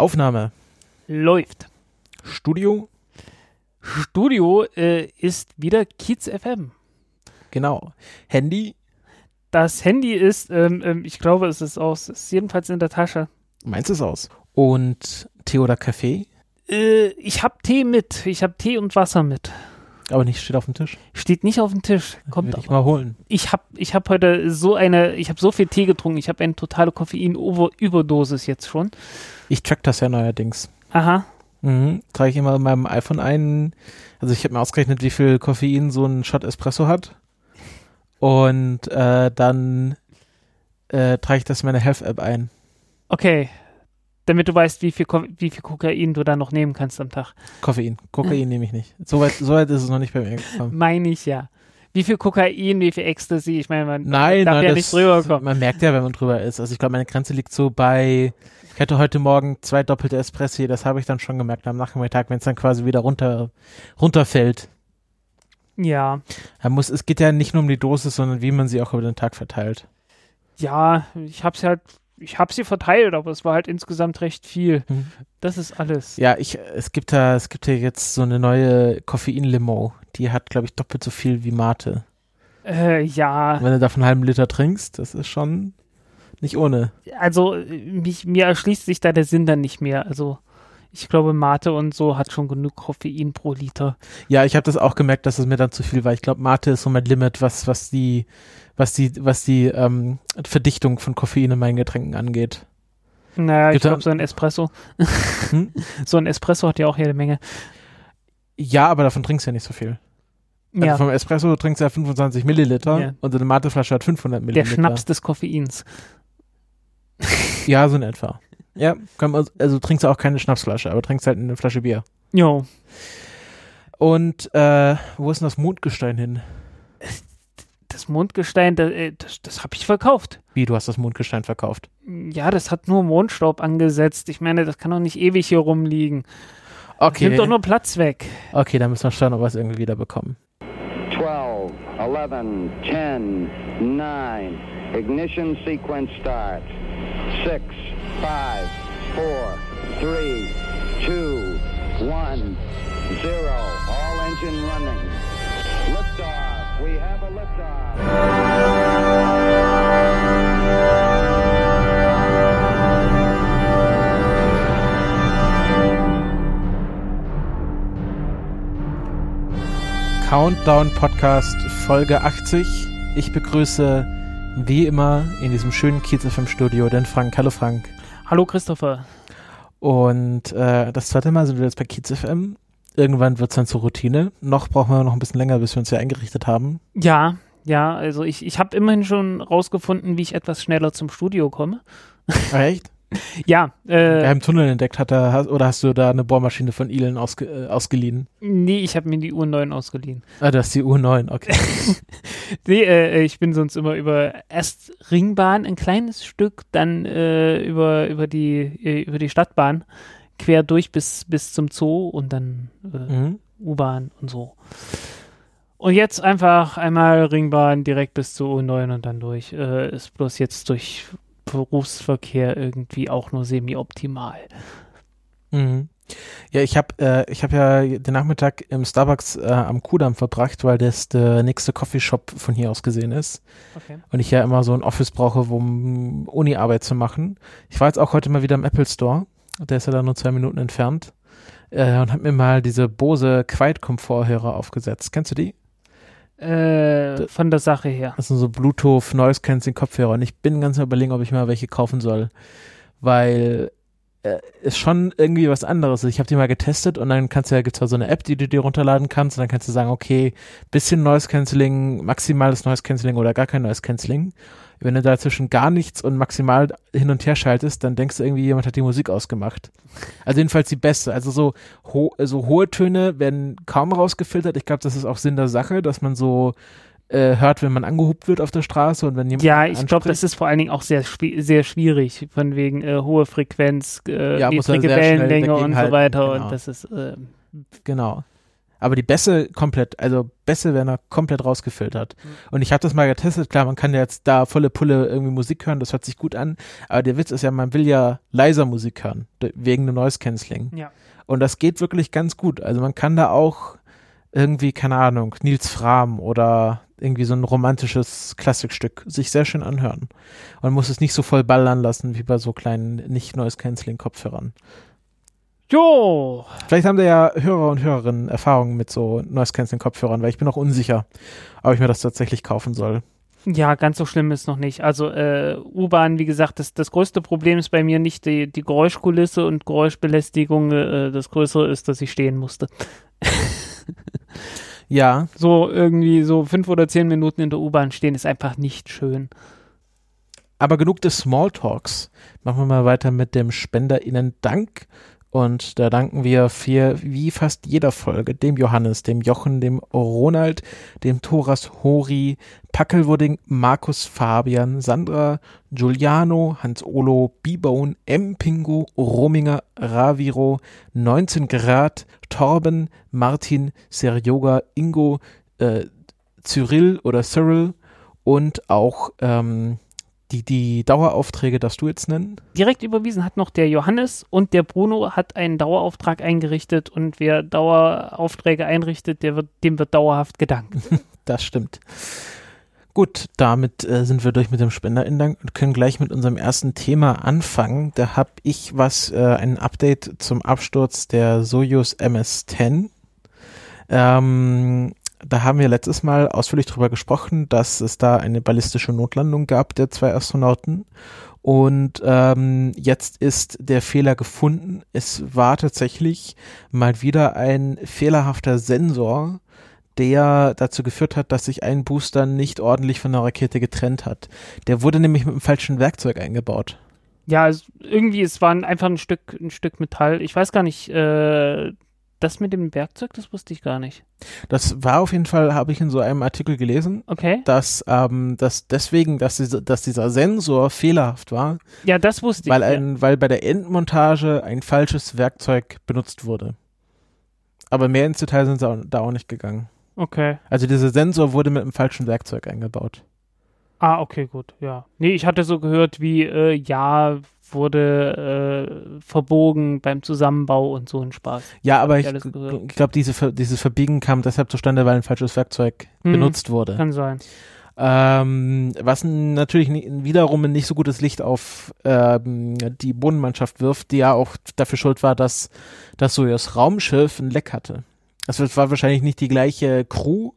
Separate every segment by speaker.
Speaker 1: Aufnahme.
Speaker 2: Läuft.
Speaker 1: Studio.
Speaker 2: Studio äh, ist wieder Kiez FM.
Speaker 1: Genau. Handy.
Speaker 2: Das Handy ist, ähm, ähm, ich glaube, es ist aus, es ist jedenfalls in der Tasche.
Speaker 1: Meins ist aus. Und Tee oder Kaffee?
Speaker 2: Äh, ich habe Tee mit. Ich habe Tee und Wasser mit.
Speaker 1: Aber nicht steht auf dem Tisch.
Speaker 2: Steht nicht auf dem Tisch. Kommt
Speaker 1: ich mal holen.
Speaker 2: Ich habe ich hab heute so eine, ich habe so viel Tee getrunken. Ich habe eine totale Koffein-Überdosis jetzt schon.
Speaker 1: Ich track das ja neuerdings.
Speaker 2: Aha.
Speaker 1: Mhm. Trage ich immer in meinem iPhone ein. Also ich habe mir ausgerechnet, wie viel Koffein so ein Shot Espresso hat. Und äh, dann äh, trage ich das in meine Health-App ein.
Speaker 2: Okay. Damit du weißt, wie viel, Ko wie viel Kokain du da noch nehmen kannst am Tag.
Speaker 1: Koffein. Kokain nehme ich nicht. Soweit so weit ist es noch nicht bei mir gekommen.
Speaker 2: Meine ich ja. Wie viel Kokain, wie viel Ecstasy? Ich meine, man
Speaker 1: Nein,
Speaker 2: darf
Speaker 1: nein,
Speaker 2: ja nicht drüber kommen.
Speaker 1: man merkt ja, wenn man drüber ist. Also ich glaube, meine Grenze liegt so bei, ich hatte heute Morgen zwei doppelte Espressi, das habe ich dann schon gemerkt am Nachmittag, wenn es dann quasi wieder runter, runterfällt.
Speaker 2: Ja.
Speaker 1: Man muss, es geht ja nicht nur um die Dosis, sondern wie man sie auch über den Tag verteilt.
Speaker 2: Ja, ich habe sie halt, ich habe sie verteilt, aber es war halt insgesamt recht viel.
Speaker 1: Mhm.
Speaker 2: Das ist alles.
Speaker 1: Ja, ich, es gibt da, es gibt ja jetzt so eine neue Koffein-Limo. Die hat, glaube ich, doppelt so viel wie Mate.
Speaker 2: Äh, ja,
Speaker 1: Und wenn du davon einen halben Liter trinkst, das ist schon nicht ohne.
Speaker 2: also mich, mir erschließt sich da der Sinn dann nicht mehr. Also ich glaube, Mate und so hat schon genug Koffein pro Liter.
Speaker 1: Ja, ich habe das auch gemerkt, dass es mir dann zu viel war. Ich glaube, Mate ist so mein Limit, was, was die, was die, was die ähm, Verdichtung von Koffein in meinen Getränken angeht.
Speaker 2: Naja, ich
Speaker 1: Gibt da-
Speaker 2: glaube, so ein Espresso,
Speaker 1: Hm?
Speaker 2: so ein Espresso hat ja auch jede Menge.
Speaker 1: Ja, aber davon trinkst du ja nicht so viel. Also
Speaker 2: Ja,
Speaker 1: vom Espresso trinkst du ja 25 Milliliter
Speaker 2: Ja.
Speaker 1: und so eine Mateflasche hat 500
Speaker 2: der
Speaker 1: Milliliter.
Speaker 2: Schnaps des Koffeins.
Speaker 1: Ja, so in etwa. Ja, man, also trinkst du auch keine Schnapsflasche, aber trinkst halt eine Flasche Bier.
Speaker 2: Jo,
Speaker 1: Und äh, wo ist denn das Mondgestein hin?
Speaker 2: Das Mondgestein, das, äh, das, das habe ich verkauft.
Speaker 1: Wie, du hast das Mondgestein verkauft?
Speaker 2: Ja, das hat nur Mondstaub angesetzt. Ich meine, das kann doch nicht ewig hier rumliegen.
Speaker 1: Okay,
Speaker 2: Nimmt doch nur Platz weg.
Speaker 1: okay, dann müssen wir schauen, ob wir es irgendwie wieder bekommen.
Speaker 3: 12, 11, 10, 9. Ignition sequence start. 6, 5, 4, 3, 2, 1, 0. All engine running. Liftoff.
Speaker 1: Countdown Podcast Folge 80. Ich begrüße wie immer in diesem schönen Kiez FM Studio den Frank. Hallo Frank.
Speaker 2: Hallo Christopher.
Speaker 1: Und äh, das zweite Mal sind wir jetzt bei Kiez FM. Irgendwann wird es dann zur Routine. Noch brauchen wir noch ein bisschen länger, bis wir uns hier eingerichtet haben.
Speaker 2: Ja, ja, also ich, ich habe immerhin schon rausgefunden, wie ich etwas schneller zum Studio komme.
Speaker 1: Echt?
Speaker 2: Ja, äh,
Speaker 1: haben Tunnel entdeckt, hat er, hast- oder hast du da eine Bohrmaschine von Elon ausge, äh, ausgeliehen?
Speaker 2: nee, ich habe mir die Uhr 9 ausgeliehen.
Speaker 1: Ah, das ist die U9, okay.
Speaker 2: Nee, äh, ich bin sonst immer über erst Ringbahn ein kleines Stück, dann äh, über, über, die, äh, über die Stadtbahn quer durch bis, bis zum Zoo und dann äh,
Speaker 1: mhm.
Speaker 2: U-Bahn und so. Und jetzt einfach einmal Ringbahn direkt bis zur U9 und dann durch. Äh, ist bloß jetzt durch Berufsverkehr irgendwie auch nur semi-optimal.
Speaker 1: Mhm. Ja, ich habe äh, ich hab ja den Nachmittag im Starbucks äh, am Kudamm verbracht, weil das der nächste Coffeeshop von hier aus gesehen ist.
Speaker 2: Okay.
Speaker 1: Und ich ja immer so ein Office brauche, um Uni-Arbeit zu machen. Ich war jetzt auch heute mal wieder im Apple Store. Der ist ja da nur zwei Minuten entfernt. Äh, und habe mir mal diese Bose Quiet-Komforthörer aufgesetzt. Kennst du die?
Speaker 2: Äh, von der Sache her.
Speaker 1: Das sind so Bluetooth Noise Cancelling Kopfhörer und ich bin ganz überlegen, ob ich mal welche kaufen soll, weil äh, ist schon irgendwie was anderes. Ich habe die mal getestet und dann kannst du ja gibt's da so eine App, die du dir runterladen kannst und dann kannst du sagen, okay, bisschen Noise Cancelling, maximales Noise Cancelling oder gar kein Noise Cancelling. Wenn du dazwischen gar nichts und maximal hin und her schaltest, dann denkst du irgendwie, jemand hat die Musik ausgemacht. Also jedenfalls die beste. Also so, ho so hohe Töne werden kaum rausgefiltert. Ich glaube, das ist auch Sinn der Sache, dass man so äh, hört, wenn man angehupt wird auf der Straße und wenn jemand
Speaker 2: Ja, ich glaube, das ist vor allen Dingen auch sehr, sehr schwierig, von wegen äh, hohe Frequenz, äh,
Speaker 1: Ja,
Speaker 2: niedrige Wellenlänge und so weiter.
Speaker 1: genau.
Speaker 2: Und das ist, äh,
Speaker 1: Genau. Aber die Bässe komplett, also Bässe werden da komplett rausgefiltert. Und ich habe das mal getestet, klar, man kann ja jetzt da volle Pulle irgendwie Musik hören, das hört sich gut an, aber der Witz ist ja, man will ja leiser Musik hören, wegen dem Noise Cancelling.
Speaker 2: Ja.
Speaker 1: Und das geht wirklich ganz gut. Also man kann da auch irgendwie, keine Ahnung, Nils Fram oder irgendwie so ein romantisches Klassikstück sich sehr schön anhören. Und muss es nicht so voll ballern lassen wie bei so kleinen Nicht-Noise-Canceling-Kopfhörern.
Speaker 2: Jo,
Speaker 1: Vielleicht haben da ja Hörer und Hörerinnen Erfahrungen mit so Noise-Canceling-Kopfhörern, weil ich bin auch unsicher, ob ich mir das tatsächlich kaufen soll.
Speaker 2: Ja, ganz so schlimm ist noch nicht. Also äh, U-Bahn, wie gesagt, das, das größte Problem ist bei mir nicht die, die Geräuschkulisse und Geräuschbelästigung. Äh, das größere ist, dass ich stehen musste.
Speaker 1: Ja,
Speaker 2: So irgendwie so fünf oder zehn Minuten in der U-Bahn stehen ist einfach nicht schön.
Speaker 1: aber genug des Smalltalks. Machen wir mal weiter mit dem SpenderInnen-Dank. Und da danken wir für, wie fast jeder Folge, dem Johannes, dem Jochen, dem Ronald, dem Thoras Hori, Packelwudding, Markus Fabian, Sandra, Giuliano, Hans-Olo, B-Bone, M. Pingo, Rominger, Raviro, 19 Grad, Torben, Martin, Serjoga, Ingo, äh, Cyril oder Cyril und auch ähm, die, die Daueraufträge darfst du jetzt nennen?
Speaker 2: Direkt überwiesen hat noch der Johannes und der Bruno hat einen Dauerauftrag eingerichtet und wer Daueraufträge einrichtet, der wird, dem wird dauerhaft gedankt.
Speaker 1: Das stimmt. Gut, damit äh, sind wir durch mit dem Spenderindank und können gleich mit unserem ersten Thema anfangen. Da habe ich was, äh, ein Update zum Absturz der Soyuz MS-10. Ähm, da haben wir letztes Mal ausführlich drüber gesprochen, dass es da eine ballistische Notlandung gab der zwei Astronauten. Und ähm, jetzt ist der Fehler gefunden. Es war tatsächlich mal wieder ein fehlerhafter Sensor, der dazu geführt hat, dass sich ein Booster nicht ordentlich von der Rakete getrennt hat. Der wurde nämlich mit dem falschen Werkzeug eingebaut.
Speaker 2: Ja, irgendwie, es war ein- einfach ein Stück, ein Stück Metall. Ich weiß gar nicht, äh, das mit dem Werkzeug, das wusste ich gar nicht.
Speaker 1: Das war auf jeden Fall, habe ich in so einem Artikel gelesen,
Speaker 2: Okay.
Speaker 1: dass, ähm, dass deswegen, dass, diese, dass dieser Sensor fehlerhaft war,
Speaker 2: Ja, das wusste
Speaker 1: weil,
Speaker 2: ich. ja.
Speaker 1: ein, weil bei der Endmontage ein falsches Werkzeug benutzt wurde. Aber mehr ins Detail sind sie auch, da auch nicht gegangen.
Speaker 2: Okay.
Speaker 1: Also dieser Sensor wurde mit einem falschen Werkzeug eingebaut.
Speaker 2: Ah, okay, gut, ja. Nee, ich hatte so gehört wie, äh, ja, wurde äh, verbogen beim Zusammenbau und so ein Spaß.
Speaker 1: Ja, aber
Speaker 2: ich
Speaker 1: ich, glaube, diese, Ver- dieses Verbiegen kam deshalb zustande, weil ein falsches Werkzeug
Speaker 2: Hm,
Speaker 1: benutzt wurde.
Speaker 2: Kann sein.
Speaker 1: Ähm, was natürlich wiederum ein nicht so gutes Licht auf ähm, die Bodenmannschaft wirft, die ja auch dafür schuld war, dass das Soyuz Raumschiff ein Leck hatte. Es war wahrscheinlich nicht die gleiche Crew,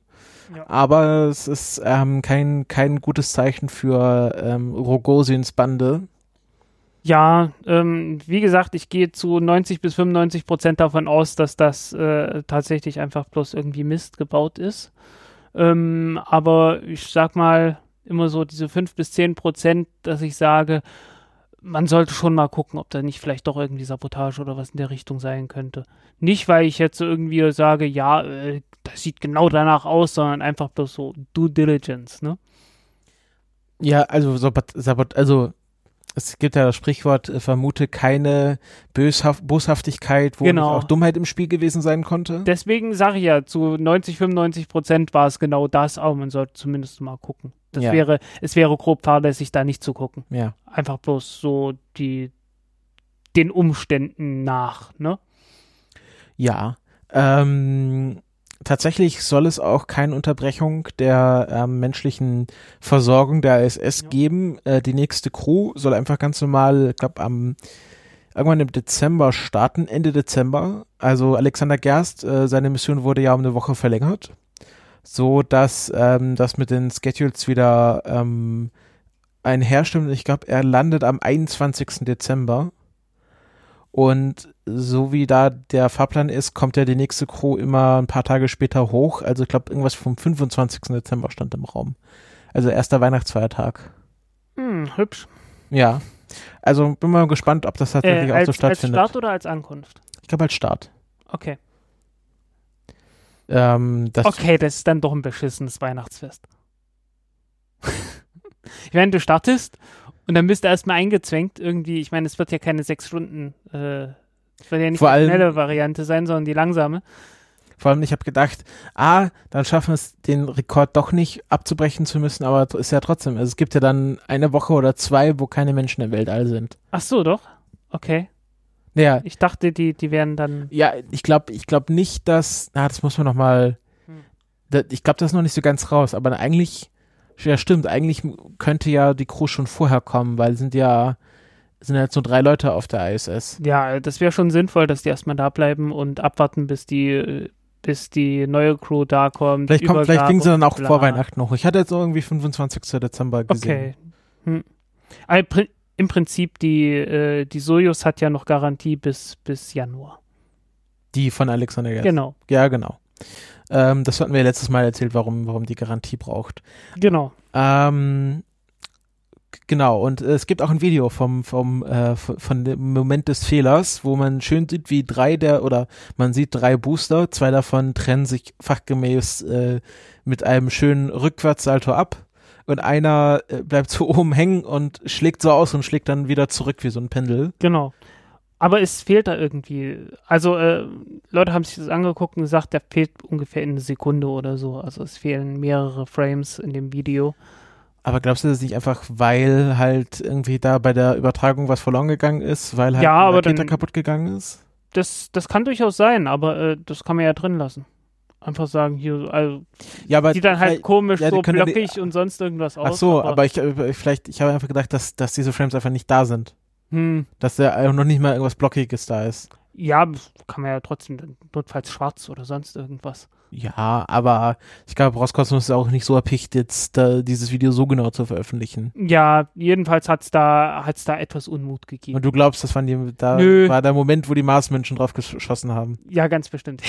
Speaker 2: Ja.
Speaker 1: aber es ist ähm, kein, kein gutes Zeichen für ähm, Rogosins Bande.
Speaker 2: Ja, ähm, wie gesagt, ich gehe zu 90 bis 95 Prozent davon aus, dass das äh, tatsächlich einfach bloß irgendwie Mist gebaut ist. Ähm, aber ich sag mal immer so diese 5 bis 10 Prozent, dass ich sage, man sollte schon mal gucken, ob da nicht vielleicht doch irgendwie Sabotage oder was in der Richtung sein könnte. Nicht, weil ich jetzt irgendwie sage, ja, äh, das sieht genau danach aus, sondern einfach bloß so Due Diligence, ne?
Speaker 1: Ja, also Sabot, also es gibt ja das Sprichwort, äh, vermute keine Böshaft, Boshaftigkeit, wo
Speaker 2: Genau.
Speaker 1: auch Dummheit im Spiel gewesen sein konnte.
Speaker 2: Deswegen sage ich ja, zu 90, 95 Prozent war es genau das, aber man sollte zumindest mal gucken. Das
Speaker 1: Ja.
Speaker 2: wäre, es wäre grob fahrlässig, da nicht zu gucken.
Speaker 1: ja.
Speaker 2: Einfach bloß so die, den Umständen nach, ne?
Speaker 1: Ja. Ähm, tatsächlich soll es auch keine Unterbrechung der ähm, menschlichen Versorgung der ISS geben. Äh, die nächste Crew soll einfach ganz normal, ich glaube, am irgendwann im Dezember starten, Ende Dezember. Also Alexander Gerst, äh, seine Mission wurde ja um eine Woche verlängert, so dass ähm, das mit den Schedules wieder ähm, einherstimmt. Ich glaube, er landet am 21. Dezember. Und so wie da der Fahrplan ist, kommt ja die nächste Crew immer ein paar Tage später hoch. Also ich glaube, irgendwas vom 25. Dezember stand im Raum. Also erster Weihnachtsfeiertag.
Speaker 2: Hm, hübsch.
Speaker 1: Ja. Also bin mal gespannt, ob das tatsächlich
Speaker 2: Äh,
Speaker 1: auch
Speaker 2: als,
Speaker 1: so
Speaker 2: als
Speaker 1: stattfindet.
Speaker 2: Start oder als Ankunft?
Speaker 1: Ich glaube als Start.
Speaker 2: Okay.
Speaker 1: Ähm, das,
Speaker 2: Okay, das ist dann doch ein beschissenes Weihnachtsfest. ich meine, du startest und dann bist du erstmal eingezwängt irgendwie. Ich meine, es wird ja keine sechs Stunden, äh, es wird ja nicht die schnelle Variante sein, sondern die langsame.
Speaker 1: Vor allem, ich habe gedacht, ah, dann schaffen wir es, den Rekord doch nicht abzubrechen zu müssen, aber ist ja trotzdem. Also es gibt ja dann eine Woche oder zwei, wo keine Menschen im Weltall sind.
Speaker 2: Ach so, doch. Okay.
Speaker 1: Naja,
Speaker 2: Ich dachte, die, die wären dann.
Speaker 1: ja, ich glaube ich glaub nicht, dass, na, das muss man noch mal,
Speaker 2: Hm.
Speaker 1: ich glaube, das ist noch nicht so ganz raus, aber eigentlich, ja stimmt, eigentlich könnte ja die Crew schon vorher kommen, weil sind ja, sind ja jetzt nur drei Leute auf der ISS.
Speaker 2: Ja, das wäre schon sinnvoll, dass die erstmal da bleiben und abwarten, bis die, bis die neue Crew da kommt.
Speaker 1: Vielleicht, kommt, vielleicht fliegen sie dann auch
Speaker 2: bla.
Speaker 1: vor Weihnachten noch. Ich hatte jetzt irgendwie 25. Dezember gesehen.
Speaker 2: Okay. Hm. Also, pri- Im Prinzip, die, äh, die Sojus hat ja noch Garantie bis, bis Januar.
Speaker 1: Die von Alexander Gerst.
Speaker 2: Genau,
Speaker 1: Ja, genau. Ähm, das hatten wir letztes Mal erzählt, warum, warum die Garantie braucht.
Speaker 2: genau.
Speaker 1: Ähm, genau, und äh, es gibt auch ein Video vom, vom, äh, von dem Moment des Fehlers, wo man schön sieht, wie drei der, oder man sieht drei Booster, zwei davon trennen sich fachgemäß äh, mit einem schönen Rückwärtssalto ab. Und einer äh, bleibt so oben hängen und schlägt so aus und schlägt dann wieder zurück wie so ein Pendel.
Speaker 2: Genau. Aber es fehlt da irgendwie. Also, äh, Leute haben sich das angeguckt und gesagt, der fehlt ungefähr in eine Sekunde oder so. Also, es fehlen mehrere Frames in dem Video.
Speaker 1: Aber glaubst du das nicht einfach, weil halt irgendwie da bei der Übertragung was verloren gegangen ist, weil halt
Speaker 2: Ja, aber dann-
Speaker 1: kaputt gegangen ist?
Speaker 2: Das, das kann durchaus sein, aber äh, das kann man ja drin lassen. Einfach sagen, hier, also,
Speaker 1: Ja, aber
Speaker 2: sieht dann halt komisch,
Speaker 1: ja,
Speaker 2: so
Speaker 1: ja die-
Speaker 2: blockig und sonst irgendwas aus.
Speaker 1: Ach so, aber, ich äh, vielleicht, ich habe einfach gedacht, dass, dass diese Frames einfach nicht da sind.
Speaker 2: Hm,
Speaker 1: Dass da äh, noch nicht mal irgendwas Blockiges da ist.
Speaker 2: ja, kann man ja trotzdem, notfalls schwarz oder sonst irgendwas.
Speaker 1: Ja, aber ich glaube, Roskosmos ist auch nicht so erpicht, jetzt da dieses Video so genau zu veröffentlichen.
Speaker 2: Ja, jedenfalls hat's da, hat's da etwas Unmut gegeben.
Speaker 1: Und du glaubst, das waren die, da
Speaker 2: Nö.
Speaker 1: war der Moment, wo die Marsmenschen drauf geschossen haben.
Speaker 2: Ja, ganz bestimmt.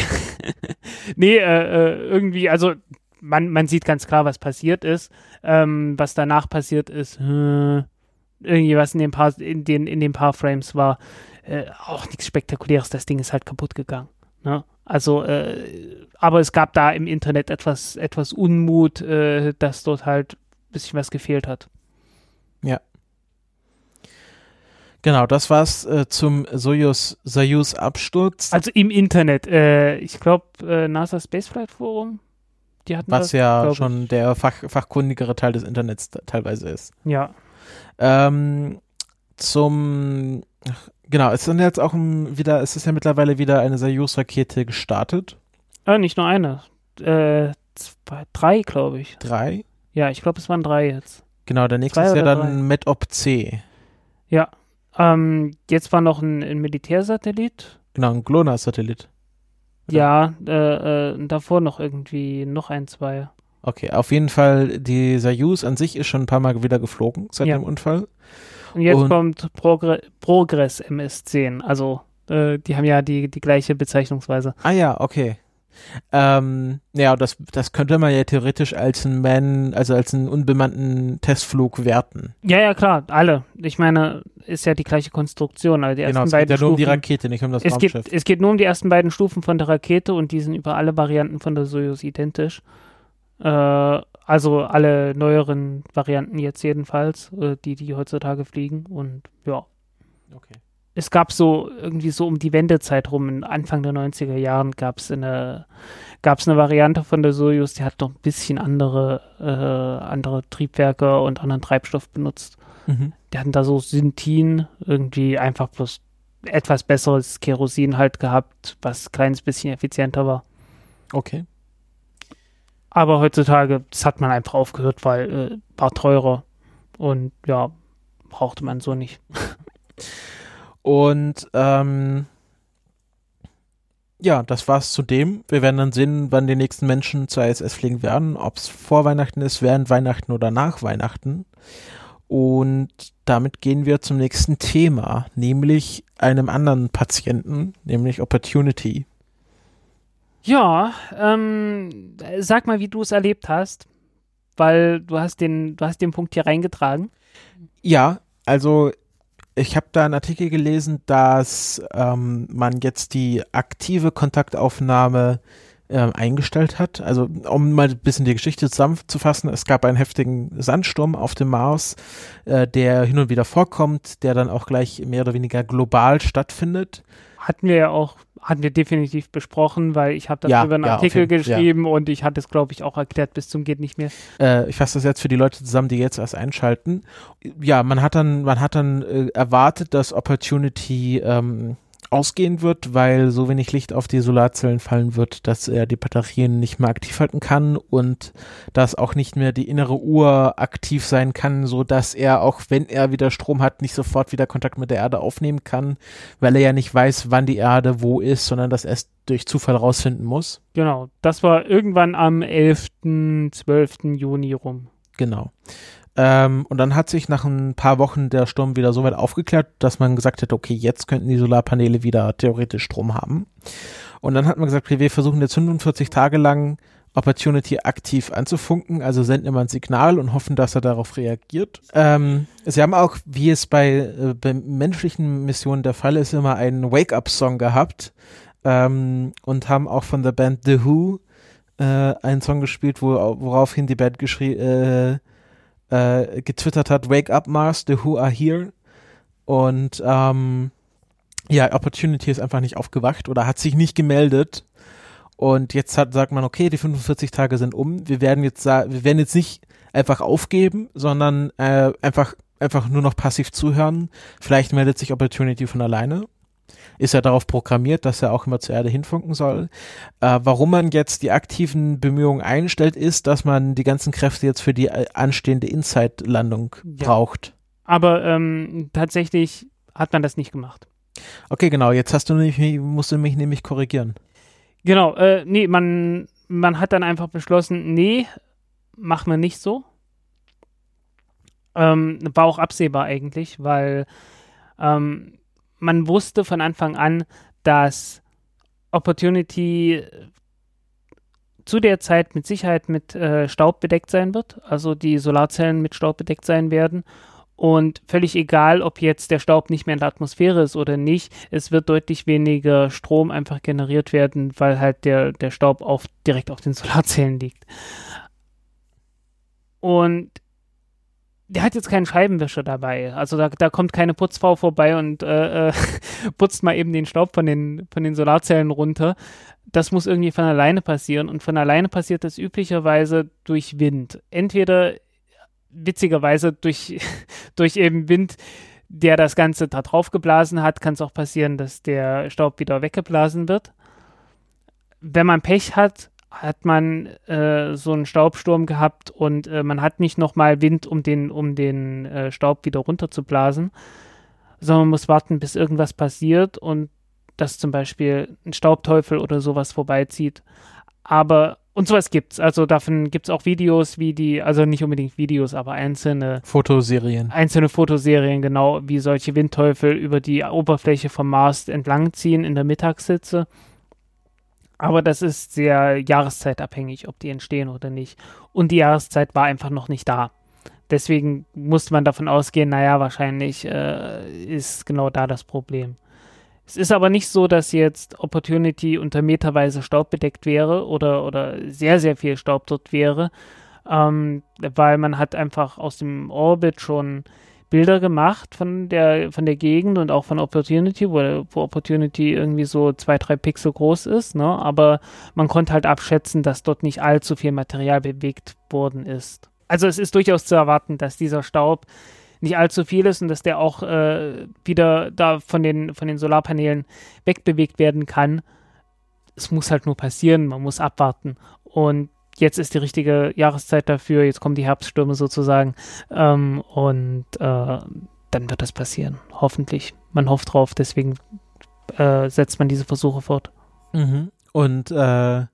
Speaker 2: nee, äh, äh, irgendwie, also man, man sieht ganz klar, was passiert ist. Ähm, was danach passiert ist, äh, irgendwie was in den paar, in den, in den paar Frames war, äh, auch nichts Spektakuläres. Das Ding ist halt kaputt gegangen. Ne? Also, äh, aber es gab da im Internet etwas, etwas Unmut, äh, dass dort halt ein bisschen was gefehlt hat.
Speaker 1: Genau, das war's äh, zum Soyuz, Soyuz Absturz,
Speaker 2: Also im Internet, äh, ich glaube, äh, NASA Spaceflight Forum, die hatten
Speaker 1: was
Speaker 2: das,
Speaker 1: ja schon
Speaker 2: ich.
Speaker 1: der Fach, fachkundigere Teil des Internets teilweise ist.
Speaker 2: Ja,
Speaker 1: Ähm, zum genau, es sind jetzt auch wieder, es ist ja mittlerweile wieder eine Soyuz-Rakete gestartet.
Speaker 2: Äh, nicht nur eine. Äh, zwei, drei, glaube ich.
Speaker 1: Drei.
Speaker 2: Ja, ich glaube, es waren drei jetzt.
Speaker 1: Genau, der nächste ist ja dann Metop C.
Speaker 2: Ja. Ähm, jetzt war noch ein, ein Militärsatellit.
Speaker 1: Genau, ein GLONASS-Satellit.
Speaker 2: Ja, äh, äh, davor noch irgendwie noch ein, zwei.
Speaker 1: Okay, auf jeden Fall, die Soyuz an sich ist schon ein paar Mal wieder geflogen seit
Speaker 2: Ja.
Speaker 1: dem Unfall.
Speaker 2: Und jetzt
Speaker 1: Und-
Speaker 2: kommt Progr Progress MS-10. Also, äh, die haben ja die, die gleiche Bezeichnungsweise.
Speaker 1: Ah ja, okay. Ähm, ja, das, das könnte man ja theoretisch als einen Man, also als einen unbemannten Testflug werten.
Speaker 2: Ja, ja, klar, alle. Ich meine, ist ja die gleiche Konstruktion. Also die
Speaker 1: Genau,
Speaker 2: ersten
Speaker 1: es geht
Speaker 2: beiden
Speaker 1: ja nur um die Rakete, nicht um das
Speaker 2: es geht,
Speaker 1: Raumschiff.
Speaker 2: es geht nur um die ersten beiden Stufen von der Rakete und die sind über alle Varianten von der Soyuz identisch. Äh, also alle neueren Varianten jetzt jedenfalls, äh, die, die heutzutage fliegen. Und ja,
Speaker 1: Okay.
Speaker 2: es gab so irgendwie so um die Wendezeit rum, in Anfang der 90er Jahren gab es eine, gab's eine Variante von der Soyuz, die hat noch ein bisschen andere, äh, andere Triebwerke und anderen Treibstoff benutzt.
Speaker 1: Mhm.
Speaker 2: Die hatten da so Synthin, irgendwie einfach bloß etwas besseres Kerosin halt gehabt, was ein kleines bisschen effizienter war.
Speaker 1: Okay.
Speaker 2: Aber heutzutage, das hat man einfach aufgehört, weil äh, war teurer und ja, brauchte man so nicht.
Speaker 1: Und ähm, ja, das war's zu dem. Wir werden dann sehen, wann die nächsten Menschen zur ISS fliegen werden, ob es vor Weihnachten ist, während Weihnachten oder nach Weihnachten. Und damit gehen wir zum nächsten Thema, nämlich einem anderen Patienten, nämlich Opportunity.
Speaker 2: Ja, ähm, sag mal, wie du es erlebt hast, weil du hast den, du hast den Punkt hier reingetragen.
Speaker 1: Ja, also ich habe da einen Artikel gelesen, dass ähm, man jetzt die aktive Kontaktaufnahme ähm, eingestellt hat. Also um mal ein bisschen die Geschichte zusammenzufassen, es gab einen heftigen Sandsturm auf dem Mars, äh, der hin und wieder vorkommt, der dann auch gleich mehr oder weniger global stattfindet.
Speaker 2: Hatten wir ja auch hatten wir definitiv besprochen, weil ich habe
Speaker 1: Ja,
Speaker 2: darüber einen
Speaker 1: ja, auf
Speaker 2: Artikel
Speaker 1: ja.
Speaker 2: geschrieben und ich hatte es, glaube ich, auch erklärt bis zum geht nicht mehr.
Speaker 1: äh, ich fasse das jetzt für die Leute zusammen, die jetzt erst einschalten. Ja, man hat dann, man hat dann äh, erwartet, dass Opportunity ähm, ausgehen wird, weil so wenig Licht auf die Solarzellen fallen wird, dass er die Batterien nicht mehr aktiv halten kann und dass auch nicht mehr die innere Uhr aktiv sein kann, so dass er auch wenn er wieder Strom hat, nicht sofort wieder Kontakt mit der Erde aufnehmen kann, weil er ja nicht weiß, wann die Erde wo ist, sondern das erst durch Zufall rausfinden muss.
Speaker 2: Genau, das war irgendwann am 11., 12. Juni rum.
Speaker 1: Genau. Ähm, und dann hat sich nach ein paar Wochen der Sturm wieder so weit aufgeklärt, dass man gesagt hat, okay, jetzt könnten die Solarpaneele wieder theoretisch Strom haben. Und dann hat man gesagt, okay, wir versuchen jetzt 45 Tage lang Opportunity aktiv anzufunken, also senden immer ein Signal und hoffen, dass er darauf reagiert. Ähm, sie haben auch, wie es bei, äh, bei menschlichen Missionen der Fall ist, immer einen Wake-up-Song gehabt ähm, und haben auch von der Band The Who äh, einen Song gespielt, wo, woraufhin die Band geschrie, äh, äh, getwittert hat, Wake up Mars, the Who are here. Und ähm, ja, Opportunity ist einfach nicht aufgewacht oder hat sich nicht gemeldet. Und jetzt hat, sagt man, okay, die 45 Tage sind um. Wir werden jetzt wir werden jetzt nicht einfach aufgeben, sondern äh, einfach einfach nur noch passiv zuhören. Vielleicht meldet sich Opportunity von alleine. Ist ja darauf programmiert, dass er auch immer zur Erde hinfunken soll. Äh, warum man jetzt die aktiven Bemühungen einstellt, ist, dass man die ganzen Kräfte jetzt für die äh, anstehende Inside-Landung
Speaker 2: Ja.
Speaker 1: braucht.
Speaker 2: Aber ähm, tatsächlich hat man das nicht gemacht.
Speaker 1: Okay, genau. Jetzt hast du nämlich, musst du mich nämlich korrigieren.
Speaker 2: Genau, äh, nee, man, man hat dann einfach beschlossen, nee, machen wir nicht so. Ähm, war auch absehbar eigentlich, weil ähm, man wusste von Anfang an, dass Opportunity zu der Zeit mit Sicherheit mit äh, Staub bedeckt sein wird, also die Solarzellen mit Staub bedeckt sein werden. Und völlig egal, ob jetzt der Staub nicht mehr in der Atmosphäre ist oder nicht, es wird deutlich weniger Strom einfach generiert werden, weil halt der, der Staub auf, direkt auf den Solarzellen liegt. Und der hat jetzt keinen Scheibenwischer dabei. Also da, da kommt keine Putzfrau vorbei und äh, äh, putzt mal eben den Staub von den, von den Solarzellen runter. Das muss irgendwie von alleine passieren. Und von alleine passiert das üblicherweise durch Wind. Entweder witzigerweise durch, durch eben Wind, der das Ganze da drauf geblasen hat, kann es auch passieren, dass der Staub wieder weggeblasen wird. Wenn man Pech hat, hat man äh, so einen Staubsturm gehabt und äh, man hat nicht nochmal Wind, um den, um den äh, Staub wieder runterzublasen, sondern man muss warten, bis irgendwas passiert und dass zum Beispiel ein Staubteufel oder sowas vorbeizieht. Aber, und sowas gibt's. Also davon gibt's auch Videos, wie die, also nicht unbedingt Videos, aber einzelne
Speaker 1: Fotoserien.
Speaker 2: einzelne Fotoserien, genau wie solche Windteufel über die Oberfläche vom Mars entlangziehen in der Mittagssitze. Aber das ist sehr jahreszeitabhängig, ob die entstehen oder nicht. Und die Jahreszeit war einfach noch nicht da. Deswegen musste man davon ausgehen, naja, wahrscheinlich äh, ist genau da das Problem. Es ist aber nicht so, dass jetzt Opportunity unter meterweise Staub bedeckt wäre oder, oder sehr, sehr viel Staub dort wäre, ähm, weil man hat einfach aus dem Orbit schon Bilder gemacht von der, von der Gegend und auch von Opportunity, wo, wo Opportunity irgendwie so zwei, drei Pixel groß ist, ne? aber man konnte halt abschätzen, dass dort nicht allzu viel Material bewegt worden ist. Also es ist durchaus zu erwarten, dass dieser Staub nicht allzu viel ist und dass der auch äh, wieder da von den, von den Solarpanelen wegbewegt werden kann. Es muss halt nur passieren, man muss abwarten. Und jetzt ist die richtige Jahreszeit dafür, jetzt kommen die Herbststürme sozusagen ähm, und äh, dann wird das passieren, hoffentlich. Man hofft drauf, deswegen äh, setzt man diese Versuche fort.
Speaker 1: Mhm. Und, äh, ah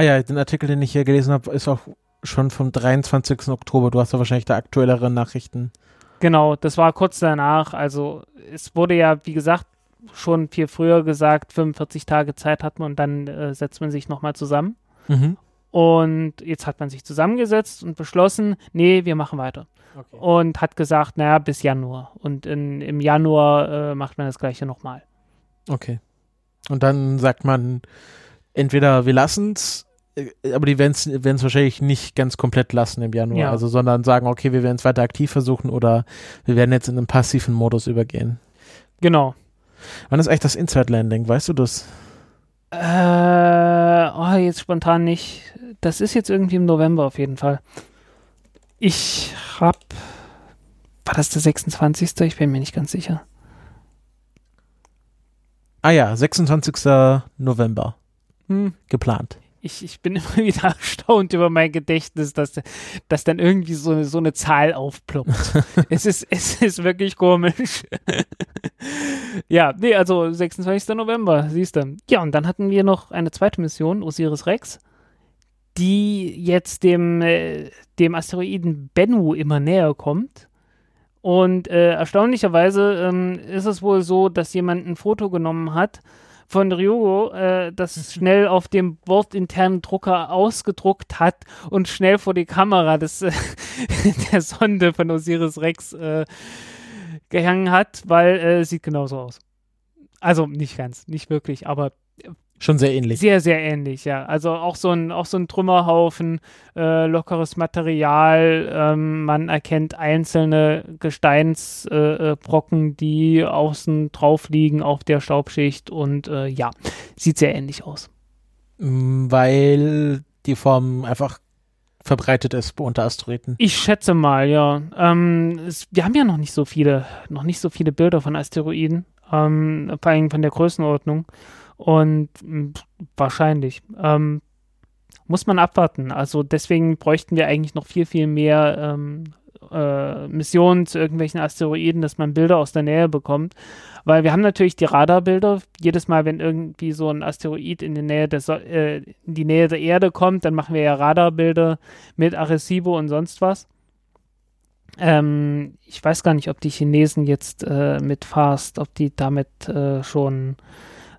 Speaker 1: ja, den Artikel, den ich hier gelesen habe, ist auch schon vom 23. Oktober. Du hast ja wahrscheinlich da aktuellere Nachrichten.
Speaker 2: Genau, das war kurz danach. Also es wurde ja, wie gesagt, schon viel früher gesagt, 45 Tage Zeit hat man und dann äh, setzt man sich nochmal zusammen.
Speaker 1: Mhm.
Speaker 2: Und jetzt hat man sich zusammengesetzt und beschlossen, nee, wir machen weiter.
Speaker 1: Okay.
Speaker 2: Und hat gesagt, naja, bis Januar. Und in, im Januar äh, macht man das gleiche nochmal.
Speaker 1: Okay. Und dann sagt man, entweder wir lassen es, aber die werden es wahrscheinlich nicht ganz komplett lassen im Januar,
Speaker 2: Ja.
Speaker 1: also sondern sagen, okay, wir werden es weiter aktiv versuchen oder wir werden jetzt in einen passiven Modus übergehen.
Speaker 2: Genau.
Speaker 1: Wann ist eigentlich das Inside Landing? Weißt du das?
Speaker 2: Äh, oh, jetzt spontan nicht. Das ist jetzt irgendwie im November auf jeden Fall. Ich hab. War das der 26.? Ich bin mir nicht ganz sicher.
Speaker 1: Ah ja, 26. November
Speaker 2: Hm.
Speaker 1: geplant.
Speaker 2: Ich, ich bin immer wieder erstaunt über mein Gedächtnis, dass, dass dann irgendwie so, so eine Zahl aufploppt. es, ist, es ist wirklich komisch. ja, nee, also 26. November, siehst du. Ja, und dann hatten wir noch eine zweite Mission, Osiris Rex, die jetzt dem, äh, dem Asteroiden Bennu immer näher kommt. Und äh, erstaunlicherweise ähm, ist es wohl so, dass jemand ein Foto genommen hat von Ryugo, äh, das schnell auf dem bordinternen Drucker ausgedruckt hat und schnell vor die Kamera des, äh, der Sonde von Osiris Rex äh, gehangen hat, weil äh, sieht genauso aus. Also nicht ganz, nicht wirklich, aber
Speaker 1: Schon sehr ähnlich.
Speaker 2: sehr, sehr ähnlich, ja. Also auch so ein, auch so ein Trümmerhaufen, äh, lockeres Material. Ähm, man erkennt einzelne Gesteinsbrocken, äh, äh, die außen drauf liegen auf der Staubschicht und äh, ja, sieht sehr ähnlich aus.
Speaker 1: Mm, Weil die Form einfach verbreitet ist unter Asteroiden.
Speaker 2: Ich schätze mal, ja. Ähm, es, wir haben ja noch nicht so viele, noch nicht so viele Bilder von Asteroiden, ähm, vor allem von der Größenordnung. Und mh, wahrscheinlich. Ähm, muss man abwarten. Also deswegen bräuchten wir eigentlich noch viel, viel mehr ähm, äh, Missionen zu irgendwelchen Asteroiden, dass man Bilder aus der Nähe bekommt. Weil wir haben natürlich die Radarbilder. Jedes Mal, wenn irgendwie so ein Asteroid in die Nähe der, so äh, in die Nähe der Erde kommt, dann machen wir ja Radarbilder mit Arecibo und sonst was. Ähm, ich weiß gar nicht, ob die Chinesen jetzt äh, mit FAST, ob die damit äh, schon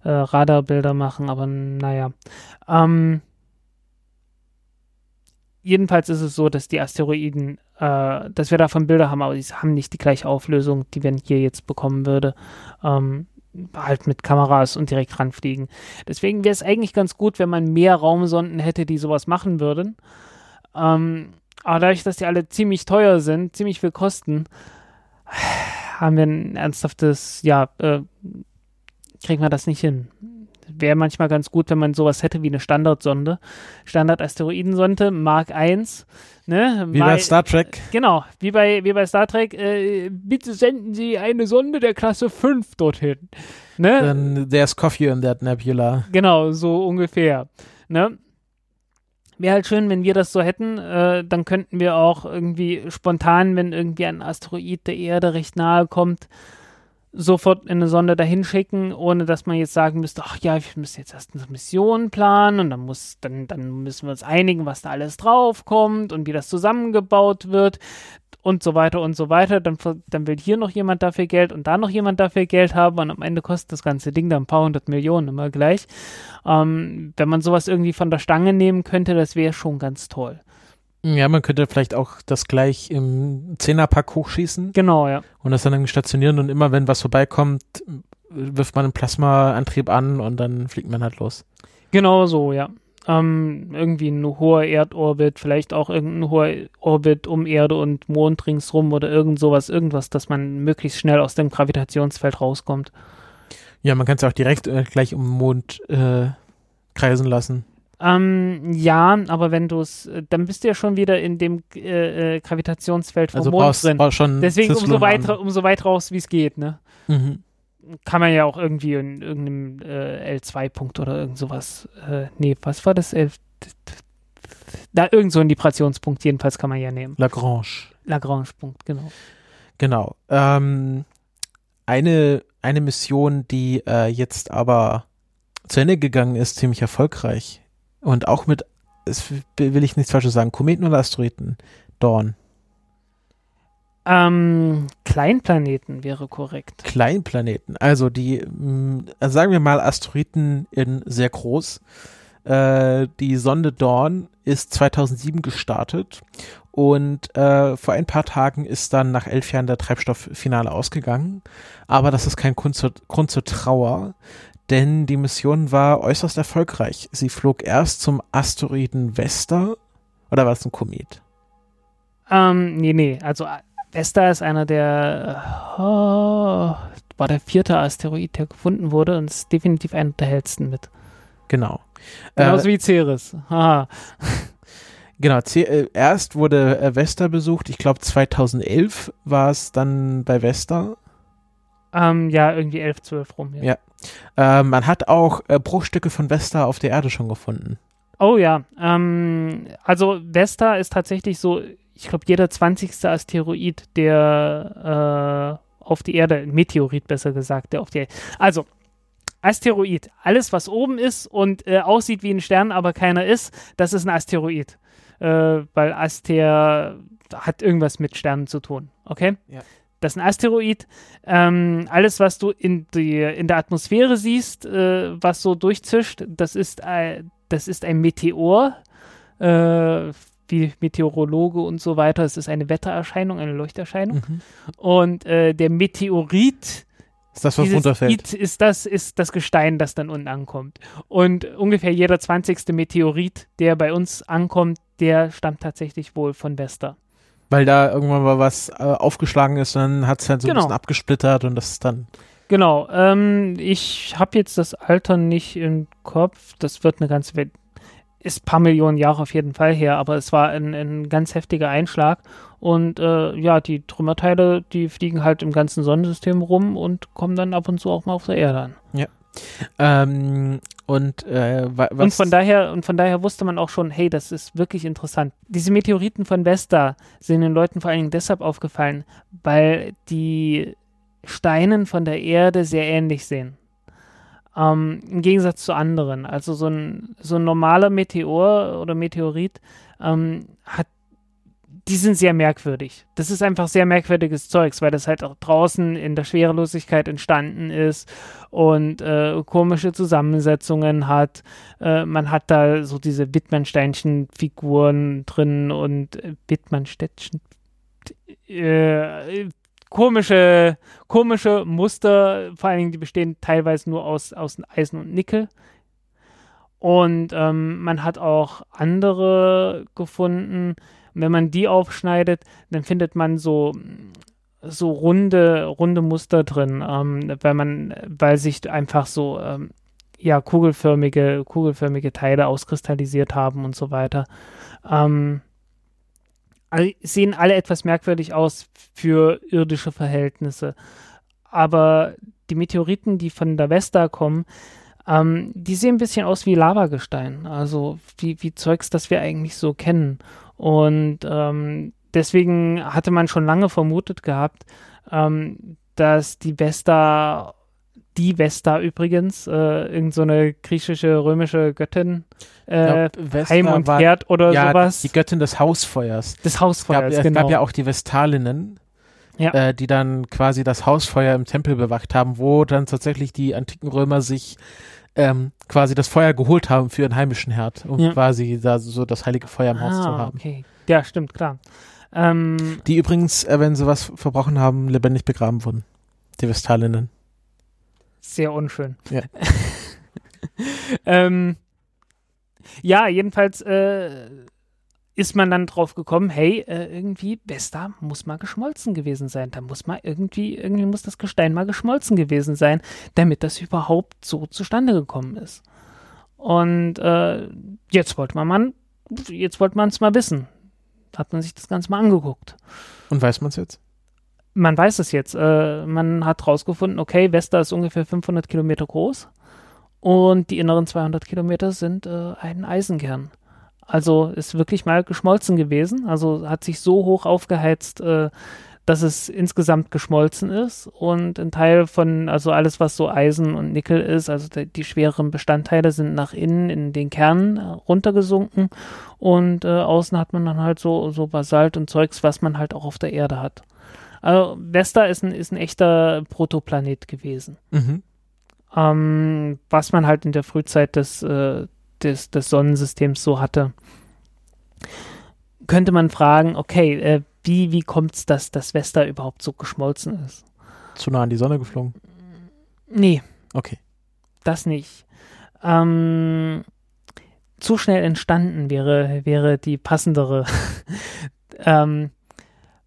Speaker 2: äh, Radarbilder machen, aber naja. Ähm, jedenfalls ist es so, dass die Asteroiden, äh, dass wir davon Bilder haben, aber die haben nicht die gleiche Auflösung, die man hier jetzt bekommen würde. Ähm, halt mit Kameras und direkt ranfliegen. Deswegen wäre es eigentlich ganz gut, wenn man mehr Raumsonden hätte, die sowas machen würden. Ähm, aber dadurch, dass die alle ziemlich teuer sind, ziemlich viel kosten, haben wir ein ernsthaftes, ja, äh, kriegen wir das nicht hin. Wäre manchmal ganz gut, wenn man sowas hätte wie eine Standardsonde. Standard-Asteroidensonde, Mark 1. Ne?
Speaker 1: Wie bei Star Trek.
Speaker 2: Genau, wie bei, wie bei Star Trek. Äh, bitte senden Sie eine Sonde der Klasse 5 dorthin. Ne?
Speaker 1: Then there's coffee in that nebula.
Speaker 2: Genau, so ungefähr. Ne? Wäre halt schön, wenn wir das so hätten. Äh, dann könnten wir auch irgendwie spontan, wenn irgendwie ein Asteroid der Erde recht nahe kommt, sofort eine Sonde dahin schicken, ohne dass man jetzt sagen müsste, ach ja, wir müssen jetzt erst eine Mission planen und dann muss, dann, dann müssen wir uns einigen, was da alles draufkommt und wie das zusammengebaut wird und so weiter und so weiter. Dann, dann will hier noch jemand dafür Geld und da noch jemand dafür Geld haben und am Ende kostet das ganze Ding dann ein paar hundert Millionen immer gleich. Ähm, wenn man sowas irgendwie von der Stange nehmen könnte, das wäre schon ganz toll.
Speaker 1: Ja, man könnte vielleicht auch das gleich im Zehnerpack hochschießen
Speaker 2: Genau, ja.
Speaker 1: und das dann stationieren und immer wenn was vorbeikommt, wirft man einen Plasmaantrieb an und dann fliegt man halt los.
Speaker 2: Genau so, ja. Ähm, irgendwie ein hoher Erdorbit, vielleicht auch irgendein hoher Orbit um Erde und Mond ringsrum oder irgend sowas, irgendwas, dass man möglichst schnell aus dem Gravitationsfeld rauskommt.
Speaker 1: Ja, man kann es auch direkt äh, gleich um den Mond äh, kreisen lassen.
Speaker 2: Ähm, ja, aber wenn du es, dann bist du ja schon wieder in dem äh, äh, Gravitationsfeld vom
Speaker 1: Also
Speaker 2: Mond
Speaker 1: brauchst,
Speaker 2: drin.
Speaker 1: brauchst schon
Speaker 2: Deswegen umso weit, umso weit raus, wie es geht, ne?
Speaker 1: Mhm.
Speaker 2: Kann man ja auch irgendwie in irgendeinem äh, L2-Punkt oder irgend sowas. Äh, nee, was war das? L da irgend so ein Vibrationspunkt jedenfalls kann man ja nehmen.
Speaker 1: Lagrange.
Speaker 2: Lagrange-Punkt, genau.
Speaker 1: Genau. Ähm, eine, eine Mission, die äh, jetzt aber zu Ende gegangen ist, ziemlich erfolgreich. Und auch mit, es will ich nichts Falsches sagen, Kometen oder Asteroiden? Dawn.
Speaker 2: Ähm, Kleinplaneten wäre korrekt.
Speaker 1: Kleinplaneten. Also die, mh, also sagen wir mal Asteroiden in sehr groß. Äh, die Sonde Dawn ist 2007 gestartet und äh, vor ein paar Tagen ist dann nach elf Jahren der Treibstofffinale ausgegangen. Aber das ist kein Grund zur, Grund zur Trauer, denn die Mission war äußerst erfolgreich. Sie flog erst zum Asteroiden Vesta oder war es ein Komet?
Speaker 2: Ähm, nee, nee, also äh, Vesta ist einer der, oh, war der vierte Asteroid, der gefunden wurde und ist definitiv einer der hellsten mit.
Speaker 1: Genau.
Speaker 2: Genauso
Speaker 1: Äh,
Speaker 2: wie Ceres. Haha.
Speaker 1: genau, äh, erst wurde Vesta besucht, ich glaube 2011 war es dann bei Vesta.
Speaker 2: Ähm, ja, irgendwie 11, 12 rum. Ja.
Speaker 1: Ja. Äh, man hat auch äh, Bruchstücke von Vesta auf der Erde schon gefunden.
Speaker 2: Oh ja, ähm, also Vesta ist tatsächlich so, ich glaube, jeder 20. Asteroid, der äh, auf die Erde, Meteorit besser gesagt, der auf die Also, Asteroid, alles was oben ist und äh, aussieht wie ein Stern, aber keiner ist, das ist ein Asteroid. Äh, weil Aster hat irgendwas mit Sternen zu tun, okay?
Speaker 1: Ja.
Speaker 2: Das ist ein Asteroid. Ähm, alles, was du in, die, in der Atmosphäre siehst, äh, was so durchzischt, das ist, äh, das ist ein Meteor, äh, wie Meteorologe und so weiter. Es ist eine Wettererscheinung, eine Leuchterscheinung.
Speaker 1: Mhm.
Speaker 2: Und äh, der Meteorit,
Speaker 1: Ist das, was runterfällt?
Speaker 2: It ist das, ist das Gestein, das dann unten ankommt. Und ungefähr jeder 20. Meteorit, der bei uns ankommt, der stammt tatsächlich wohl von Vesta.
Speaker 1: Weil da irgendwann mal was äh, aufgeschlagen ist und dann hat es halt so
Speaker 2: Genau.
Speaker 1: ein bisschen abgesplittert und das ist dann.
Speaker 2: Genau, ähm, ich habe jetzt das Alter nicht im Kopf. Das wird eine ganze Welt. Ist ein paar Millionen Jahre auf jeden Fall her, aber es war ein, ein ganz heftiger Einschlag. Und äh, ja, die Trümmerteile, die fliegen halt im ganzen Sonnensystem rum und kommen dann ab und zu auch mal auf der Erde an.
Speaker 1: Ähm, und äh,
Speaker 2: Und von daher, und von daher wusste man auch schon, hey, das ist wirklich interessant. Diese Meteoriten von Vesta sind den Leuten vor allen Dingen deshalb aufgefallen, weil die Steinen von der Erde sehr ähnlich sehen. Ähm, Im Gegensatz zu anderen. Also so ein, so ein normaler Meteor oder Meteorit ähm, hat die sind sehr merkwürdig. Das ist einfach sehr merkwürdiges Zeugs, weil das halt auch draußen in der Schwerelosigkeit entstanden ist und äh, komische Zusammensetzungen hat. Äh, man hat da so diese Wittmannsteinchen-Figuren drin und äh, Wittmannstädtchen. Äh, komische, komische Muster, vor allen Dingen, die bestehen teilweise nur aus, aus Eisen und Nickel. Und ähm, man hat auch andere gefunden. Wenn man die aufschneidet, dann findet man so, so runde, runde Muster drin, ähm, weil man, weil sich einfach so ähm, ja, kugelförmige, kugelförmige Teile auskristallisiert haben und so weiter. Ähm, all- sehen alle etwas merkwürdig aus für irdische Verhältnisse. Aber die Meteoriten, die von der Vesta kommen, ähm, die sehen ein bisschen aus wie Lavagestein. Also wie, wie Zeugs, das wir eigentlich so kennen. Und ähm, deswegen hatte man schon lange vermutet gehabt, ähm, dass die Vesta, die Vesta übrigens, äh, irgend so eine griechische, römische Göttin, äh,
Speaker 1: glaub,
Speaker 2: Heim und
Speaker 1: war-
Speaker 2: Herd oder
Speaker 1: ja,
Speaker 2: sowas,
Speaker 1: die Göttin des Hausfeuers.
Speaker 2: des
Speaker 1: Es gab,
Speaker 2: Hausfeuers,
Speaker 1: es
Speaker 2: genau.
Speaker 1: gab ja auch die Vestalinnen,
Speaker 2: Ja.
Speaker 1: äh, die dann quasi das Hausfeuer im Tempel bewacht haben, wo dann tatsächlich die antiken Römer sich ähm, quasi das Feuer geholt haben für ihren heimischen Herd, um
Speaker 2: Ja.
Speaker 1: quasi da so das heilige Feuer im Haus zu
Speaker 2: ah,
Speaker 1: haben.
Speaker 2: okay. Ja, stimmt, klar. Ähm,
Speaker 1: Die übrigens, äh, wenn sie was verbrochen haben, lebendig begraben wurden. Die Vestalinnen.
Speaker 2: sehr unschön.
Speaker 1: Ja.
Speaker 2: ähm, ja, jedenfalls äh, ist man dann drauf gekommen, hey, äh, irgendwie, Vesta muss mal geschmolzen gewesen sein. Da muss mal irgendwie, irgendwie muss das Gestein mal geschmolzen gewesen sein, damit das überhaupt so zustande gekommen ist. Und äh, jetzt wollte man, man jetzt wollte man es mal wissen. Hat man sich das Ganze mal angeguckt.
Speaker 1: Und weiß man es jetzt?
Speaker 2: Man weiß es jetzt. Äh, man hat rausgefunden, okay, Vesta ist ungefähr 500 Kilometer groß und die inneren 200 Kilometer sind äh, ein Eisenkern. Also ist wirklich mal geschmolzen gewesen. Also hat sich so hoch aufgeheizt, äh, dass es insgesamt geschmolzen ist und ein Teil von, also alles, was so Eisen und Nickel ist, also die, die schwereren Bestandteile sind nach innen in den Kern äh, runtergesunken und äh, außen hat man dann halt so, so Basalt und Zeugs, was man halt auch auf der Erde hat. Also Vesta ist ein, ist ein echter Protoplanet gewesen.
Speaker 1: Mhm.
Speaker 2: Ähm, was man halt in der Frühzeit des, äh, des, des Sonnensystems so hatte. Könnte man fragen, okay, äh, wie, wie kommt es, dass das Vesta überhaupt so geschmolzen ist?
Speaker 1: Zu nah an die Sonne geflogen.
Speaker 2: Nee,
Speaker 1: Okay.
Speaker 2: das nicht. Ähm, zu schnell entstanden wäre, wäre die passendere. ähm,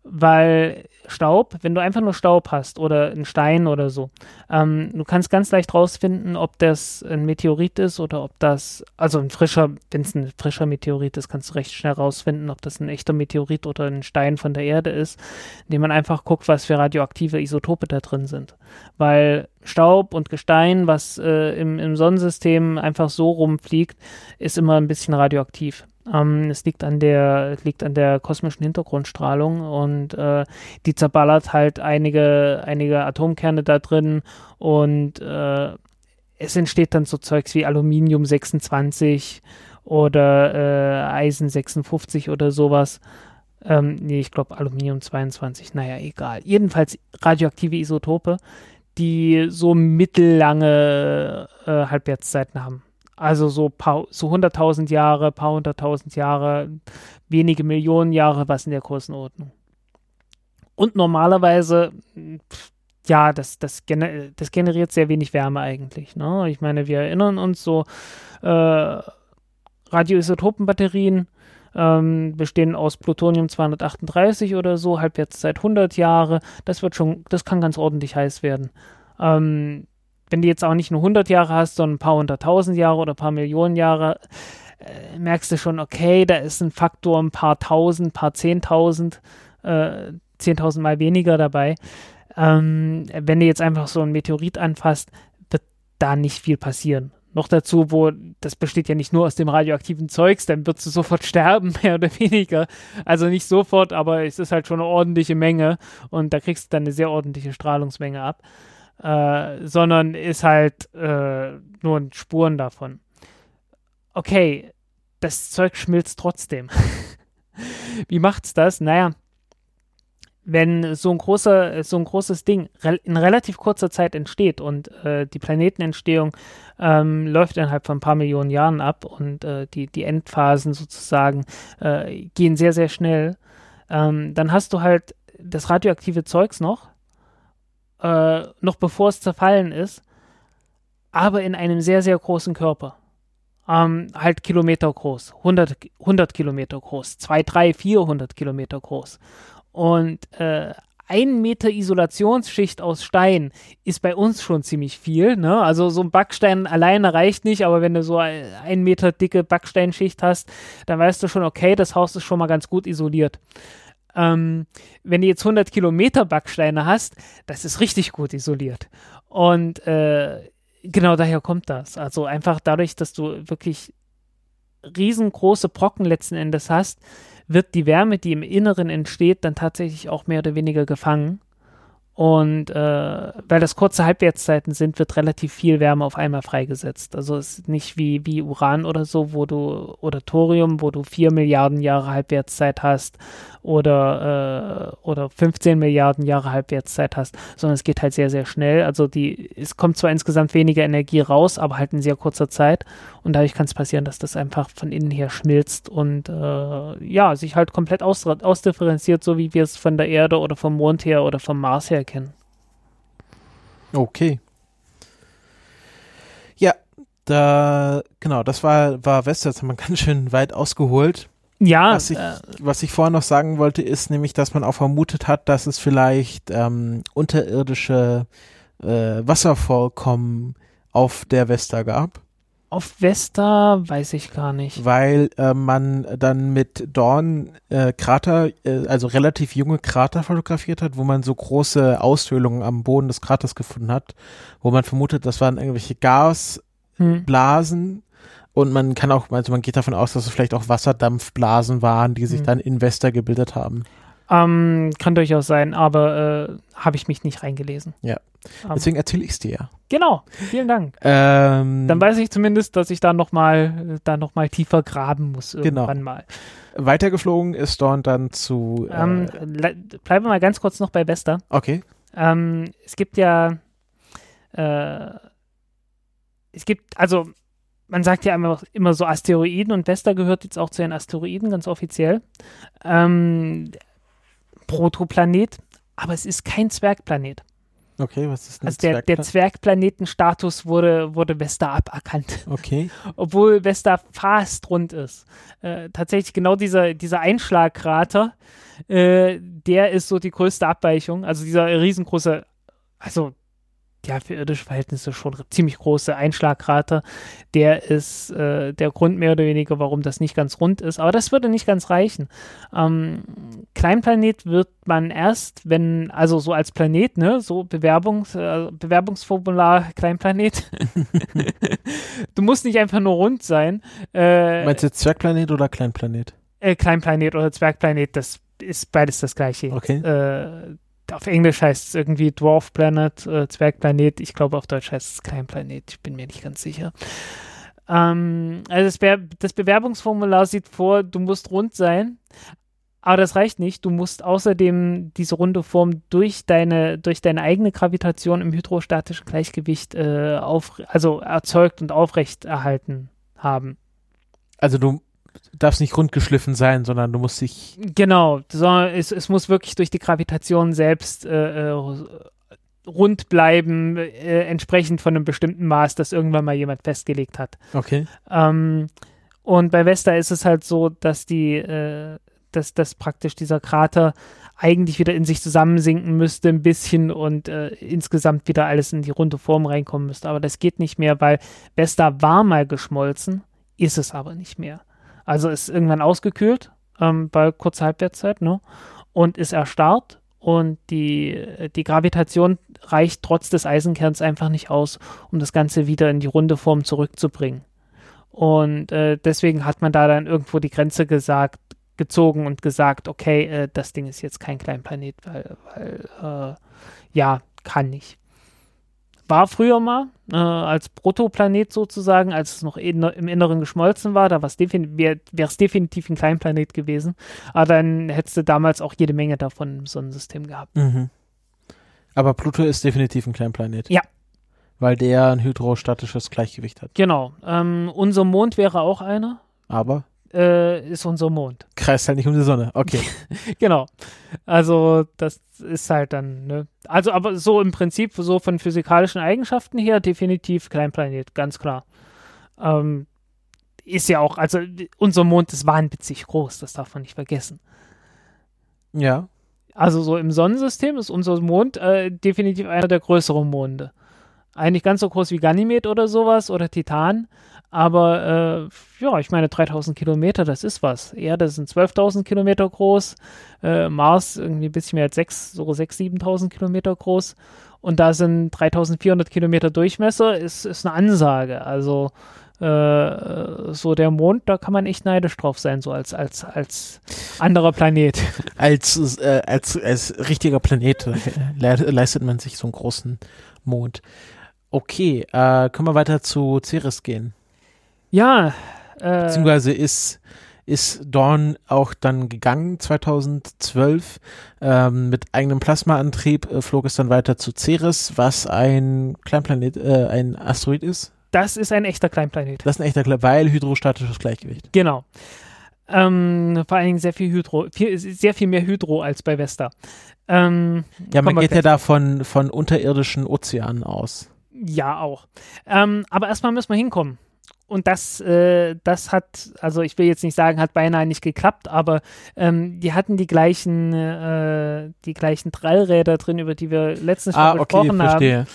Speaker 2: weil Staub, wenn du einfach nur Staub hast oder einen Stein oder so, ähm, du kannst ganz leicht rausfinden, ob das ein Meteorit ist oder ob das, also ein frischer, wenn es ein frischer Meteorit ist, kannst du recht schnell rausfinden, ob das ein echter Meteorit oder ein Stein von der Erde ist, indem man einfach guckt, was für radioaktive Isotope da drin sind. Weil Staub und Gestein, was äh, im, im Sonnensystem einfach so rumfliegt, ist immer ein bisschen radioaktiv. Ähm, es liegt an der, liegt an der kosmischen Hintergrundstrahlung und äh, die zerballert halt einige, einige Atomkerne da drin und äh, es entsteht dann so Zeugs wie Aluminium 26 oder äh, Eisen 56 oder sowas. Ähm, nee, ich glaube Aluminium 22, naja, egal. Jedenfalls radioaktive Isotope, die so mittellange äh, Halbwertszeiten haben. Also so, so 100.000 Jahre, paar hunderttausend Jahre, wenige Millionen Jahre, was in der Größenordnung. Und normalerweise, ja, das, das, gener das generiert sehr wenig Wärme eigentlich. Ne? Ich meine, wir erinnern uns so, äh, Radioisotopenbatterien ähm, bestehen aus Plutonium 238 oder so, Halbwertszeit 100 Jahre. Das wird schon, das kann ganz ordentlich heiß werden. Ähm, wenn du jetzt auch nicht nur 100 Jahre hast, sondern ein paar hunderttausend Jahre oder ein paar Millionen Jahre, äh, merkst du schon, okay, da ist ein Faktor ein paar tausend, paar zehntausend, äh, mal weniger dabei. Ähm, wenn du jetzt einfach so ein Meteorit anfasst, wird da nicht viel passieren. Noch dazu, wo das besteht ja nicht nur aus dem radioaktiven Zeugs, dann wirst du sofort sterben, mehr oder weniger. Also nicht sofort, aber es ist halt schon eine ordentliche Menge und da kriegst du dann eine sehr ordentliche Strahlungsmenge ab äh, sondern ist halt äh, nur Spuren davon. Okay, das Zeug schmilzt trotzdem. Wie macht's das? Naja, wenn so ein großer, so ein großes Ding in relativ kurzer Zeit entsteht und äh, die Planetenentstehung ähm, läuft innerhalb von ein paar Millionen Jahren ab und äh, die, die Endphasen sozusagen äh, gehen sehr, sehr schnell, ähm, dann hast du halt das radioaktive Zeugs noch, äh, noch bevor es zerfallen ist, aber in einem sehr, sehr großen Körper. Ähm, halt Kilometer groß, 100, 100 Kilometer groß, 2, 3, 400 Kilometer groß. Und äh, ein Meter Isolationsschicht aus Stein ist bei uns schon ziemlich viel. Ne? Also so ein Backstein alleine reicht nicht, aber wenn du so ein Meter dicke Backsteinschicht hast, dann weißt du schon, okay, das Haus ist schon mal ganz gut isoliert. Ähm, wenn du jetzt 100 Kilometer Backsteine hast, das ist richtig gut isoliert. Und äh, genau daher kommt das. Also einfach dadurch, dass du wirklich riesengroße Brocken letzten Endes hast, wird die Wärme, die im Inneren entsteht, dann tatsächlich auch mehr oder weniger gefangen. Und äh, weil das kurze Halbwertszeiten sind, wird relativ viel Wärme auf einmal freigesetzt. Also es ist nicht wie, wie Uran oder so, wo du, oder Thorium, wo du vier Milliarden Jahre Halbwertszeit hast oder, äh, oder 15 Milliarden Jahre Halbwertszeit hast, sondern es geht halt sehr, sehr schnell. Also die, es kommt zwar insgesamt weniger Energie raus, aber halt in sehr kurzer Zeit. Und dadurch kann es passieren, dass das einfach von innen her schmilzt und äh, ja, sich halt komplett aus, ausdifferenziert, so wie wir es von der Erde oder vom Mond her oder vom Mars her kennen.
Speaker 1: Okay. Ja, da, genau, das war, war Wester, jetzt haben wir ganz schön weit ausgeholt.
Speaker 2: Ja,
Speaker 1: Was ich,
Speaker 2: äh,
Speaker 1: was ich vorher noch sagen wollte, ist nämlich, dass man auch vermutet hat, dass es vielleicht ähm, unterirdische äh, Wasservorkommen auf der Vesta gab,
Speaker 2: auf Vesta weiß ich gar nicht.
Speaker 1: weil äh, man dann mit Dawn äh, Krater, äh, also relativ junge Krater fotografiert hat, wo man so große Aushöhlungen am Boden des Kraters gefunden hat, wo man vermutet, das waren irgendwelche Gasblasen
Speaker 2: Hm.
Speaker 1: und man kann auch, also man geht davon aus, dass es vielleicht auch Wasserdampfblasen waren, die sich
Speaker 2: Hm.
Speaker 1: dann in Vesta gebildet haben.
Speaker 2: Ähm, kann durchaus sein, aber äh, habe ich mich nicht reingelesen.
Speaker 1: Ja.
Speaker 2: Ähm,
Speaker 1: Deswegen erzähle ich es dir ja.
Speaker 2: genau, vielen Dank.
Speaker 1: Ähm,
Speaker 2: Dann weiß ich zumindest, dass ich da nochmal da noch mal tiefer graben muss
Speaker 1: Genau.
Speaker 2: irgendwann mal.
Speaker 1: weitergeflogen ist Dawn dann zu. Äh,
Speaker 2: Ähm, le- bleiben wir mal ganz kurz noch bei Vesta.
Speaker 1: okay.
Speaker 2: Ähm, es gibt ja, äh, es gibt, also man sagt ja immer, immer so Asteroiden und Vesta gehört jetzt auch zu den Asteroiden, ganz offiziell. Ähm, Protoplanet, aber es ist kein Zwergplanet.
Speaker 1: Okay, was ist ein
Speaker 2: Also der, der
Speaker 1: Zwergplan-
Speaker 2: Zwergplanetenstatus wurde, wurde Vesta aberkannt,
Speaker 1: Okay.
Speaker 2: obwohl Vesta fast rund ist. Äh, tatsächlich genau dieser, dieser Einschlagkrater, äh, der ist so die größte Abweichung. Also dieser riesengroße, also ja, für irdische Verhältnisse schon ziemlich große Einschlagkrater, der ist äh, der Grund mehr oder weniger, warum das nicht ganz rund ist. Aber das würde nicht ganz reichen. Ähm, Kleinplanet wird man erst, wenn, also so als Planet, ne, so Bewerbungs, äh, Bewerbungsformular Kleinplanet. du musst nicht einfach nur rund sein. Äh,
Speaker 1: Meinst du jetzt Zwergplanet oder Kleinplanet?
Speaker 2: äh, Kleinplanet oder Zwergplanet, das ist beides das gleiche.
Speaker 1: Okay.
Speaker 2: Äh, auf Englisch heißt es irgendwie Dwarf Planet, äh, Zwergplanet. Ich glaube, auf Deutsch heißt es Kleinplanet. Ich bin mir nicht ganz sicher. Ähm, also das, Be das Bewerbungsformular sieht vor, du musst rund sein. Aber das reicht nicht. Du musst außerdem diese runde Form durch deine, durch deine eigene Gravitation im hydrostatischen Gleichgewicht äh, auf, also erzeugt und aufrecht erhalten haben.
Speaker 1: Also du darfst nicht rundgeschliffen sein, sondern du musst dich.
Speaker 2: Genau, sondern es, es muss wirklich durch die Gravitation selbst äh, äh, rund bleiben, äh, entsprechend von einem bestimmten Maß, das irgendwann mal jemand festgelegt hat.
Speaker 1: Okay.
Speaker 2: Ähm, und bei Vesta ist es halt so, dass die, äh, dass, dass praktisch dieser Krater eigentlich wieder in sich zusammensinken müsste, ein bisschen und äh, insgesamt wieder alles in die runde Form reinkommen müsste. Aber das geht nicht mehr, weil Vesta war mal geschmolzen, ist es aber nicht mehr. Also ist irgendwann ausgekühlt ähm, bei kurzer Halbwertszeit, ne? Und ist erstarrt und die, die Gravitation reicht trotz des Eisenkerns einfach nicht aus, um das Ganze wieder in die runde Form zurückzubringen. Und äh, deswegen hat man da dann irgendwo die Grenze gesagt, gezogen und gesagt, okay, äh, das Ding ist jetzt kein Kleinplanet, weil, weil äh, ja, kann nicht. War früher mal äh, als Protoplanet sozusagen, als es noch in, im Inneren geschmolzen war, da wäre es definitiv ein Kleinplanet gewesen. Aber dann hättest du damals auch jede Menge davon im Sonnensystem gehabt.
Speaker 1: Mhm. Aber Pluto ist definitiv ein Kleinplanet.
Speaker 2: Ja.
Speaker 1: Weil der ein hydrostatisches Gleichgewicht hat.
Speaker 2: Genau. Ähm, unser Mond wäre auch einer.
Speaker 1: Aber
Speaker 2: Äh, ist unser Mond.
Speaker 1: kreist halt nicht um die Sonne. Okay.
Speaker 2: Genau. Also das ist halt dann, ne? Also aber so im Prinzip, so von physikalischen Eigenschaften her, definitiv Kleinplanet, ganz klar. Ähm, ist ja auch, also unser Mond ist wahnwitzig groß, das darf man nicht vergessen.
Speaker 1: ja.
Speaker 2: Also so im Sonnensystem ist unser Mond äh, definitiv einer der größeren Monde. Eigentlich ganz so groß wie Ganymed oder sowas oder Titan. Aber äh, ja, ich meine 3000 Kilometer, das ist was. Erde sind 12.000 Kilometer groß. Äh, Mars irgendwie ein bisschen mehr als 6, so 6.000, 7.000 Kilometer groß. Und da sind 3400 Kilometer Durchmesser, ist, ist eine Ansage. Also äh, so der Mond, da kann man echt neidisch drauf sein, so als, als, als anderer Planet.
Speaker 1: Als, äh, als, als richtiger Planet le leistet man sich so einen großen Mond. Okay, äh, können wir weiter zu Ceres gehen?
Speaker 2: Ja, äh,
Speaker 1: Beziehungsweise ist, ist Dawn auch dann gegangen 2012 ähm, mit eigenem Plasmaantrieb, äh, flog es dann weiter zu Ceres, was ein Kleinplanet, äh, ein Asteroid ist.
Speaker 2: das ist ein echter Kleinplanet.
Speaker 1: Das ist ein echter, Kle- weil hydrostatisches Gleichgewicht.
Speaker 2: Genau. Ähm, vor allen Dingen sehr viel Hydro, viel, sehr viel mehr Hydro als bei Vesta. Ähm,
Speaker 1: Ja, man geht ja da von, von unterirdischen Ozeanen aus.
Speaker 2: Ja, auch. Ähm, aber erstmal müssen wir hinkommen. Und das, äh, das hat, also ich will jetzt nicht sagen, hat beinahe nicht geklappt, aber ähm, die hatten die gleichen, äh, die gleichen Drallräder drin, über die wir letztens schon
Speaker 1: Ah, okay,
Speaker 2: gesprochen haben.
Speaker 1: verstehe.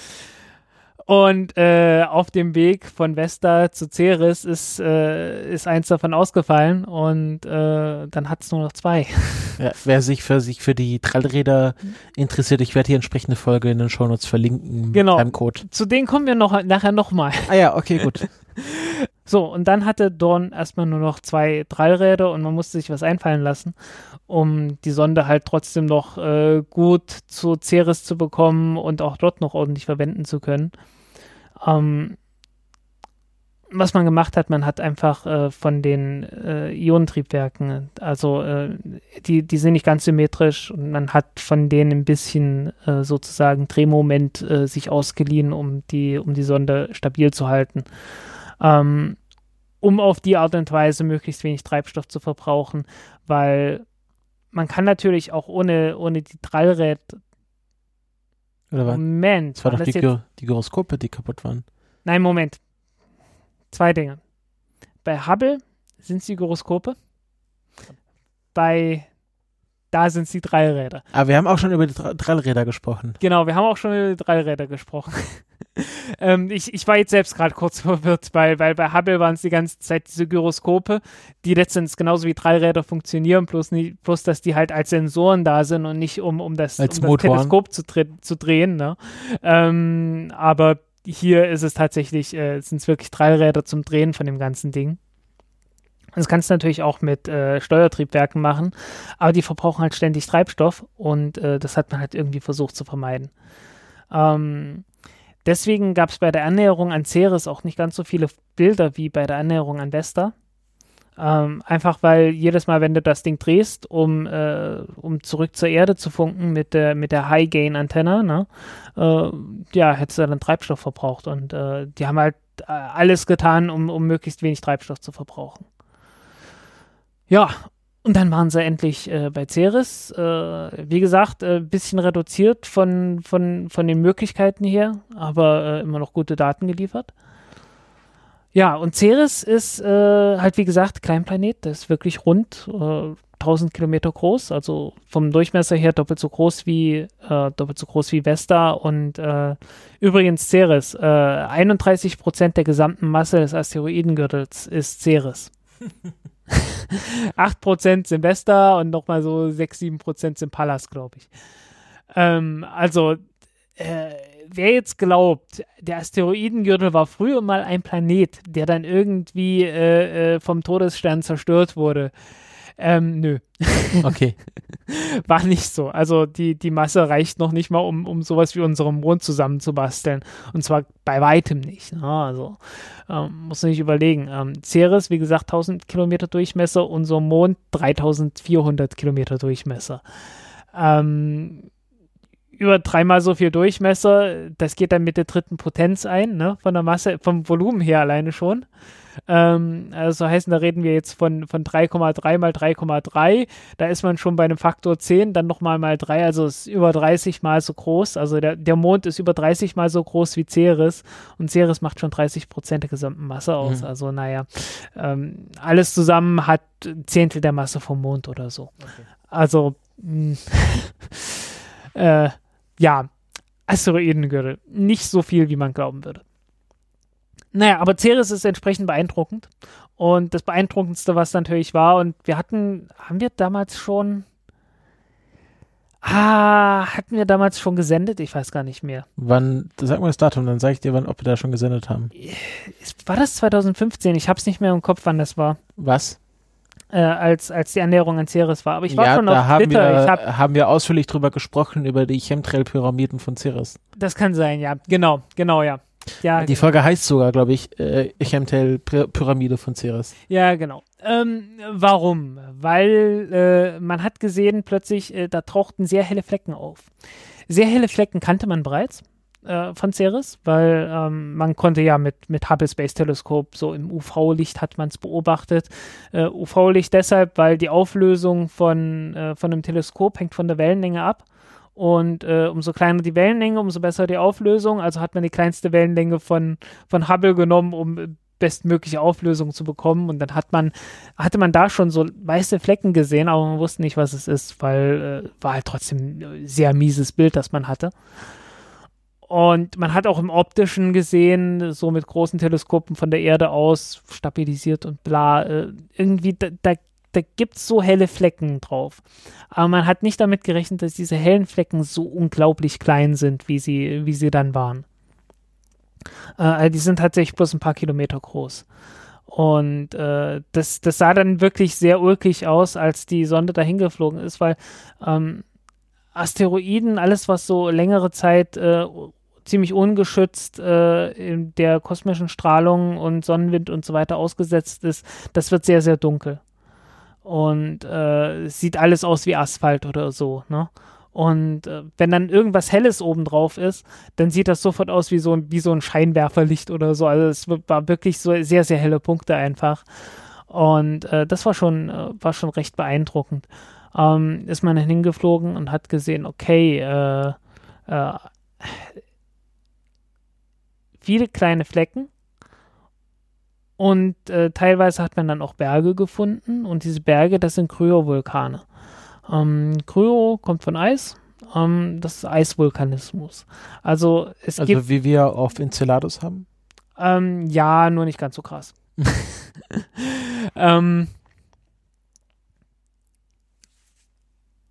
Speaker 2: Und äh, auf dem Weg von Vesta zu Ceres ist, äh, ist eins davon ausgefallen und äh, dann hat es nur noch zwei.
Speaker 1: Ja, wer sich für sich für die Trallräder interessiert, ich werde die entsprechende Folge in den Shownotes verlinken.
Speaker 2: Genau.
Speaker 1: Beim Code.
Speaker 2: Zu denen kommen wir noch nachher nochmal.
Speaker 1: Ah ja, okay, gut.
Speaker 2: So, und dann hatte Dorn erstmal nur noch zwei Drallräder und man musste sich was einfallen lassen, um die Sonde halt trotzdem noch äh, gut zu Ceres zu bekommen und auch dort noch ordentlich verwenden zu können. Ähm, was man gemacht hat, man hat einfach äh, von den äh, Ionentriebwerken, also äh, die, die sind nicht ganz symmetrisch und man hat von denen ein bisschen äh, sozusagen Drehmoment äh, sich ausgeliehen, um die, um die Sonde stabil zu halten. Ähm, um auf die Art und Weise möglichst wenig Treibstoff zu verbrauchen, weil man kann natürlich auch ohne, ohne die Drallräder,
Speaker 1: Oder war,
Speaker 2: Moment.
Speaker 1: das war doch die,
Speaker 2: jetzt-
Speaker 1: die Gyroskope, die kaputt waren.
Speaker 2: Nein, Moment. Zwei Dinge. Bei Hubble sind es die Gyroskope. Bei da sind es die Dreiräder.
Speaker 1: Aber wir haben auch schon über die Dr- Drallräder gesprochen.
Speaker 2: Genau, wir haben auch schon über die Dreiräder gesprochen. ähm, ich, ich war jetzt selbst gerade kurz verwirrt, weil, weil bei Hubble waren es die ganze Zeit diese Gyroskope, die letztendlich genauso wie Dreiräder funktionieren, bloß, nie, bloß dass die halt als Sensoren da sind und nicht um, um das, um
Speaker 1: Als
Speaker 2: das
Speaker 1: Motoren.
Speaker 2: Teleskop zu, zu drehen. Ne? Ähm, aber hier ist es tatsächlich, äh, sind es wirklich Dreiräder zum Drehen von dem ganzen Ding. Das kannst du natürlich auch mit äh, Steuertriebwerken machen, aber die verbrauchen halt ständig Treibstoff und äh, das hat man halt irgendwie versucht zu vermeiden. Ähm, deswegen gab es bei der Annäherung an Ceres auch nicht ganz so viele Bilder wie bei der Annäherung an Vesta. Ähm, einfach weil jedes Mal, wenn du das Ding drehst, um, äh, um zurück zur Erde zu funken mit der, mit der High-Gain-Antenne, ne, äh, ja, hättest du dann Treibstoff verbraucht. Und äh, die haben halt äh, alles getan, um, um möglichst wenig Treibstoff zu verbrauchen. Ja, und dann waren sie endlich äh, bei Ceres. Äh, wie gesagt, ein äh, bisschen reduziert von, von, von den Möglichkeiten her, aber äh, immer noch gute Daten geliefert. Ja, und Ceres ist äh, halt, wie gesagt, Kleinplanet. Das ist wirklich rund, äh, 1000 Kilometer groß, also vom Durchmesser her doppelt so groß wie, äh, doppelt so groß wie Vesta. Und äh, übrigens Ceres, äh, 31 Prozent der gesamten Masse des Asteroidengürtels ist Ceres. 8% sind Vesta und nochmal so 6, 7% sind Pallas, glaube ich. Ähm, also, äh, wer jetzt glaubt, der Asteroidengürtel war früher mal ein Planet, der dann irgendwie äh, äh, vom Todesstern zerstört wurde. Ähm, nö,
Speaker 1: Okay.
Speaker 2: war nicht so. Also die, die Masse reicht noch nicht mal, um, um sowas wie unseren Mond zusammenzubasteln. Und zwar bei weitem nicht. Ne? Also ähm, muss man nicht überlegen. Ähm, Ceres, wie gesagt, 1000 Kilometer Durchmesser, unser Mond 3400 Kilometer Durchmesser. Ähm, über dreimal so viel Durchmesser, das geht dann mit der dritten Potenz ein, ne? von der Masse, vom Volumen her alleine schon. Ähm, also heißen, da reden wir jetzt von, von 3,3 mal 3,3. Da ist man schon bei einem Faktor 10, dann nochmal mal 3, also ist über 30 mal so groß. Also der, der Mond ist über 30 mal so groß wie Ceres und Ceres macht schon 30 Prozent der gesamten Masse aus.
Speaker 1: Mhm.
Speaker 2: Also naja, ähm, alles zusammen hat Zehntel der Masse vom Mond oder so. Also, mh, äh, ja, Asteroidengürtel. Nicht so viel, wie man glauben würde. Naja, aber Ceres ist entsprechend beeindruckend. Und das Beeindruckendste, was natürlich war, und wir hatten, haben wir damals schon, ah, hatten wir damals schon gesendet? Ich weiß gar nicht mehr.
Speaker 1: Wann, sag mal das Datum, dann sage ich dir, wann, ob wir da schon gesendet haben.
Speaker 2: War das 2015? Ich habe es nicht mehr im Kopf, wann das war,
Speaker 1: Was?
Speaker 2: äh, als, als die Annäherung an Ceres war. Aber ich war
Speaker 1: ja,
Speaker 2: schon
Speaker 1: da
Speaker 2: auf
Speaker 1: haben
Speaker 2: Twitter.
Speaker 1: wir,
Speaker 2: hab,
Speaker 1: haben wir ausführlich drüber gesprochen, über die Chemtrail-Pyramiden von Ceres.
Speaker 2: das kann sein, ja. Genau, genau, ja. Ja,
Speaker 1: Die Folge heißt sogar, glaube ich, äh, Chemtrail-Pyramide von Ceres.
Speaker 2: Ja, genau. Ähm, warum? Weil äh, man hat gesehen, plötzlich, äh, da tauchten sehr helle Flecken auf. Sehr helle Flecken kannte man bereits äh, von Ceres, weil ähm, man konnte ja mit, mit Hubble Space Teleskop so im UV-Licht hat man es beobachtet. Äh, UV-Licht deshalb, weil die Auflösung von, äh, von einem Teleskop hängt von der Wellenlänge ab. Und äh, umso kleiner die Wellenlänge, umso besser die Auflösung. Also hat man die kleinste Wellenlänge von, von Hubble genommen, um äh, bestmögliche Auflösung zu bekommen. Und dann hat man, hatte man da schon so weiße Flecken gesehen, aber man wusste nicht, was es ist, weil äh, war halt trotzdem ein sehr mieses Bild, das man hatte. Und man hat auch im optischen gesehen, so mit großen Teleskopen von der Erde aus, stabilisiert und bla, äh, irgendwie, da, da, da gibt es so helle Flecken drauf. Aber man hat nicht damit gerechnet, dass diese hellen Flecken so unglaublich klein sind, wie sie, wie sie dann waren. Äh, die sind tatsächlich bloß ein paar Kilometer groß. Und äh, das, das sah dann wirklich sehr ulkig aus, als die Sonde dahin geflogen ist, weil ähm, Asteroiden, alles was so längere Zeit äh, ziemlich ungeschützt äh, der kosmischen Strahlung und Sonnenwind und so weiter ausgesetzt ist, das wird sehr, sehr dunkel. Und äh, sieht alles aus wie Asphalt oder so, ne? Und äh, wenn dann irgendwas Helles obendrauf ist, dann sieht das sofort aus wie so, ein- wie so ein Scheinwerferlicht oder so. Also es war wirklich so sehr, sehr helle Punkte einfach. Und äh, das war schon, äh, war schon recht beeindruckend. Ähm, ist man hingeflogen und hat gesehen, okay, äh, äh, viele kleine Flecken und äh, teilweise hat man dann auch Berge gefunden und diese Berge, das sind Kryovulkane. Ähm, Kryo kommt von Eis, ähm, das ist Eisvulkanismus. Also es
Speaker 1: Also
Speaker 2: gibt,
Speaker 1: wie wir auf Enceladus haben?
Speaker 2: ähm, ja, nur nicht ganz so krass. ähm,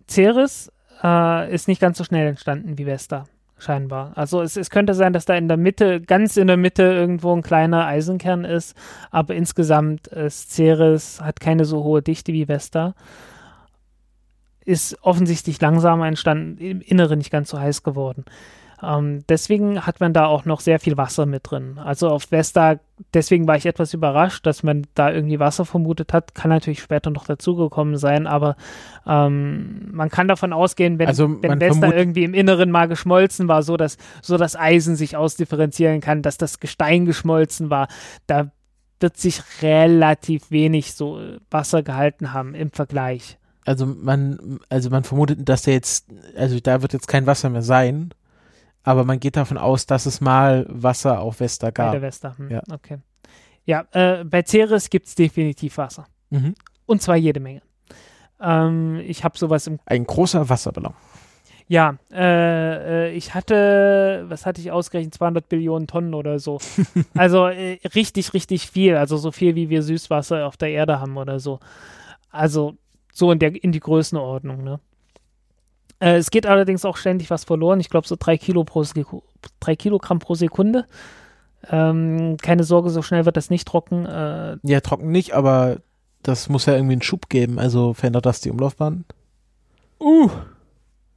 Speaker 2: Ceres äh, ist nicht ganz so schnell entstanden wie Vesta, scheinbar. Also es, es könnte sein, dass da in der Mitte, ganz in der Mitte irgendwo ein kleiner Eisenkern ist, aber insgesamt ist Ceres, hat keine so hohe Dichte wie Vesta. Ist offensichtlich langsamer entstanden, im Inneren nicht ganz so heiß geworden. Ähm, deswegen hat man da auch noch sehr viel Wasser mit drin. Also auf Vesta, deswegen war ich etwas überrascht, dass man da irgendwie Wasser vermutet hat. Kann natürlich später noch dazugekommen sein, aber ähm, man kann davon ausgehen, wenn,
Speaker 1: Also
Speaker 2: wenn Vesta irgendwie im Inneren mal geschmolzen war, so dass so das Eisen sich ausdifferenzieren kann, dass das Gestein geschmolzen war, da wird sich relativ wenig so äh, Wasser gehalten haben im Vergleich.
Speaker 1: Also man, also man vermutet, dass der jetzt, also da wird jetzt kein Wasser mehr sein, aber man geht davon aus, dass es mal Wasser auf Vesta
Speaker 2: Bei
Speaker 1: gab.
Speaker 2: der Vesta. Hm,
Speaker 1: Ja.
Speaker 2: Okay. Ja, äh, bei Ceres gibt es definitiv Wasser.
Speaker 1: Mhm.
Speaker 2: Und zwar jede Menge. Ähm, ich habe sowas im.
Speaker 1: Ein großer Wasserballon.
Speaker 2: Ja, äh, äh, ich hatte, was hatte ich ausgerechnet? 200 Billionen Tonnen oder so. also äh, richtig, richtig viel. Also so viel, wie wir Süßwasser auf der Erde haben oder so. Also so in, der, in die Größenordnung, ne? Äh, es geht allerdings auch ständig was verloren. Ich glaube, so drei, Kilo pro, drei Kilogramm pro Sekunde. Ähm, keine Sorge, so schnell wird das nicht trocken. Äh,
Speaker 1: Ja, trocken nicht, aber das muss ja irgendwie einen Schub geben. Also verändert das die Umlaufbahn?
Speaker 2: uh,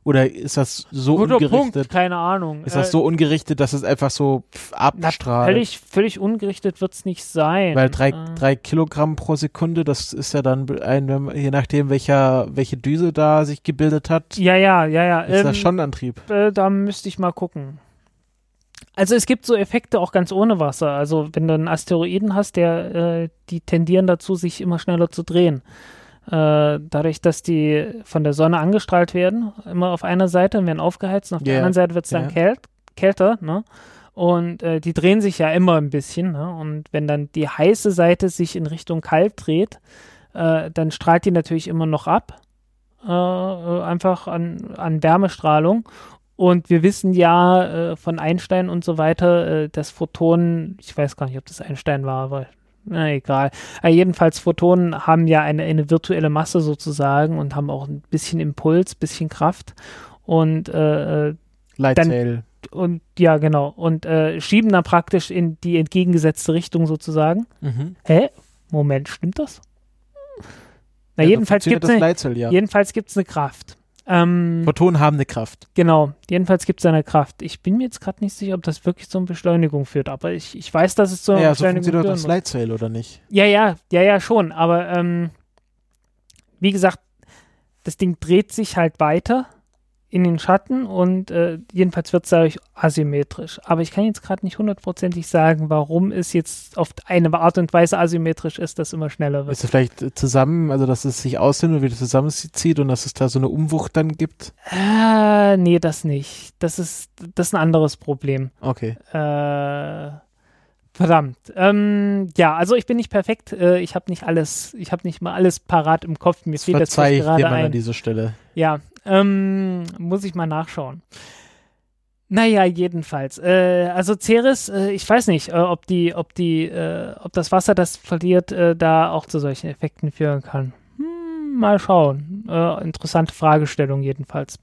Speaker 1: Oder ist das so
Speaker 2: guter Punkt,
Speaker 1: ungerichtet?
Speaker 2: keine Ahnung.
Speaker 1: Ist das
Speaker 2: Äh,
Speaker 1: so ungerichtet, dass es einfach so abstrahlt?
Speaker 2: völlig, völlig ungerichtet wird es nicht sein.
Speaker 1: Weil drei,
Speaker 2: Äh,
Speaker 1: drei Kilogramm pro Sekunde, das ist ja dann ein, je nachdem, welcher, welche Düse da sich gebildet hat,
Speaker 2: ja, ja, ja, ja.
Speaker 1: ist das
Speaker 2: ähm,
Speaker 1: schon Antrieb.
Speaker 2: äh, da müsste ich mal gucken. Also es gibt so Effekte auch ganz ohne Wasser. Also wenn du einen Asteroiden hast, der, äh, die tendieren dazu, sich immer schneller zu drehen. Äh, dadurch, dass die von der Sonne angestrahlt werden, immer auf einer Seite und werden aufgeheizt und auf der
Speaker 1: Ja,
Speaker 2: anderen Seite wird es dann
Speaker 1: ja.
Speaker 2: kält, kälter, ne? Und äh, die drehen sich ja immer ein bisschen, ne? Und wenn dann die heiße Seite sich in Richtung kalt dreht, äh, dann strahlt die natürlich immer noch ab. Äh, äh, einfach an, an Wärmestrahlung. Und wir wissen ja äh, von Einstein und so weiter, äh, dass Photonen, ich weiß gar nicht, ob das Einstein war, aber na egal. Äh, jedenfalls Photonen haben ja eine, eine virtuelle Masse sozusagen und haben auch ein bisschen Impuls, bisschen Kraft. Und, äh, äh,
Speaker 1: Lightsail.
Speaker 2: und ja, genau. Und äh, schieben dann praktisch in die entgegengesetzte Richtung sozusagen.
Speaker 1: Mhm.
Speaker 2: Hä? Moment, stimmt das? Na,
Speaker 1: Ja,
Speaker 2: jedenfalls gibt es eine,
Speaker 1: ja.
Speaker 2: jedenfalls gibt's eine Kraft. Ähm,
Speaker 1: Photonen haben eine Kraft.
Speaker 2: Genau, jedenfalls gibt es eine Kraft. Ich bin mir jetzt gerade nicht sicher, ob das wirklich zur Beschleunigung führt, aber ich, ich weiß, dass es zur
Speaker 1: Ja, so
Speaker 2: Beschleunigung
Speaker 1: funktioniert doch
Speaker 2: führen
Speaker 1: das
Speaker 2: muss.
Speaker 1: Lightsail, oder nicht?
Speaker 2: Ja, ja, ja, ja, schon, aber ähm, wie gesagt, das Ding dreht sich halt weiter in den Schatten und äh, jedenfalls wird es dadurch asymmetrisch. Aber ich kann jetzt gerade nicht hundertprozentig sagen, warum es jetzt auf eine Art und Weise asymmetrisch ist, dass immer schneller wird.
Speaker 1: Ist es vielleicht zusammen, also dass es sich ausdehnt und wieder zusammenzieht und dass es da so eine Umwucht dann gibt?
Speaker 2: Äh, nee, das nicht. Das ist, das ist ein anderes Problem.
Speaker 1: Okay.
Speaker 2: Äh, verdammt. Ähm, ja, also ich bin nicht perfekt. Äh, ich habe nicht alles, ich habe nicht mal alles parat im Kopf. Mir fiel das jetzt
Speaker 1: ich dir
Speaker 2: gerade
Speaker 1: mal an dieser Stelle.
Speaker 2: Ja, ähm, muss ich mal nachschauen. Naja, jedenfalls. Äh, also Ceres, äh, ich weiß nicht, äh, ob die, ob die, äh, ob das Wasser, das verliert, äh, da auch zu solchen Effekten führen kann. Hm, mal schauen. Äh, interessante Fragestellung jedenfalls.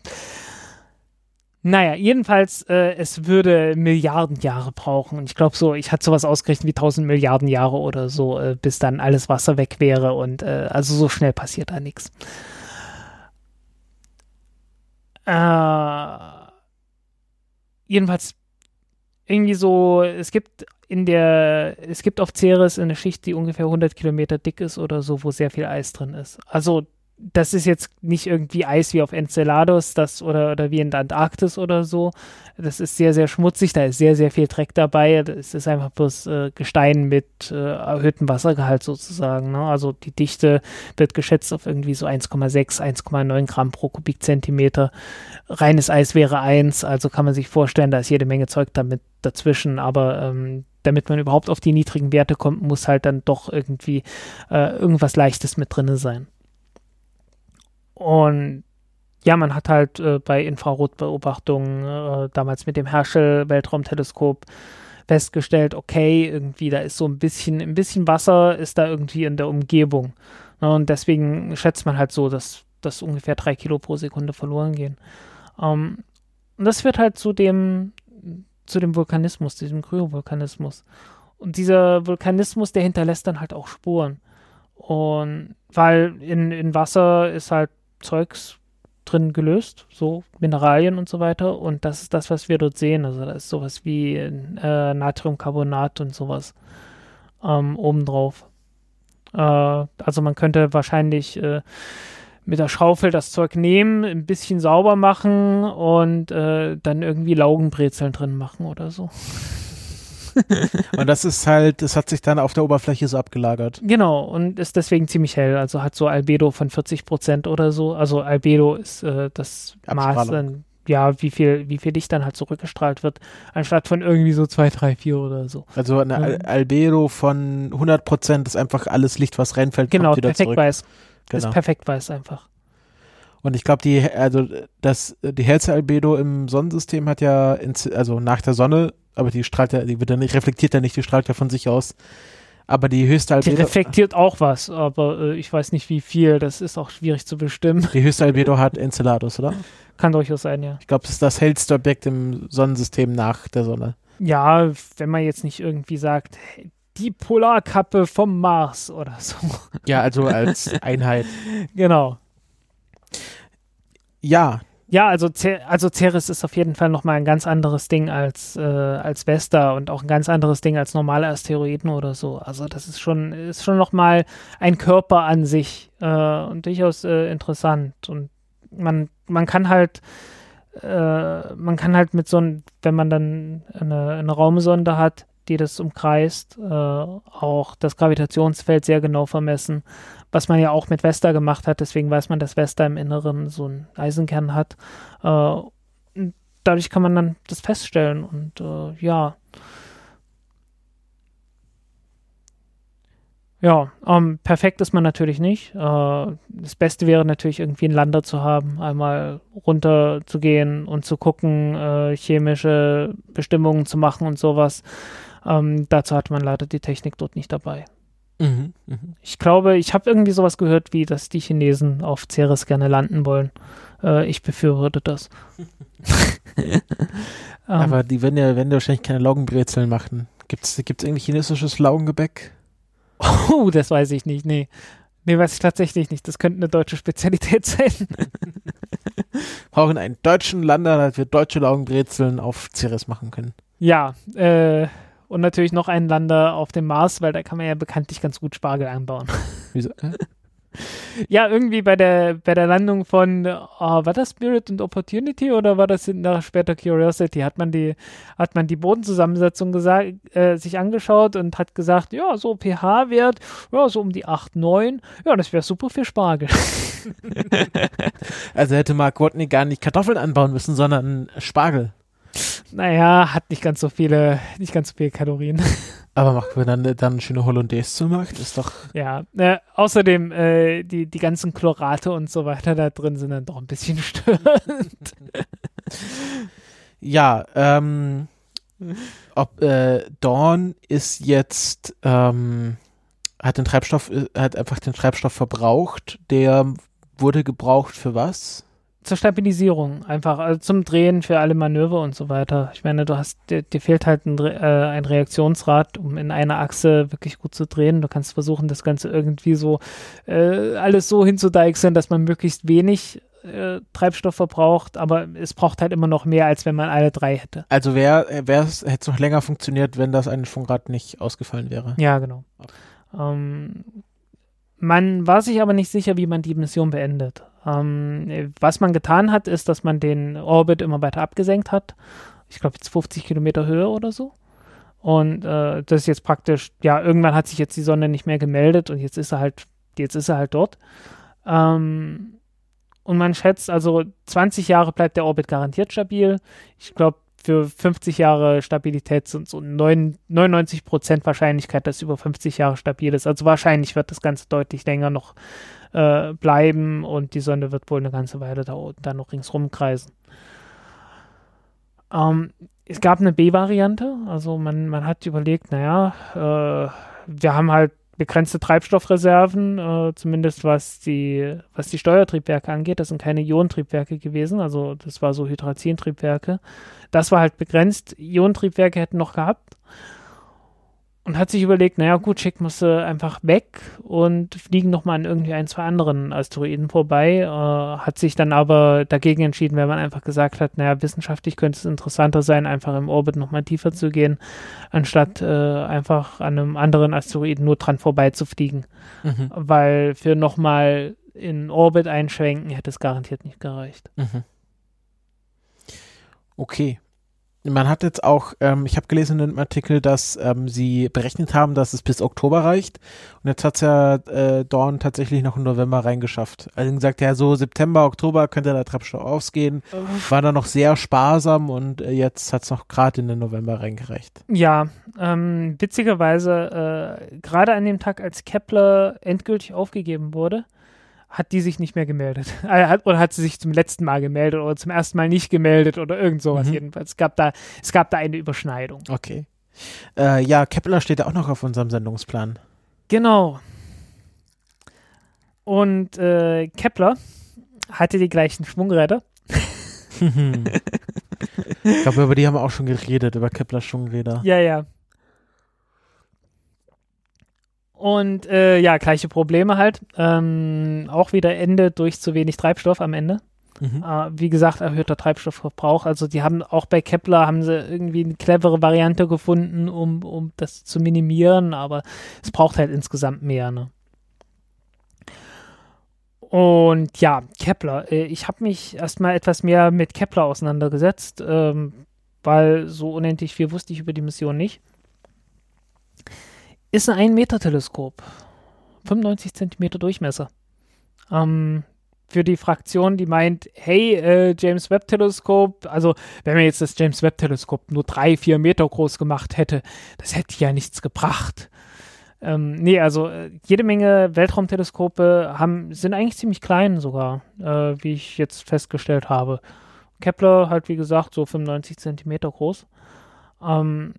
Speaker 2: Naja, jedenfalls, es würde Milliarden Jahre brauchen. Und ich glaube so, ich hatte sowas ausgerechnet wie 1000 Milliarden Jahre oder so, bis dann alles Wasser weg wäre. Und also so schnell passiert da nichts. Äh, jedenfalls irgendwie so, es gibt in der, es gibt auf Ceres eine Schicht, die ungefähr 100 Kilometer dick ist oder so, wo sehr viel Eis drin ist. Also das ist jetzt nicht irgendwie Eis wie auf Enceladus das, oder, oder wie in der Antarktis oder so. Das ist sehr, sehr schmutzig, da ist sehr, sehr viel Dreck dabei. Es ist einfach bloß äh, Gestein mit äh, erhöhtem Wassergehalt sozusagen. Ne? Also die Dichte wird geschätzt auf irgendwie so 1,6, 1,9 Gramm pro Kubikzentimeter. Reines Eis wäre 1, also kann man sich vorstellen, da ist jede Menge Zeug damit dazwischen, aber ähm, damit man überhaupt auf die niedrigen Werte kommt, muss halt dann doch irgendwie äh, irgendwas Leichtes mit drinne sein. Und ja, man hat halt äh, bei Infrarotbeobachtungen äh, damals mit dem Herschel Weltraumteleskop festgestellt, okay, irgendwie da ist so ein bisschen, ein bisschen Wasser ist da irgendwie in der Umgebung. Ne, und deswegen schätzt man halt so, dass, dass ungefähr drei Kilo pro Sekunde verloren gehen. Ähm, und das wird halt zu dem, zu dem Vulkanismus, diesem Kryovulkanismus. Und dieser Vulkanismus, der hinterlässt dann halt auch Spuren. Und weil in, in Wasser ist halt Zeugs drin gelöst, so Mineralien und so weiter. Und das ist das, was wir dort sehen. Also da ist sowas wie äh, Natriumcarbonat und sowas ähm, obendrauf. Äh, also man könnte wahrscheinlich äh, mit der Schaufel das Zeug nehmen, ein bisschen sauber machen und äh, dann irgendwie Laugenbrezeln drin machen oder so.
Speaker 1: und das ist halt, das hat sich dann auf der Oberfläche so abgelagert.
Speaker 2: Genau, und ist deswegen ziemlich hell. Also hat so Albedo von 40 Prozent oder so. Also Albedo ist äh, das Maß dann, ja, wie viel, wie viel Licht dann halt zurückgestrahlt wird, anstatt von irgendwie so 2, 3, 4 oder so.
Speaker 1: Also eine Al Albedo von 100 Prozent ist einfach alles Licht, was reinfällt,
Speaker 2: genau,
Speaker 1: kommt wieder
Speaker 2: perfekt
Speaker 1: zurück.
Speaker 2: weiß.
Speaker 1: Genau.
Speaker 2: Ist perfekt weiß einfach.
Speaker 1: Und ich glaube, die, also das, die hellste Albedo im Sonnensystem hat ja, ins, also nach der Sonne, aber die strahlt ja, die wird ja nicht, reflektiert ja nicht, die strahlt ja von sich aus. Aber die höchste
Speaker 2: Die
Speaker 1: Albedo,
Speaker 2: reflektiert auch was, aber äh, ich weiß nicht wie viel. Das ist auch schwierig zu bestimmen.
Speaker 1: die höchste Albedo hat Enceladus, oder?
Speaker 2: Kann durchaus sein, ja.
Speaker 1: Ich glaube, das ist das hellste Objekt im Sonnensystem nach der Sonne.
Speaker 2: Ja, wenn man jetzt nicht irgendwie sagt, die Polarkappe vom Mars oder so.
Speaker 1: Ja, also als Einheit.
Speaker 2: genau.
Speaker 1: Ja,
Speaker 2: Ja, also, also Ceres ist auf jeden Fall nochmal ein ganz anderes Ding als, äh, als Vesta und auch ein ganz anderes Ding als normale Asteroiden oder so. Also das ist schon, ist schon nochmal ein Körper an sich äh, und durchaus äh, interessant. Und man, man kann halt, äh, man kann halt mit so einem, wenn man dann eine, eine Raumsonde hat, die das umkreist, äh, auch das Gravitationsfeld sehr genau vermessen, was man ja auch mit Vesta gemacht hat. Deswegen weiß man, dass Vesta im Inneren so einen Eisenkern hat. Äh, dadurch kann man dann das feststellen und äh, ja. Ja, ähm, perfekt ist man natürlich nicht. Äh, das Beste wäre natürlich irgendwie einen Lander zu haben, einmal runter zu gehen und zu gucken, äh, chemische Bestimmungen zu machen und sowas. Ähm, dazu hat man leider die Technik dort nicht dabei.
Speaker 1: Mhm, mhm.
Speaker 2: Ich glaube, ich habe irgendwie sowas gehört, wie dass die Chinesen auf Ceres gerne landen wollen. Äh, ich befürworte das. ähm,
Speaker 1: Aber die werden ja, werden ja wahrscheinlich keine Laugenbrezeln machen. Gibt's, gibt's irgendwie chinesisches Laugengebäck?
Speaker 2: oh, das weiß ich nicht. Nee. Nee, weiß ich tatsächlich nicht. Das könnte eine deutsche Spezialität sein.
Speaker 1: Brauchen einen deutschen Lander, damit wir deutsche Laugenbrezeln auf Ceres machen können.
Speaker 2: ja, äh, und natürlich noch einen Lander auf dem Mars, weil da kann man ja bekanntlich ganz gut Spargel anbauen.
Speaker 1: Wieso?
Speaker 2: Ja, irgendwie bei der, bei der Landung von, äh, war das Spirit und Opportunity oder war das der später Curiosity? Hat man die, hat man die Bodenzusammensetzung gesagt, äh, sich angeschaut und hat gesagt, ja, so pH-Wert, ja, so um die 8, 9, ja, das wäre super für Spargel.
Speaker 1: Also hätte Mark Watney gar nicht Kartoffeln anbauen müssen, sondern Spargel.
Speaker 2: Naja, hat nicht ganz so viele, nicht ganz so viele Kalorien.
Speaker 1: Aber macht man dann, dann eine schöne Hollandaise zumacht, ist doch.
Speaker 2: ja, äh, außerdem, äh, die, die ganzen Chlorate und so weiter da drin sind dann doch ein bisschen störend.
Speaker 1: Ja, ähm, ob äh, Dawn ist jetzt ähm, hat den Treibstoff äh, hat einfach den Treibstoff verbraucht. Der wurde gebraucht für was?
Speaker 2: Zur Stabilisierung, einfach also zum Drehen für alle Manöver und so weiter. Ich meine, du hast, dir, dir fehlt halt ein, äh, ein Reaktionsrad, um in einer Achse wirklich gut zu drehen. Du kannst versuchen, das Ganze irgendwie so äh, alles so hinzudeichseln, dass man möglichst wenig äh, Treibstoff verbraucht, aber es braucht halt immer noch mehr, als wenn man alle drei hätte.
Speaker 1: Also wäre wäre es hätte es noch länger funktioniert, wenn das ein Schwungrad nicht ausgefallen wäre.
Speaker 2: Ja, genau. Ähm, Man war sich aber nicht sicher, wie man die Mission beendet. Ähm, was man getan hat, ist, dass man den Orbit immer weiter abgesenkt hat. Ich glaube, jetzt 50 Kilometer Höhe oder so. Und äh, das ist jetzt praktisch, ja, irgendwann hat sich jetzt die Sonne nicht mehr gemeldet und jetzt ist er halt, jetzt ist er halt dort. Ähm, und man schätzt, also 20 Jahre bleibt der Orbit garantiert stabil. Ich glaube, für 50 Jahre Stabilität sind so 9, 99 Prozent Wahrscheinlichkeit, dass über 50 Jahre stabil ist. Also wahrscheinlich wird das Ganze deutlich länger noch äh, bleiben und die Sonne wird wohl eine ganze Weile da, da noch ringsrum kreisen. Ähm, es gab eine B-Variante, also man, man hat überlegt, naja, äh, wir haben halt begrenzte Treibstoffreserven, äh, zumindest was die, was die Steuertriebwerke angeht. Das sind keine Ionentriebwerke gewesen, also das war so Hydrazintriebwerke. Das war halt begrenzt. Ionentriebwerke hätten noch gehabt und hat sich überlegt, naja gut, schick musst du einfach weg und fliegen nochmal an irgendwie ein, zwei anderen Asteroiden vorbei. Äh, hat sich dann aber dagegen entschieden, weil man einfach gesagt hat, naja, wissenschaftlich könnte es interessanter sein, einfach im Orbit nochmal tiefer zu gehen, anstatt äh, einfach an einem anderen Asteroiden nur dran vorbei zu fliegen.
Speaker 1: Mhm.
Speaker 2: Weil für nochmal in Orbit einschwenken hätte es garantiert nicht gereicht.
Speaker 1: Mhm. Okay. Man hat jetzt auch, ähm, ich habe gelesen in einem Artikel, dass ähm, sie berechnet haben, dass es bis Oktober reicht. Und jetzt hat es ja äh, Dawn tatsächlich noch im November reingeschafft. Also gesagt, ja, so September, Oktober könnte der Treibstoff ausgehen. War da noch sehr sparsam und äh, jetzt hat es noch gerade in den November reingereicht.
Speaker 2: Ja, ähm, witzigerweise, äh, gerade an dem Tag, als Kepler endgültig aufgegeben wurde, hat die sich nicht mehr gemeldet. Äh, oder hat sie sich zum letzten Mal gemeldet oder zum ersten Mal nicht gemeldet oder irgend sowas
Speaker 1: Mhm.
Speaker 2: jedenfalls. Es gab, da, es gab da eine Überschneidung.
Speaker 1: Okay. Äh, ja, Kepler steht ja auch noch auf unserem Sendungsplan.
Speaker 2: Genau. Und äh, Kepler hatte die gleichen Schwungräder.
Speaker 1: ich glaube, über die haben wir auch schon geredet, über Kepler Schwungräder.
Speaker 2: Ja, ja. Und äh, ja, gleiche Probleme halt. Ähm, auch wieder Ende durch zu wenig Treibstoff am Ende.
Speaker 1: Mhm.
Speaker 2: Äh, wie gesagt, erhöhter Treibstoffverbrauch. Also die haben auch bei Kepler haben sie irgendwie eine clevere Variante gefunden, um, um das zu minimieren, aber es braucht halt insgesamt mehr. Ne? Und ja, Kepler. Äh, ich habe mich erstmal etwas mehr mit Kepler auseinandergesetzt, ähm, weil so unendlich viel wusste ich über die Mission nicht. Ist ein 1-Meter-Teleskop. 95 Zentimeter Durchmesser. Ähm, für die Fraktion, die meint, hey, äh, James Webb Teleskop, also wenn man jetzt das James Webb Teleskop nur drei, vier Meter groß gemacht hätte, das hätte ja nichts gebracht. Ähm, nee, also äh, jede Menge Weltraumteleskope haben, sind eigentlich ziemlich klein sogar, äh, wie ich jetzt festgestellt habe. Kepler halt, wie gesagt, so 95 Zentimeter groß. Ähm,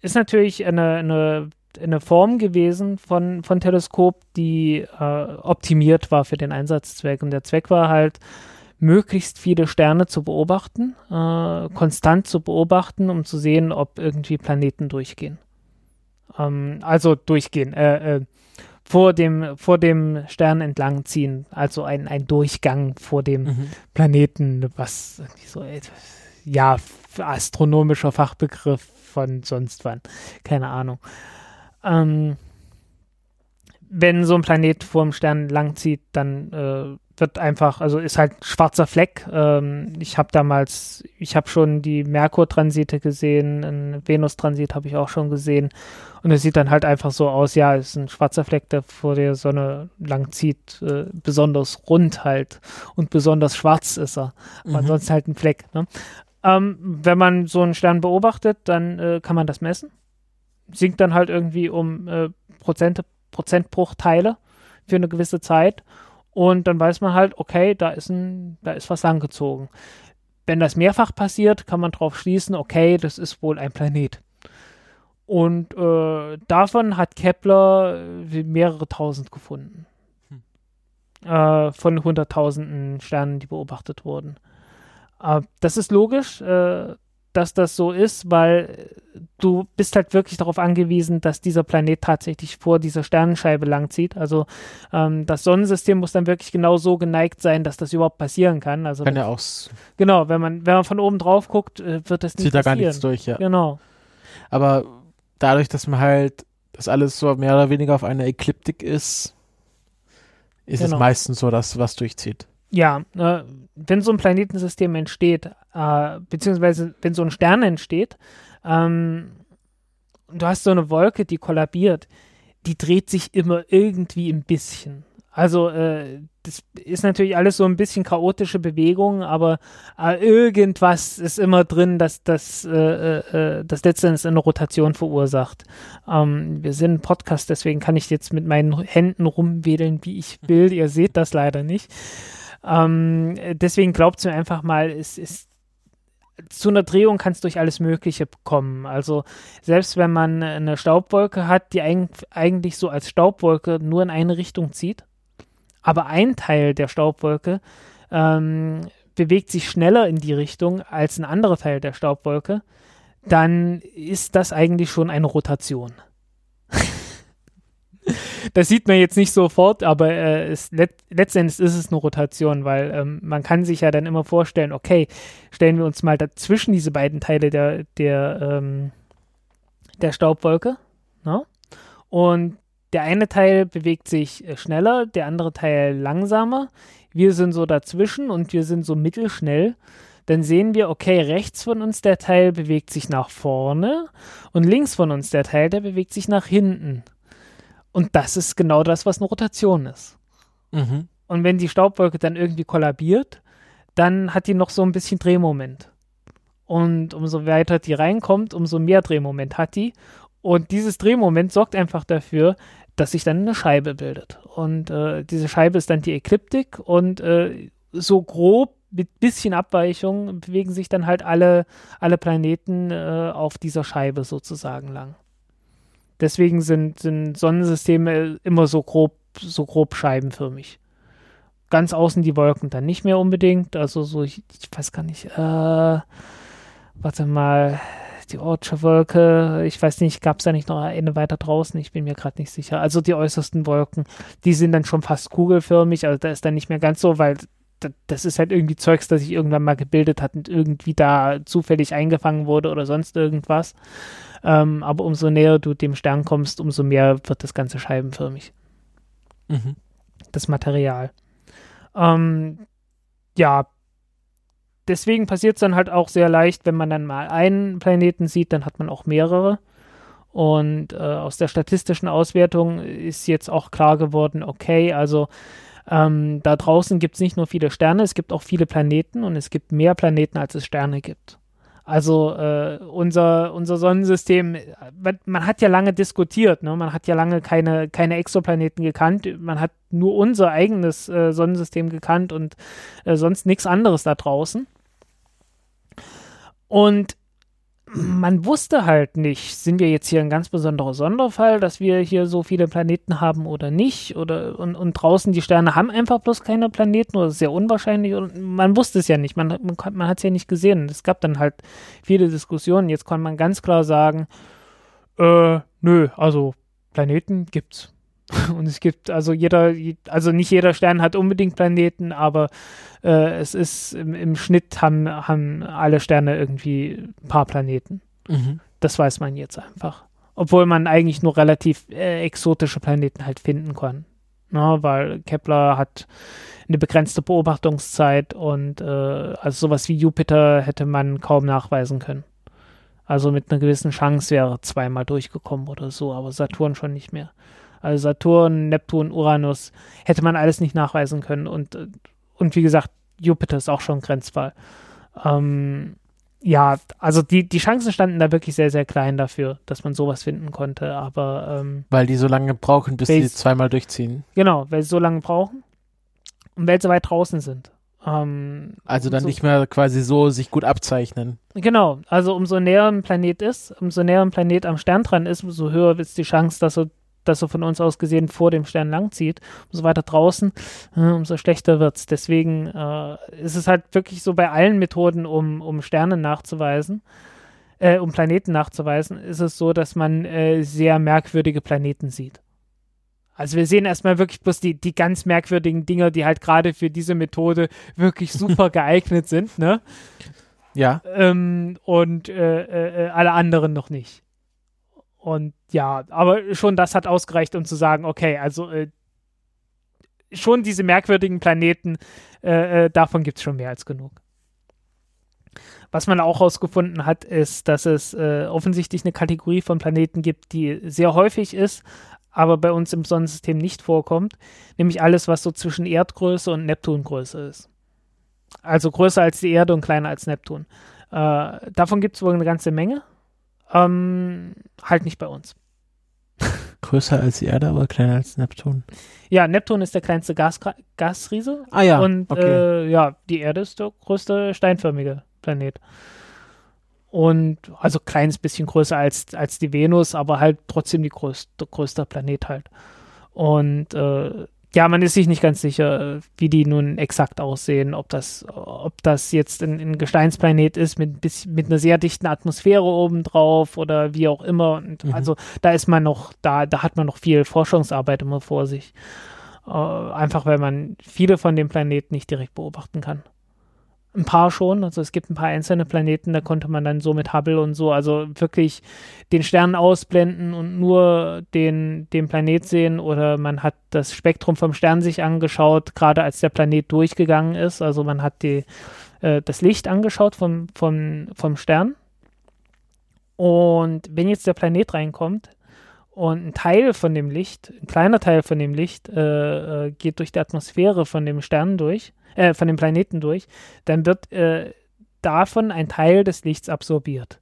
Speaker 2: ist natürlich eine, eine, eine Form gewesen von, von Teleskop, die äh, optimiert war für den Einsatzzweck. Und der Zweck war halt, möglichst viele Sterne zu beobachten, äh, konstant zu beobachten, um zu sehen, ob irgendwie Planeten durchgehen. Ähm, also durchgehen, äh, äh, vor dem, vor dem Stern entlang ziehen, also ein, ein Durchgang vor dem
Speaker 1: Mhm.
Speaker 2: Planeten, was irgendwie so, äh, ja, astronomischer Fachbegriff von sonst wann, keine Ahnung. Ähm, wenn so ein Planet vor dem Stern langzieht, dann äh, wird einfach, also ist halt ein schwarzer Fleck. Ähm, ich habe damals, ich habe schon die Merkur-Transite gesehen, einen Venus-Transit habe ich auch schon gesehen. Und es sieht dann halt einfach so aus, ja, es ist ein schwarzer Fleck, der vor der Sonne langzieht, äh, besonders rund halt und besonders schwarz ist er. Aber
Speaker 1: Mhm.
Speaker 2: ansonsten halt ein Fleck. Ne? Ähm, wenn man so einen Stern beobachtet, dann äh, kann man das messen. Sinkt dann halt irgendwie um äh, Prozente, Prozentbruchteile für eine gewisse Zeit. Und dann weiß man halt, okay, da ist, ein, da ist was langgezogen. Wenn das mehrfach passiert, kann man darauf schließen, okay, das ist wohl ein Planet. Und äh, davon hat Kepler äh, mehrere tausend gefunden. Äh, von hunderttausenden Sternen, die beobachtet wurden. Äh, das ist logisch, äh, dass das so ist, weil du bist halt wirklich darauf angewiesen, dass dieser Planet tatsächlich vor dieser Sternenscheibe langzieht. Also ähm, das Sonnensystem muss dann wirklich genau so geneigt sein, dass das überhaupt passieren kann. Also
Speaker 1: Kann ja auch,
Speaker 2: genau, wenn man wenn man von oben drauf guckt, äh, wird das nicht
Speaker 1: zieht da gar
Speaker 2: passieren.
Speaker 1: nichts durch, ja.
Speaker 2: Genau.
Speaker 1: Aber dadurch, dass man halt, das alles so mehr oder weniger auf einer Ekliptik ist, ist es
Speaker 2: Genau.
Speaker 1: meistens so, dass was durchzieht.
Speaker 2: Ja, äh, wenn so ein Planetensystem entsteht, äh, beziehungsweise wenn so ein Stern entsteht, ähm, du hast so eine Wolke, die kollabiert, die dreht sich immer irgendwie ein bisschen. Also äh, das ist natürlich alles so ein bisschen chaotische Bewegung, aber äh, irgendwas ist immer drin, dass das, äh, äh, äh, das letztendlich eine Rotation verursacht. Ähm, wir sind ein Podcast, deswegen kann ich jetzt mit meinen Händen rumwedeln, wie ich will. Ihr seht das leider nicht. Ähm, deswegen glaubt mir einfach mal, es ist zu einer Drehung kann es durch alles Mögliche kommen. Also selbst wenn man eine Staubwolke hat, die eig eigentlich so als Staubwolke nur in eine Richtung zieht, aber ein Teil der Staubwolke ähm, bewegt sich schneller in die Richtung als ein anderer Teil der Staubwolke, dann ist das eigentlich schon eine Rotation. Das sieht man jetzt nicht sofort, aber äh, es, let letztendlich ist es eine Rotation, weil ähm, man kann sich ja dann immer vorstellen, okay, stellen wir uns mal dazwischen diese beiden Teile der, der, ähm, der Staubwolke. Ne? Und der eine Teil bewegt sich äh, schneller, der andere Teil langsamer. Wir sind so dazwischen und wir sind so mittelschnell. Dann sehen wir, okay, rechts von uns der Teil bewegt sich nach vorne und links von uns der Teil, der bewegt sich nach hinten. Und das ist genau das, was eine Rotation ist.
Speaker 1: Mhm.
Speaker 2: Und wenn die Staubwolke dann irgendwie kollabiert, dann hat die noch so ein bisschen Drehmoment. Und umso weiter die reinkommt, umso mehr Drehmoment hat die. Und dieses Drehmoment sorgt einfach dafür, dass sich dann eine Scheibe bildet. Und äh, diese Scheibe ist dann die Ekliptik und äh, so grob mit bisschen Abweichung bewegen sich dann halt alle, alle Planeten äh, auf dieser Scheibe sozusagen lang. Deswegen sind, sind Sonnensysteme immer so grob, so grob scheibenförmig. Ganz außen die Wolken dann nicht mehr unbedingt. Also so, ich, ich weiß gar nicht, äh, warte mal, die Ortsche Wolke, ich weiß nicht, gab es da nicht noch eine weiter draußen? Ich bin mir gerade nicht sicher. Also die äußersten Wolken, die sind dann schon fast kugelförmig, also da ist dann nicht mehr ganz so, weil da- das ist halt irgendwie Zeugs, das sich irgendwann mal gebildet hat und irgendwie da zufällig eingefangen wurde oder sonst irgendwas. Ähm, aber umso näher du dem Stern kommst, umso mehr wird das Ganze scheibenförmig,
Speaker 1: Mhm.
Speaker 2: das Material. Ähm, ja, deswegen passiert es dann halt auch sehr leicht, wenn man dann mal einen Planeten sieht, dann hat man auch mehrere. Und äh, aus der statistischen Auswertung ist jetzt auch klar geworden, okay, also ähm, da draußen gibt es nicht nur viele Sterne, es gibt auch viele Planeten und es gibt mehr Planeten, als es Sterne gibt. Also äh, unser, unser Sonnensystem, äh, man, man hat ja lange diskutiert, ne? man hat ja lange keine, keine Exoplaneten gekannt, man hat nur unser eigenes äh, Sonnensystem gekannt und äh, sonst nichts anderes da draußen. Und man wusste halt nicht, sind wir jetzt hier ein ganz besonderer Sonderfall, dass wir hier so viele Planeten haben oder nicht? Oder und, und draußen die Sterne haben einfach bloß keine Planeten oder sehr unwahrscheinlich. Und man wusste es ja nicht, man, man, man hat es ja nicht gesehen. Es gab dann halt viele Diskussionen. Jetzt kann man ganz klar sagen, äh, nö, also Planeten gibt's. Und es gibt, also jeder, also nicht jeder Stern hat unbedingt Planeten, aber äh, es ist im, im Schnitt haben, haben alle Sterne irgendwie ein paar Planeten.
Speaker 1: Mhm.
Speaker 2: Das weiß man jetzt einfach. Obwohl man eigentlich nur relativ äh, exotische Planeten halt finden kann. Na, weil Kepler hat eine begrenzte Beobachtungszeit und äh, also sowas wie Jupiter hätte man kaum nachweisen können. Also mit einer gewissen Chance wäre zweimal durchgekommen oder so, aber Saturn schon nicht mehr. Also Saturn, Neptun, Uranus hätte man alles nicht nachweisen können und, äh, und wie gesagt, Jupiter ist auch schon ein Grenzfall. Ähm, ja, also die, die Chancen standen da wirklich sehr, sehr klein dafür, dass man sowas finden konnte, aber ähm,
Speaker 1: Weil die so lange brauchen, bis sie zweimal durchziehen.
Speaker 2: genau, weil sie so lange brauchen und weil sie weit draußen sind. Ähm,
Speaker 1: Also dann
Speaker 2: so-
Speaker 1: nicht mehr quasi so sich gut abzeichnen.
Speaker 2: Genau, also umso näher ein Planet ist, umso näher ein Planet am Stern dran ist, umso höher ist die Chance, dass er, dass er von uns aus gesehen vor dem Stern langzieht. Umso weiter draußen, äh, umso schlechter wird's. Deswegen äh, ist es halt wirklich so bei allen Methoden, um, um Sterne nachzuweisen, äh, um Planeten nachzuweisen, ist es so, dass man äh, sehr merkwürdige Planeten sieht. Also wir sehen erstmal wirklich bloß die, die ganz merkwürdigen Dinger, die halt gerade für diese Methode wirklich super geeignet sind, ne?
Speaker 1: Ja.
Speaker 2: ähm, und äh, äh, alle anderen noch nicht. Und ja, aber schon das hat ausgereicht, um zu sagen, okay, also äh, schon diese merkwürdigen Planeten, äh, äh, davon gibt es schon mehr als genug. Was man auch herausgefunden hat, ist, dass es äh, offensichtlich eine Kategorie von Planeten gibt, die sehr häufig ist, aber bei uns im Sonnensystem nicht vorkommt, nämlich alles, was so zwischen Erdgröße und Neptungröße ist. Also größer als die Erde und kleiner als Neptun. Äh, davon gibt es wohl eine ganze Menge. Ähm, halt nicht bei uns.
Speaker 1: Größer als die Erde, aber kleiner als Neptun.
Speaker 2: Ja, Neptun ist der kleinste Gas Gasriese.
Speaker 1: Ah ja,
Speaker 2: Und
Speaker 1: okay.
Speaker 2: äh, ja, die Erde ist der größte steinförmige Planet. Und also kleines bisschen größer als, als die Venus, aber halt trotzdem die größte, größte Planet halt. Und äh, ja, man ist sich nicht ganz sicher, wie die nun exakt aussehen, ob das, ob das jetzt ein, ein Gesteinsplanet ist mit, bis, mit einer sehr dichten Atmosphäre obendrauf oder wie auch immer. Und
Speaker 1: Mhm.
Speaker 2: Also da ist man noch, da, da hat man noch viel Forschungsarbeit immer vor sich. Äh, einfach weil man viele von den Planeten nicht direkt beobachten kann. Ein paar schon, also es gibt ein paar einzelne Planeten, da konnte man dann so mit Hubble und so, also wirklich den Stern ausblenden und nur den, den Planet sehen oder man hat das Spektrum vom Stern sich angeschaut, gerade als der Planet durchgegangen ist, also man hat die, äh, das Licht angeschaut vom, vom, vom Stern. Und wenn jetzt der Planet reinkommt und ein Teil von dem Licht, ein kleiner Teil von dem Licht äh, äh, geht durch die Atmosphäre von dem Stern durch, äh, von dem Planeten durch, dann wird äh, davon ein Teil des Lichts absorbiert.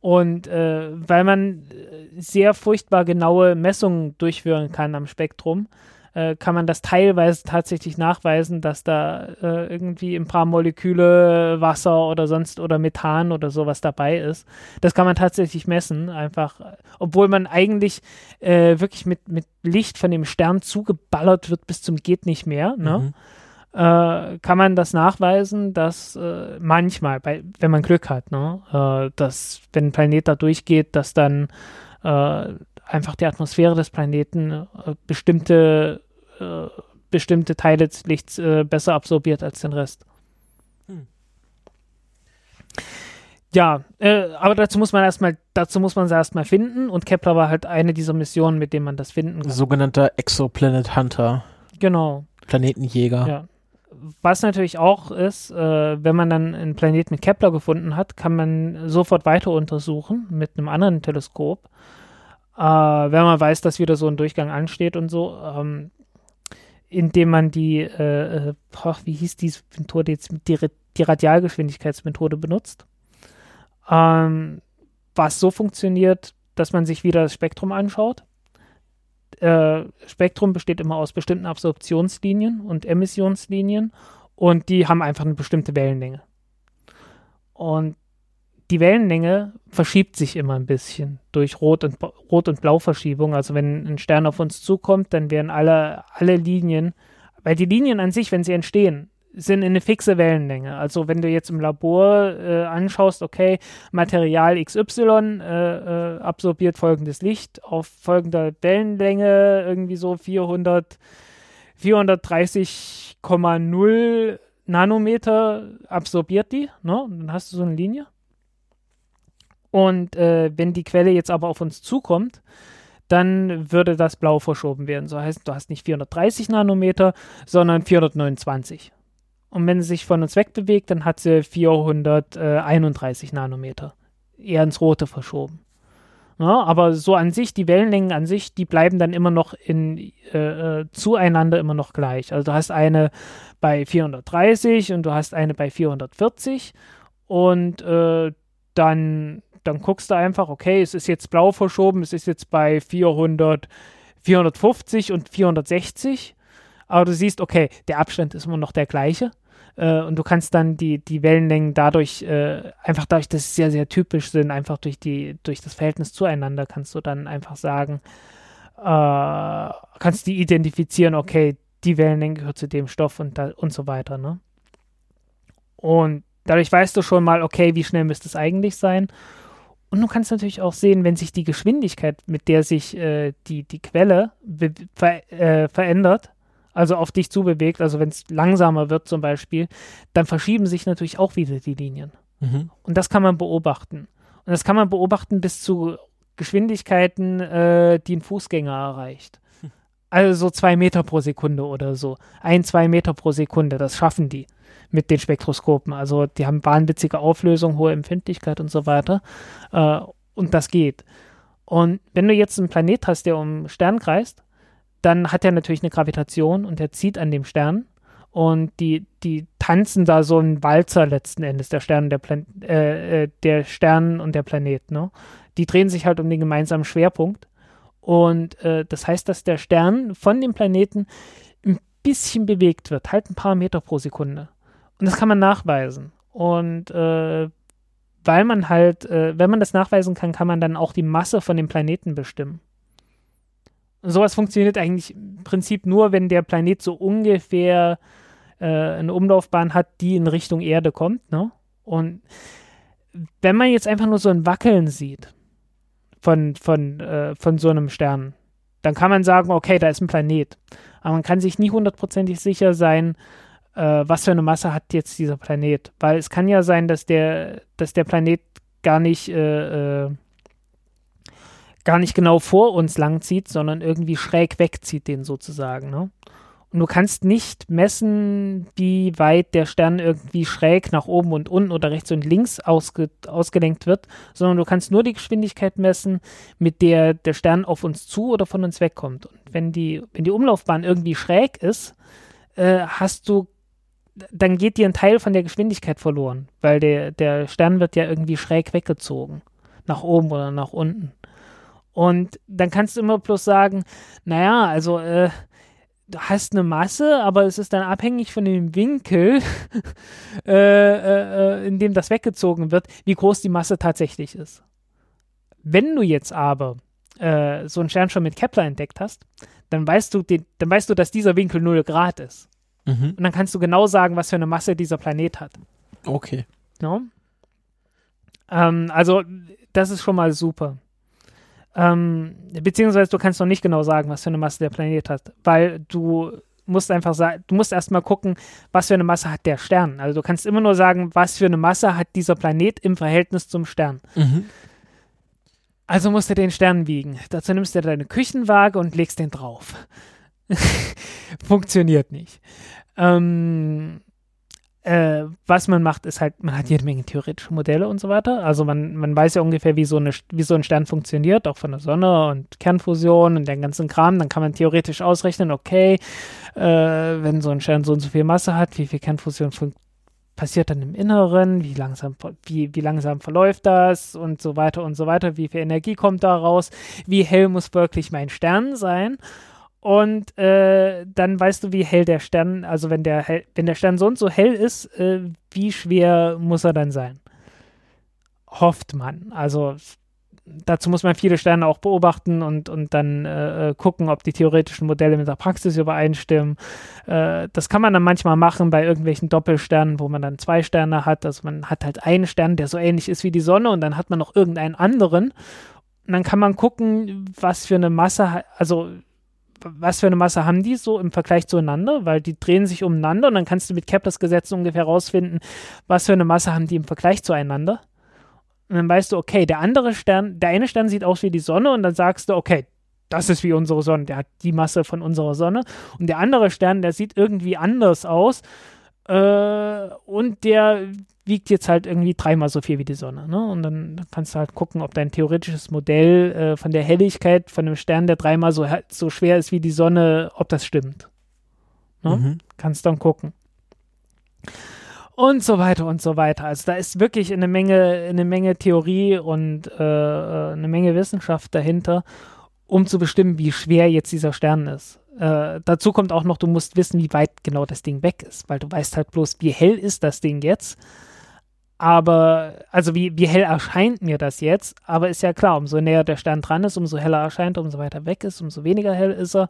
Speaker 2: Und äh, weil man äh, sehr furchtbar genaue Messungen durchführen kann am Spektrum, äh, kann man das teilweise tatsächlich nachweisen, dass da äh, irgendwie ein paar Moleküle Wasser oder sonst oder Methan oder sowas dabei ist. Das kann man tatsächlich messen, einfach, obwohl man eigentlich äh, wirklich mit, mit Licht von dem Stern zugeballert wird bis zum geht nicht mehr. Ne?
Speaker 1: Mhm.
Speaker 2: Äh, kann man das nachweisen, dass äh, manchmal, bei, wenn man Glück hat, ne, äh, dass wenn ein Planet da durchgeht, dass dann äh, einfach die Atmosphäre des Planeten äh, bestimmte, äh, bestimmte Teile des Lichts besser absorbiert als den Rest.
Speaker 1: Hm.
Speaker 2: Ja, äh, aber dazu muss man erstmal, dazu muss man sie erstmal finden und Kepler war halt eine dieser Missionen, mit denen man das finden kann.
Speaker 1: Sogenannter Exoplanet Hunter,
Speaker 2: Genau.
Speaker 1: Planetenjäger.
Speaker 2: Ja. Was natürlich auch ist, äh, wenn man dann einen Planet mit Kepler gefunden hat, kann man sofort weiter untersuchen mit einem anderen Teleskop. Äh, wenn man weiß, dass wieder so ein Durchgang ansteht und so, ähm, indem man die, äh, äh, boah, wie hieß diese Methode jetzt, die, die Radialgeschwindigkeitsmethode benutzt. Ähm, was so funktioniert, dass man sich wieder das Spektrum anschaut äh, Spektrum besteht immer aus bestimmten Absorptionslinien und Emissionslinien und die haben einfach eine bestimmte Wellenlänge. Und die Wellenlänge verschiebt sich immer ein bisschen durch Rot- und, Rot und Blauverschiebung. Also wenn ein Stern auf uns zukommt, dann werden alle, alle Linien, weil die Linien an sich, wenn sie entstehen, sind eine fixe Wellenlänge. Also wenn du jetzt im Labor äh, anschaust, okay, Material XY äh, äh, absorbiert folgendes Licht auf folgender Wellenlänge, irgendwie so 400, 430,0 Nanometer absorbiert die, ne? Dann hast du so eine Linie. Und äh, wenn die Quelle jetzt aber auf uns zukommt, dann würde das blau verschoben werden. So heißt, du hast nicht 430 Nanometer, sondern 429. Und wenn sie sich von uns wegbewegt, dann hat sie 431 Nanometer. Eher ins Rote verschoben. Ja, aber so an sich, die Wellenlängen an sich, die bleiben dann immer noch in, äh, äh, zueinander immer noch gleich. Also du hast eine bei 430 und du hast eine bei 440 und äh, dann, dann guckst du einfach, okay, es ist jetzt blau verschoben, es ist jetzt bei 400, 450 und 460 aber du siehst, okay, der Abstand ist immer noch der gleiche. Äh, und du kannst dann die, die Wellenlängen dadurch, äh, einfach dadurch, dass sie sehr, sehr typisch sind, einfach durch, die, durch das Verhältnis zueinander, kannst du dann einfach sagen, äh, kannst die identifizieren, okay, die Wellenlänge gehört zu dem Stoff und, da, und so weiter. Ne? Und dadurch weißt du schon mal, okay, wie schnell müsste es eigentlich sein. Und du kannst natürlich auch sehen, wenn sich die Geschwindigkeit, mit der sich äh, die, die Quelle äh, verändert, also auf dich zubewegt, also wenn es langsamer wird zum Beispiel, dann verschieben sich natürlich auch wieder die Linien.
Speaker 1: Mhm.
Speaker 2: Und das kann man beobachten. Und das kann man beobachten bis zu Geschwindigkeiten, äh, die ein Fußgänger erreicht. Also so zwei Meter pro Sekunde oder so. Ein, zwei Meter pro Sekunde, das schaffen die mit den Spektroskopen. Also die haben wahnwitzige Auflösung, hohe Empfindlichkeit und so weiter. Äh, und das geht. Und wenn du jetzt einen Planet hast, der um Stern kreist, dann hat er natürlich eine Gravitation und er zieht an dem Stern. Und die, die tanzen da so einen Walzer letzten Endes, der Stern und der, Plan äh, äh, der Stern und der Planet. Ne? Die drehen sich halt um den gemeinsamen Schwerpunkt. Und äh, das heißt, dass der Stern von dem Planeten ein bisschen bewegt wird, halt ein paar Meter pro Sekunde. Und das kann man nachweisen. Und äh, weil man halt, äh, wenn man das nachweisen kann, kann man dann auch die Masse von dem Planeten bestimmen. Sowas funktioniert eigentlich im Prinzip nur, wenn der Planet so ungefähr äh, eine Umlaufbahn hat, die in Richtung Erde kommt. Ne? Und wenn man jetzt einfach nur so ein Wackeln sieht von, von, äh, von so einem Stern, dann kann man sagen, okay, da ist ein Planet. Aber man kann sich nie hundertprozentig sicher sein, äh, was für eine Masse hat jetzt dieser Planet. Weil es kann ja sein, dass der, dass der Planet gar nicht, äh, äh, gar nicht genau vor uns langzieht, sondern irgendwie schräg wegzieht, den sozusagen. Ne? Und du kannst nicht messen, wie weit der Stern irgendwie schräg nach oben und unten oder rechts und links ausge ausgelenkt wird, sondern du kannst nur die Geschwindigkeit messen, mit der der Stern auf uns zu oder von uns wegkommt. Und wenn die, wenn die Umlaufbahn irgendwie schräg ist, äh, hast du dann geht dir ein Teil von der Geschwindigkeit verloren, weil der, der Stern wird ja irgendwie schräg weggezogen. Nach oben oder nach unten. Und dann kannst du immer bloß sagen, naja, also äh, du hast eine Masse, aber es ist dann abhängig von dem Winkel, äh, äh, in dem das weggezogen wird, wie groß die Masse tatsächlich ist. Wenn du jetzt aber äh, so einen Stern schon mit Kepler entdeckt hast, dann weißt du, den, dann weißt du, dass dieser Winkel 0 Grad ist.
Speaker 1: Mhm.
Speaker 2: Und dann kannst du genau sagen, was für eine Masse dieser Planet hat.
Speaker 1: Okay.
Speaker 2: No? Ähm, also, das ist schon mal super. Ähm, beziehungsweise du kannst noch nicht genau sagen, was für eine Masse der Planet hat, weil du musst einfach sagen, du musst erstmal gucken, was für eine Masse hat der Stern. Also du kannst immer nur sagen, was für eine Masse hat dieser Planet im Verhältnis zum Stern.
Speaker 1: Mhm.
Speaker 2: Also musst du den Stern wiegen. Dazu nimmst du deine Küchenwaage und legst den drauf. Funktioniert nicht. Ähm, äh, was man macht, ist halt, man hat jede Menge theoretische Modelle und so weiter. Also man, man weiß ja ungefähr, wie so, eine, wie so ein Stern funktioniert, auch von der Sonne und Kernfusion und den ganzen Kram. Dann kann man theoretisch ausrechnen, okay, äh, wenn so ein Stern so und so viel Masse hat, wie viel Kernfusion passiert dann im Inneren, wie langsam, wie, wie langsam verläuft das und so weiter und so weiter, wie viel Energie kommt da raus, wie hell muss wirklich mein Stern sein und äh, dann weißt du, wie hell der Stern, also wenn der, hell, wenn der Stern so und so hell ist, äh, wie schwer muss er dann sein? Hofft man. Also dazu muss man viele Sterne auch beobachten und, und dann äh, gucken, ob die theoretischen Modelle mit der Praxis übereinstimmen. Äh, das kann man dann manchmal machen bei irgendwelchen Doppelsternen, wo man dann zwei Sterne hat. Also man hat halt einen Stern, der so ähnlich ist wie die Sonne und dann hat man noch irgendeinen anderen. Und dann kann man gucken, was für eine Masse, also was für eine Masse haben die so im Vergleich zueinander, weil die drehen sich umeinander und dann kannst du mit Keplers Gesetz ungefähr rausfinden, was für eine Masse haben die im Vergleich zueinander. Und dann weißt du, okay, der andere Stern, der eine Stern sieht aus wie die Sonne und dann sagst du, okay, das ist wie unsere Sonne, der hat die Masse von unserer Sonne. Und der andere Stern, der sieht irgendwie anders aus äh, und der wiegt jetzt halt irgendwie dreimal so viel wie die Sonne. Ne? Und dann kannst du halt gucken, ob dein theoretisches Modell äh, von der Helligkeit von einem Stern, der dreimal so, so schwer ist wie die Sonne, ob das stimmt. Ne?
Speaker 1: Mhm.
Speaker 2: Kannst dann gucken. Und so weiter und so weiter. Also da ist wirklich eine Menge, eine Menge Theorie und äh, eine Menge Wissenschaft dahinter, um zu bestimmen, wie schwer jetzt dieser Stern ist. Äh, dazu kommt auch noch, du musst wissen, wie weit genau das Ding weg ist, weil du weißt halt bloß, wie hell ist das Ding jetzt. Aber, also wie, wie hell erscheint mir das jetzt? Aber ist ja klar, umso näher der Stern dran ist, umso heller erscheint er, umso weiter weg ist, umso weniger hell ist er.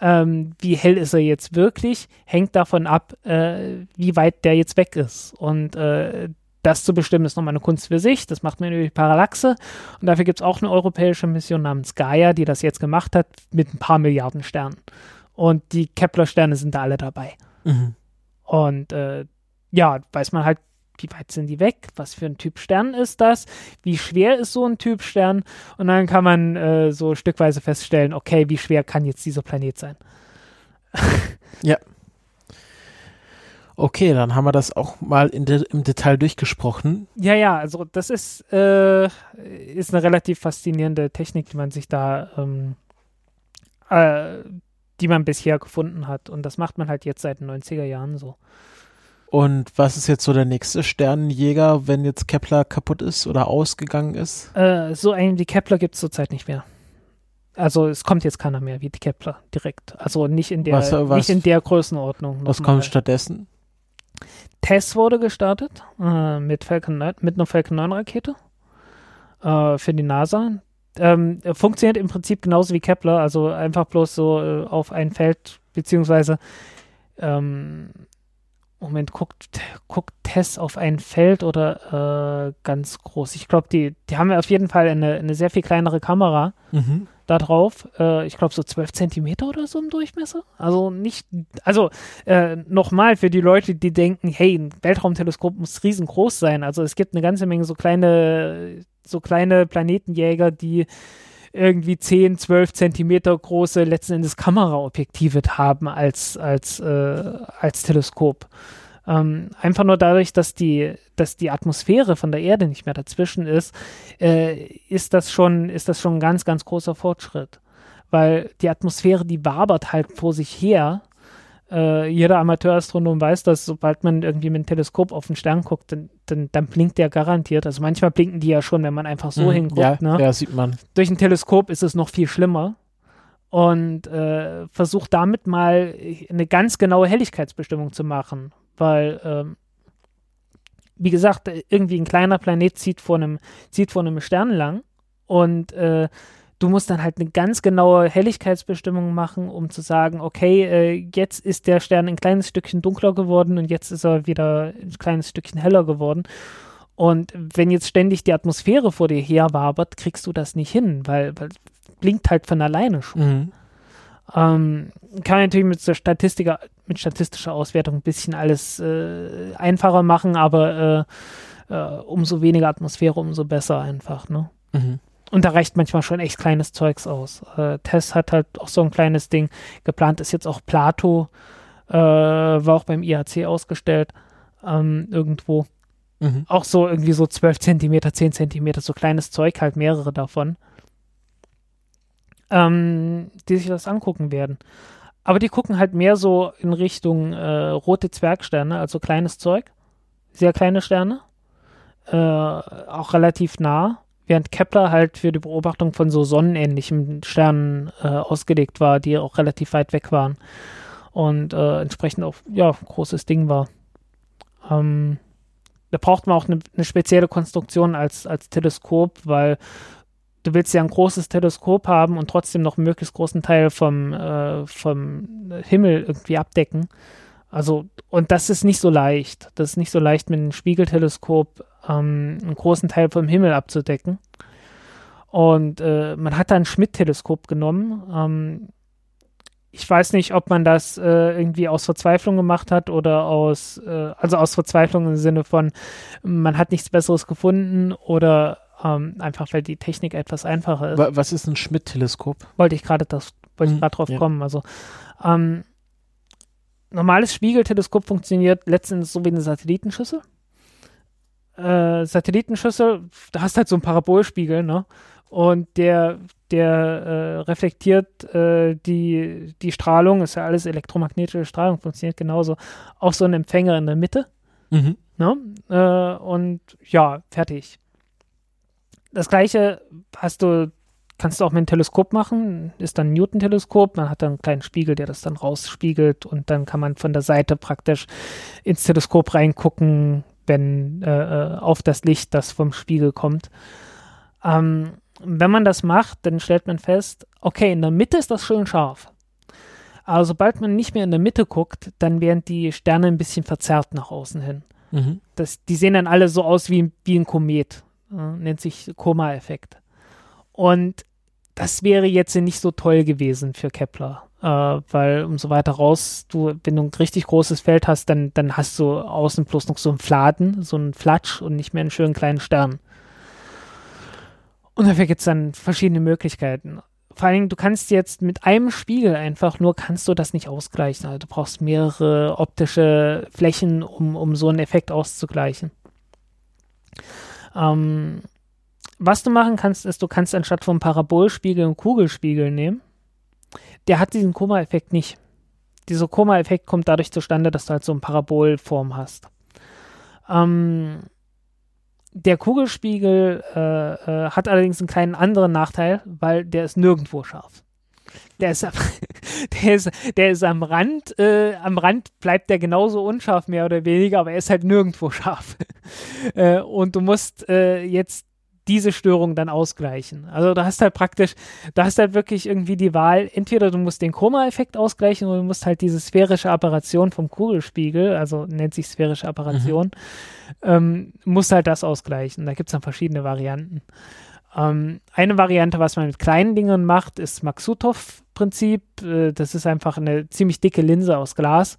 Speaker 2: Ähm, wie hell ist er jetzt wirklich, hängt davon ab, äh, wie weit der jetzt weg ist. Und äh, das zu bestimmen, ist nochmal eine Kunst für sich. Das macht man über die Parallaxe. Und dafür gibt es auch eine europäische Mission namens Gaia, die das jetzt gemacht hat, mit ein paar Milliarden Sternen. Und die Kepler-Sterne sind da alle dabei.
Speaker 1: Mhm.
Speaker 2: Und äh, ja, weiß man halt wie weit sind die weg? Was für ein Typ Stern ist das? Wie schwer ist so ein Typ Stern? Und dann kann man äh, so stückweise feststellen, okay, wie schwer kann jetzt dieser Planet sein?
Speaker 1: Okay, dann haben wir das auch mal de im Detail durchgesprochen.
Speaker 2: Ja, ja, also das ist, äh, ist eine relativ faszinierende Technik, die man sich da, ähm, äh, die man bisher gefunden hat. Und das macht man halt jetzt seit den 90er Jahren so.
Speaker 1: Und was ist jetzt so der nächste Sternenjäger, wenn jetzt Kepler kaputt ist oder ausgegangen ist?
Speaker 2: Äh, so einen wie Kepler gibt es zurzeit nicht mehr. Also es kommt jetzt keiner mehr wie die Kepler direkt. Also nicht in der,
Speaker 1: Was, äh, was-
Speaker 2: nicht in der Größenordnung.
Speaker 1: Was kommt stattdessen?
Speaker 2: TESS wurde gestartet äh, mit, Falcon 9, mit einer Falcon 9 Rakete äh, für die NASA. Ähm, funktioniert im Prinzip genauso wie Kepler, also einfach bloß so äh, auf ein Feld, beziehungsweise ähm, Moment, guckt, guckt TESS auf ein Feld oder äh, ganz groß? Ich glaube, die, die haben auf jeden Fall eine, eine sehr viel kleinere Kamera
Speaker 1: Mhm.
Speaker 2: da drauf. Äh, ich glaube so 12 Zentimeter oder so im Durchmesser. Also nicht, also äh, nochmal für die Leute, die denken, hey, ein Weltraumteleskop muss riesengroß sein. Also es gibt eine ganze Menge so kleine, so kleine Planetenjäger, die irgendwie 10, 12 Zentimeter große letzten Endes Kameraobjektive haben als, als, äh, als Teleskop. Ähm, einfach nur dadurch, dass die, dass die Atmosphäre von der Erde nicht mehr dazwischen ist, äh, ist das schon, ist das schon ein ganz, ganz großer Fortschritt. Weil die Atmosphäre, die wabert halt vor sich her. Äh, jeder Amateurastronom weiß, dass sobald man irgendwie mit dem Teleskop auf den Stern guckt, dann, dann, dann blinkt der garantiert. Also manchmal blinken die ja schon, wenn man einfach so
Speaker 1: Mhm.
Speaker 2: hinguckt.
Speaker 1: ja,
Speaker 2: ne?
Speaker 1: ja, sieht man.
Speaker 2: durch ein Teleskop ist es noch viel schlimmer und äh, versucht damit mal eine ganz genaue Helligkeitsbestimmung zu machen, weil ähm, wie gesagt, irgendwie ein kleiner Planet zieht vor einem, zieht vor einem Stern lang und äh, du musst dann halt eine ganz genaue Helligkeitsbestimmung machen, um zu sagen, okay, äh, jetzt ist der Stern ein kleines Stückchen dunkler geworden und jetzt ist er wieder ein kleines Stückchen heller geworden. Und wenn jetzt ständig die Atmosphäre vor dir her wabert, kriegst du das nicht hin, weil, weil blinkt halt von alleine schon.
Speaker 1: Mhm.
Speaker 2: Ähm, kann man natürlich mit, so Statistiker, mit statistischer Auswertung ein bisschen alles äh, einfacher machen, aber äh, äh, umso weniger Atmosphäre, umso besser einfach. Ne?
Speaker 1: Mhm.
Speaker 2: Und da reicht manchmal schon echt kleines Zeugs aus. Äh, Tess hat halt auch so ein kleines Ding. Geplant ist jetzt auch Plato, äh, war auch beim IHC ausgestellt, ähm, irgendwo.
Speaker 1: Mhm.
Speaker 2: Auch so irgendwie so 12 Zentimeter, 10 Zentimeter, so kleines Zeug, halt mehrere davon. Ähm, die sich das angucken werden. Aber die gucken halt mehr so in Richtung äh, rote Zwergsterne, also kleines Zeug. Sehr kleine Sterne. Äh, auch relativ nah. Während Kepler halt für die Beobachtung von so sonnenähnlichen Sternen äh, ausgelegt war, die auch relativ weit weg waren. Und äh, entsprechend auch, ja, großes Ding war. Ähm, da braucht man auch eine, eine spezielle Konstruktion als, als Teleskop, weil du willst ja ein großes Teleskop haben und trotzdem noch einen möglichst großen Teil vom, äh, vom Himmel irgendwie abdecken. Also, und das ist nicht so leicht. Das ist nicht so leicht, mit einem Spiegelteleskop ähm, einen großen Teil vom Himmel abzudecken. Und äh, man hat da ein Schmidt-Teleskop genommen. Ähm, ich weiß nicht, ob man das äh, irgendwie aus Verzweiflung gemacht hat oder aus, äh, also aus Verzweiflung im Sinne von, man hat nichts Besseres gefunden oder ähm, einfach, weil die Technik etwas einfacher ist.
Speaker 1: Wa- Was ist ein Schmidt-Teleskop?
Speaker 2: Wollte ich gerade das, wollte ich gerade drauf
Speaker 1: ja.
Speaker 2: kommen. Also, ähm, normales Spiegelteleskop funktioniert letztendlich so wie eine Satellitenschüssel. Äh, Satellitenschüssel, da hast halt so einen Parabolspiegel, ne? Und der, der äh, reflektiert äh, die, die Strahlung, ist ja alles elektromagnetische Strahlung, funktioniert genauso, auf so einen Empfänger in der Mitte.
Speaker 1: Mhm.
Speaker 2: Ne? Äh, und ja, fertig. Das gleiche hast du, kannst du auch mit einem Teleskop machen, ist dann ein Newton-Teleskop, man hat dann einen kleinen Spiegel, der das dann rausspiegelt und dann kann man von der Seite praktisch ins Teleskop reingucken, wenn äh, äh, auf das Licht, das vom Spiegel kommt. Ähm, wenn man das macht, dann stellt man fest, okay, in der Mitte ist das schön scharf. Aber sobald man nicht mehr in der Mitte guckt, dann werden die Sterne ein bisschen verzerrt nach außen hin
Speaker 1: Mhm.
Speaker 2: das, die sehen dann alle so aus wie, wie ein Komet. Äh, nennt sich Koma-Effekt. Und das wäre jetzt nicht so toll gewesen für Kepler. Äh, weil umso weiter raus du, wenn du ein richtig großes Feld hast, dann, dann hast du außen bloß noch so einen Fladen, so einen Flatsch und nicht mehr einen schönen kleinen Stern. Und dafür gibt es dann verschiedene Möglichkeiten. Vor allen Dingen, du kannst jetzt mit einem Spiegel einfach nur, kannst du das nicht ausgleichen. Also du brauchst mehrere optische Flächen, um, um so einen Effekt auszugleichen. Ähm, was du machen kannst, ist, du kannst anstatt vom Parabolspiegel einen Kugelspiegel nehmen. Der hat diesen Koma-Effekt nicht. Dieser Koma-Effekt kommt dadurch zustande, dass du halt so eine Parabolform hast. Ähm, der Kugelspiegel äh, äh, hat allerdings einen kleinen anderen Nachteil, weil der ist nirgendwo scharf. Der ist, am, der ist, der ist am Rand, äh, am Rand bleibt der genauso unscharf, mehr oder weniger, aber er ist halt nirgendwo scharf. äh, und du musst äh, jetzt diese Störung dann ausgleichen. Also da hast halt praktisch, da hast halt wirklich irgendwie die Wahl, entweder du musst den Chroma-Effekt ausgleichen oder du musst halt diese sphärische Apparation vom Kugelspiegel, also nennt sich sphärische Apparation, mhm. ähm, musst halt das ausgleichen. Da gibt es dann verschiedene Varianten. Ähm, eine Variante, was man mit kleinen Dingen macht, ist Maksutov-Prinzip. Äh, das ist einfach eine ziemlich dicke Linse aus Glas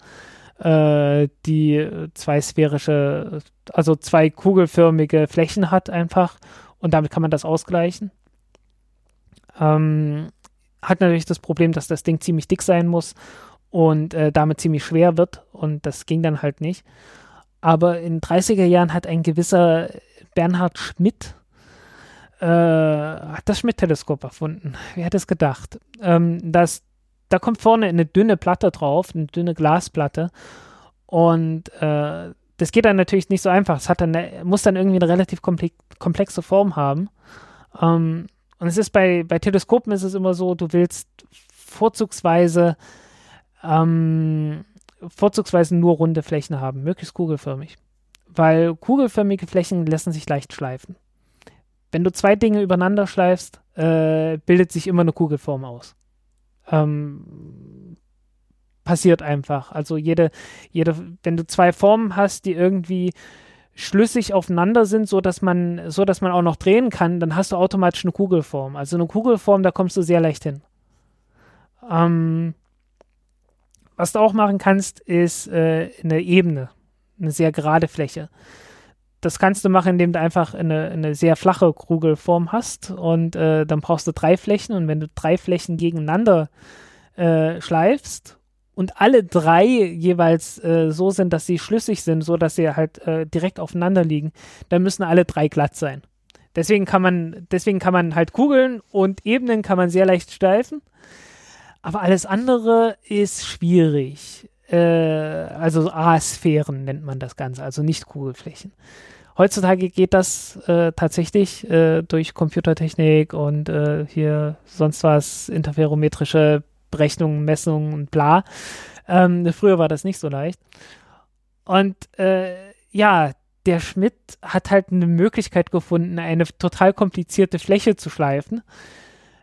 Speaker 2: äh, die zwei sphärische, also zwei kugelförmige Flächen hat einfach und damit kann man das ausgleichen. Ähm, hat natürlich das Problem, dass das Ding ziemlich dick sein muss und äh, damit ziemlich schwer wird und das ging dann halt nicht. Aber in 30er Jahren hat ein gewisser Bernhard Schmidt äh, hat das Schmidt-Teleskop erfunden. Wer hätte es gedacht? Ähm, das, da kommt vorne eine dünne Platte drauf, eine dünne Glasplatte und äh, das geht dann natürlich nicht so einfach. Es hat dann, muss dann irgendwie eine relativ komplexe Form haben. Ähm, und es ist bei, bei Teleskopen ist es immer so, du willst vorzugsweise ähm, vorzugsweise nur runde Flächen haben, möglichst kugelförmig. Weil kugelförmige Flächen lassen sich leicht schleifen. Wenn du zwei Dinge übereinander schleifst, äh, bildet sich immer eine Kugelform aus. Ähm, passiert einfach. Also jede, jede, wenn du zwei Formen hast, die irgendwie schlüssig aufeinander sind, so dass man, so dass man auch noch drehen kann, dann hast du automatisch eine Kugelform. Also eine Kugelform, da kommst du sehr leicht hin. Ähm, was du auch machen kannst, ist äh, eine Ebene, eine sehr gerade Fläche. Das kannst du machen, indem du einfach eine, eine sehr flache Kugelform hast und äh, dann brauchst du drei Flächen und wenn du drei Flächen gegeneinander äh, schleifst und alle drei jeweils äh, so sind, dass sie schlüssig sind, so dass sie halt äh, direkt aufeinander liegen, dann müssen alle drei glatt sein. Deswegen kann man, deswegen kann man halt kugeln und Ebenen kann man sehr leicht steifen. Aber alles andere ist schwierig. Äh, also A-Sphären nennt man das Ganze, also nicht Kugelflächen. Heutzutage geht das äh, tatsächlich äh, durch Computertechnik und äh, hier sonst was interferometrische Berechnungen, Messungen und bla. Ähm, früher war das nicht so leicht. Und äh, ja, der Schmidt hat halt eine Möglichkeit gefunden, eine total komplizierte Fläche zu schleifen,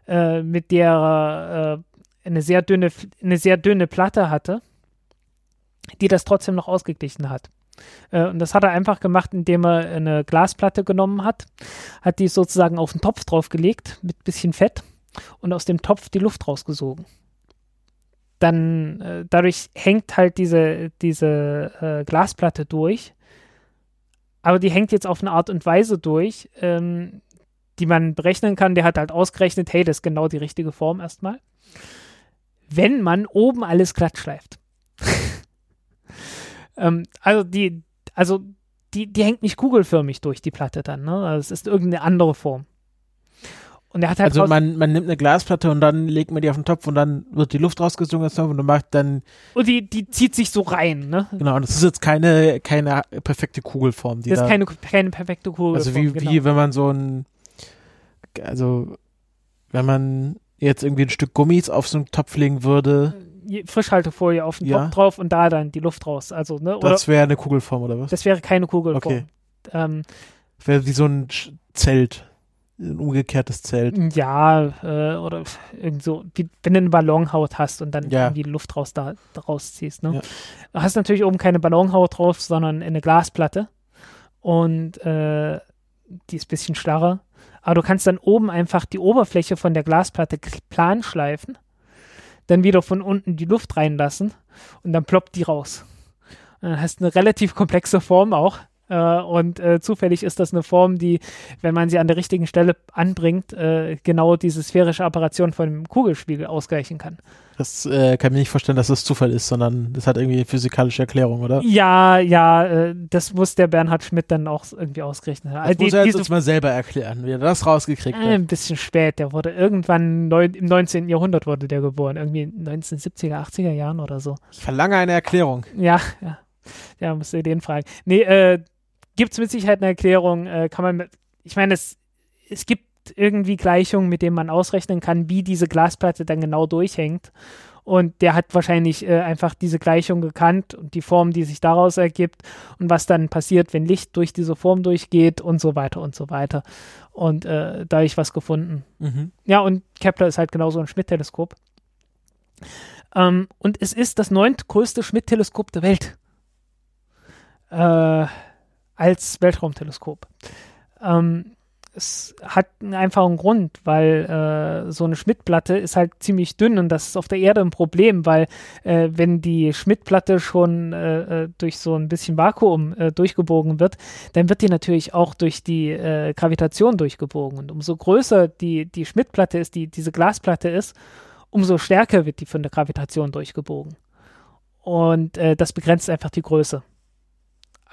Speaker 2: äh, mit der er äh, eine, sehr dünne, eine sehr dünne Platte hatte, die das trotzdem noch ausgeglichen hat. Äh, und das hat er einfach gemacht, indem er eine Glasplatte genommen hat, hat die sozusagen auf den Topf draufgelegt mit bisschen Fett und aus dem Topf die Luft rausgesogen dann äh, dadurch hängt halt diese, diese äh, Glasplatte durch. Aber die hängt jetzt auf eine Art und Weise durch, ähm, die man berechnen kann. Der hat halt ausgerechnet, hey, das ist genau die richtige Form erstmal. Wenn man oben alles glatt schleift. ähm, also die, also die, die hängt nicht kugelförmig durch die Platte dann, ne? Also es ist irgendeine andere Form.
Speaker 1: Und er hat halt also man, man nimmt eine Glasplatte und dann legt man die auf den Topf und dann wird die Luft rausgesogen und du macht dann.
Speaker 2: Und die, die zieht sich so rein, ne?
Speaker 1: Genau, und das ist jetzt keine, keine perfekte Kugelform.
Speaker 2: Die das ist keine, keine perfekte Kugelform.
Speaker 1: Also wie, genau. wie wenn man so ein, also wenn man jetzt irgendwie ein Stück Gummis auf so einen Topf legen würde.
Speaker 2: Frischhaltefolie auf den ja. Topf drauf und da dann die Luft raus. Also, ne?
Speaker 1: Oder, das wäre eine Kugelform, oder was?
Speaker 2: Das wäre keine Kugelform.
Speaker 1: Okay. Ähm, wäre wie so ein Zelt ein umgekehrtes Zelt.
Speaker 2: Ja, äh, oder irgend so, wie, wenn du eine Ballonhaut hast und dann ja. irgendwie Luft raus da, rausziehst. Ne? Ja. Du hast natürlich oben keine Ballonhaut drauf, sondern eine Glasplatte. Und äh, die ist ein bisschen starrer. Aber du kannst dann oben einfach die Oberfläche von der Glasplatte plan schleifen. dann wieder von unten die Luft reinlassen und dann ploppt die raus. Und dann hast du eine relativ komplexe Form auch. Äh, und äh, zufällig ist das eine Form, die, wenn man sie an der richtigen Stelle anbringt, äh, genau diese sphärische Apparation von dem Kugelspiegel ausgleichen kann.
Speaker 1: Das äh, kann mir nicht vorstellen, dass das Zufall ist, sondern das hat irgendwie physikalische Erklärung, oder?
Speaker 2: Ja, ja, äh, das muss der Bernhard Schmidt dann auch irgendwie ausgerechnet haben.
Speaker 1: Das
Speaker 2: Also
Speaker 1: muss
Speaker 2: die-
Speaker 1: er jetzt uns mal selber erklären, wie er das rausgekriegt hat.
Speaker 2: ein bisschen spät. Der wurde irgendwann neun, im 19. Jahrhundert wurde der geboren. Irgendwie in 1970er, 80er Jahren oder so.
Speaker 1: Ich verlange eine Erklärung.
Speaker 2: Ja, ja. Ja, musst du den fragen. Nee, äh, gibt's mit Sicherheit eine Erklärung. Äh, kann man ich meine, es, es gibt irgendwie Gleichungen, mit denen man ausrechnen kann, wie diese Glasplatte dann genau durchhängt. Und der hat wahrscheinlich äh, einfach diese Gleichung gekannt und die Form, die sich daraus ergibt und was dann passiert, wenn Licht durch diese Form durchgeht und so weiter und so weiter. Und äh, da hab ich was gefunden.
Speaker 1: Mhm.
Speaker 2: Ja, und Kepler ist halt genauso ein Schmidt-Teleskop. Ähm, und es ist das neuntgrößte Schmidt-Teleskop der Welt. Äh, als Weltraumteleskop. Ähm, es hat einen einfachen Grund, weil äh, so eine Schmidt-Platte ist halt ziemlich dünn und das ist auf der Erde ein Problem, weil äh, wenn die Schmidt-Platte schon äh, äh, durch so ein bisschen Vakuum äh, durchgebogen wird, dann wird die natürlich auch durch die äh, Gravitation durchgebogen. Und umso größer die, die Schmidt-Platte ist, die, diese Glasplatte ist, umso stärker wird die von der Gravitation durchgebogen. Und das begrenzt einfach die Größe.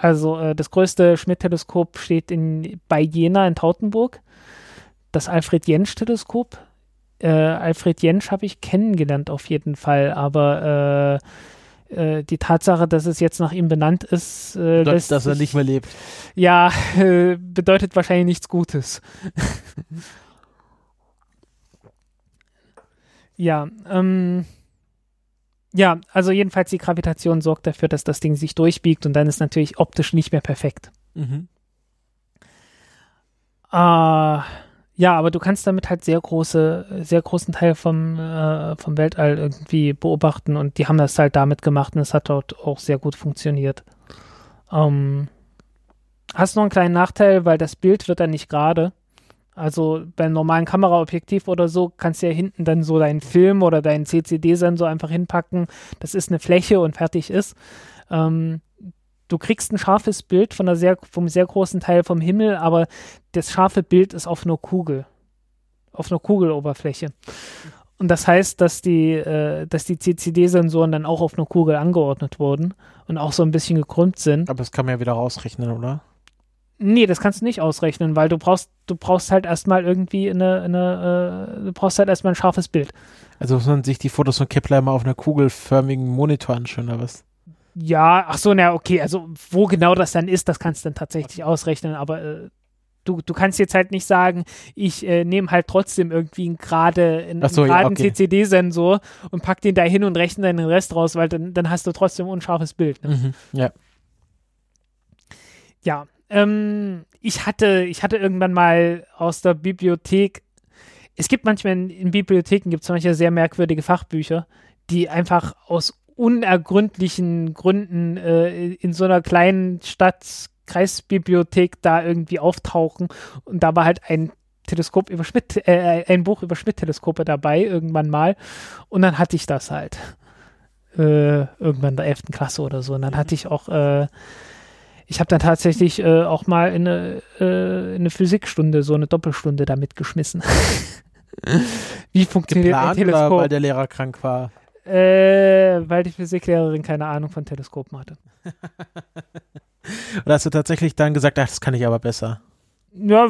Speaker 2: Also äh, das größte Schmidt-Teleskop steht in, bei Jena in Tautenburg. Das Alfred-Jensch-Teleskop. Äh, Alfred Jensch habe ich kennengelernt auf jeden Fall, aber äh, äh, die Tatsache, dass es jetzt nach ihm benannt ist, äh,
Speaker 1: Bedeutet,
Speaker 2: lässt
Speaker 1: dass er nicht mehr lebt.
Speaker 2: ja, äh, bedeutet wahrscheinlich nichts Gutes. ja, ähm, ja, also jedenfalls die Gravitation sorgt dafür, dass das Ding sich durchbiegt und dann ist natürlich optisch nicht mehr perfekt.
Speaker 1: Mhm.
Speaker 2: Äh, ja, aber du kannst damit halt sehr große, sehr großen Teil vom, äh, vom Weltall irgendwie beobachten und die haben das halt damit gemacht und es hat dort auch sehr gut funktioniert. Ähm, hast noch einen kleinen Nachteil, weil das Bild wird dann nicht gerade. Also beim normalen Kameraobjektiv oder so kannst du ja hinten dann so deinen Film oder deinen CCD-Sensor einfach hinpacken. Das ist eine Fläche und fertig ist. Ähm, du kriegst ein scharfes Bild von einer sehr, vom sehr großen Teil vom Himmel, aber das scharfe Bild ist auf einer Kugel. Auf einer Kugeloberfläche. Und das heißt, dass die, äh, dass die CCD-Sensoren dann auch auf einer Kugel angeordnet wurden und auch so ein bisschen gekrümmt sind.
Speaker 1: Aber das kann man ja wieder rausrechnen, oder?
Speaker 2: Nee, das kannst du nicht ausrechnen, weil du brauchst, du brauchst halt erstmal irgendwie eine, eine äh, du brauchst halt erstmal ein scharfes Bild.
Speaker 1: Also muss man sich die Fotos von Kepler mal auf einer kugelförmigen Monitor anschauen, oder was?
Speaker 2: Ja, ach so, na okay, also wo genau das dann ist, das kannst du dann tatsächlich ausrechnen, aber äh, du, du kannst jetzt halt nicht sagen, ich äh, nehme halt trotzdem irgendwie einen gerade einen,
Speaker 1: so,
Speaker 2: einen
Speaker 1: ja,
Speaker 2: geraden
Speaker 1: okay.
Speaker 2: CCD-Sensor und pack den da hin und rechne dann den Rest raus, weil dann, dann hast du trotzdem ein unscharfes Bild. Ne?
Speaker 1: Mhm. Ja.
Speaker 2: Ja, ähm, ich hatte, ich hatte irgendwann mal aus der Bibliothek, es gibt manchmal in, in Bibliotheken gibt es manchmal sehr merkwürdige Fachbücher, die einfach aus unergründlichen Gründen äh, in so einer kleinen Stadt Kreisbibliothek da irgendwie auftauchen. Und da war halt ein Teleskop über Schmidt, äh, ein Buch über Schmidt-Teleskope dabei irgendwann mal. Und dann hatte ich das halt äh, irgendwann in der 11. Klasse oder so. Und dann hatte ich auch äh, ich habe dann tatsächlich äh, auch mal in eine, äh, in eine Physikstunde, so eine Doppelstunde damit geschmissen. Wie funktioniert ein
Speaker 1: Geplant oder
Speaker 2: Teleskop?
Speaker 1: weil der Lehrer krank war?
Speaker 2: Äh, weil die Physiklehrerin keine Ahnung von Teleskopen hatte.
Speaker 1: Oder hast du tatsächlich dann gesagt, ach, das kann ich aber besser?
Speaker 2: Ja,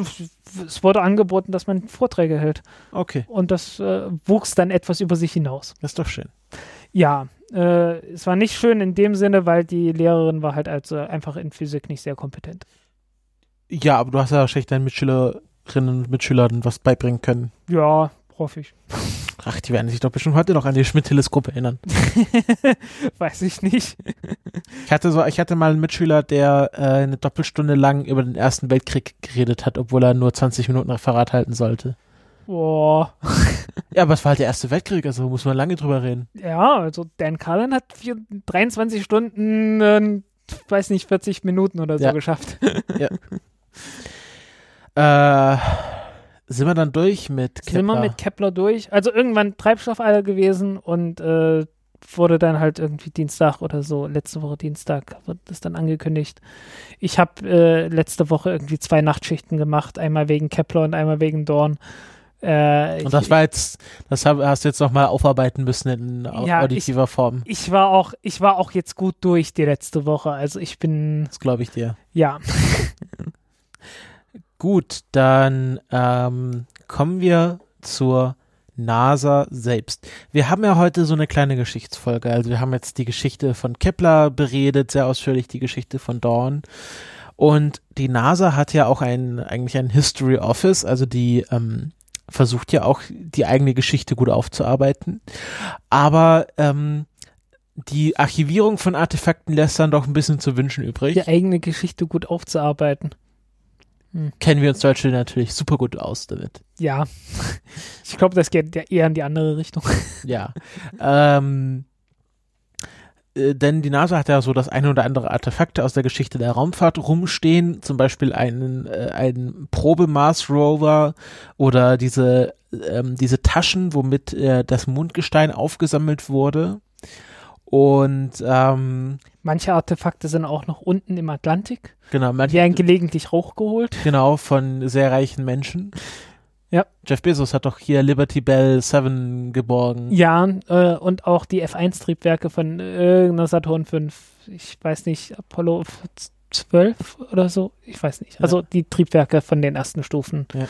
Speaker 2: es wurde angeboten, dass man Vorträge hält.
Speaker 1: Okay,
Speaker 2: Und das äh, wuchs dann etwas über sich hinaus.
Speaker 1: das ist doch schön.
Speaker 2: Ja, äh, es war nicht schön in dem Sinne, weil die Lehrerin war halt also einfach in Physik nicht sehr kompetent.
Speaker 1: Ja, aber du hast ja wahrscheinlich deinen Mitschülerinnen und Mitschülern was beibringen können.
Speaker 2: Ja, hoffe ich.
Speaker 1: Ach, die werden sich doch bestimmt heute noch an die Schmidt-Teleskop erinnern.
Speaker 2: Weiß ich nicht.
Speaker 1: Ich hatte so, ich hatte mal einen Mitschüler, der äh, eine Doppelstunde lang über den Ersten Weltkrieg geredet hat, obwohl er nur 20 Minuten Referat halten sollte.
Speaker 2: Boah.
Speaker 1: Ja, aber es war halt der Erste Weltkrieg, also muss man lange drüber reden.
Speaker 2: Ja, also Dan Carlin hat vier, 23 Stunden, äh, weiß nicht, 40 Minuten oder so
Speaker 1: Ja.
Speaker 2: geschafft.
Speaker 1: Äh, sind wir dann durch mit Kepler?
Speaker 2: Sind wir mit Kepler durch? Also irgendwann Treibstoff alle gewesen und äh, wurde dann halt irgendwie Dienstag oder so, letzte Woche Dienstag wird das dann angekündigt. Ich habe äh, letzte Woche irgendwie zwei Nachtschichten gemacht, einmal wegen Kepler und einmal wegen Dorn. Äh,
Speaker 1: Und das
Speaker 2: ich,
Speaker 1: war jetzt, das hast du jetzt nochmal aufarbeiten müssen in
Speaker 2: Ja,
Speaker 1: auditiver Form.
Speaker 2: ich war auch, ich war auch jetzt gut durch die letzte Woche. Also ich bin,
Speaker 1: Das glaube ich dir.
Speaker 2: ja,
Speaker 1: Gut, dann ähm, kommen wir zur NASA selbst. Wir haben ja heute so eine kleine Geschichtsfolge. Also wir haben jetzt die Geschichte von Kepler beredet, sehr ausführlich die Geschichte von Dawn. Und die NASA hat ja auch ein, eigentlich ein History Office, also die ähm, versucht ja auch die eigene Geschichte gut aufzuarbeiten. Aber ähm, die Archivierung von Artefakten lässt dann doch ein bisschen zu wünschen übrig.
Speaker 2: die eigene Geschichte gut aufzuarbeiten.
Speaker 1: Kennen wir uns Deutsche natürlich super gut aus damit.
Speaker 2: Ja, ich glaube, das geht eher in die andere Richtung.
Speaker 1: Ja. ähm, äh, denn die NASA hat ja so das eine oder andere Artefakt aus der Geschichte der Raumfahrt rumstehen, zum Beispiel einen, äh, einen Probemars-Rover oder diese, ähm, diese Taschen, womit äh, das Mondgestein aufgesammelt wurde. Und ähm,
Speaker 2: Manche Artefakte sind auch noch unten im Atlantik.
Speaker 1: genau,
Speaker 2: Die
Speaker 1: manche,
Speaker 2: werden gelegentlich hochgeholt.
Speaker 1: genau, von sehr reichen Menschen.
Speaker 2: Ja.
Speaker 1: Jeff Bezos hat doch hier Liberty Bell 7 geborgen.
Speaker 2: Ja, äh, und auch die F1-Triebwerke von irgendeiner Saturn 5. Ich weiß nicht, Apollo 12 oder so. Ich weiß nicht. Also die Triebwerke von den ersten Stufen
Speaker 1: Ja.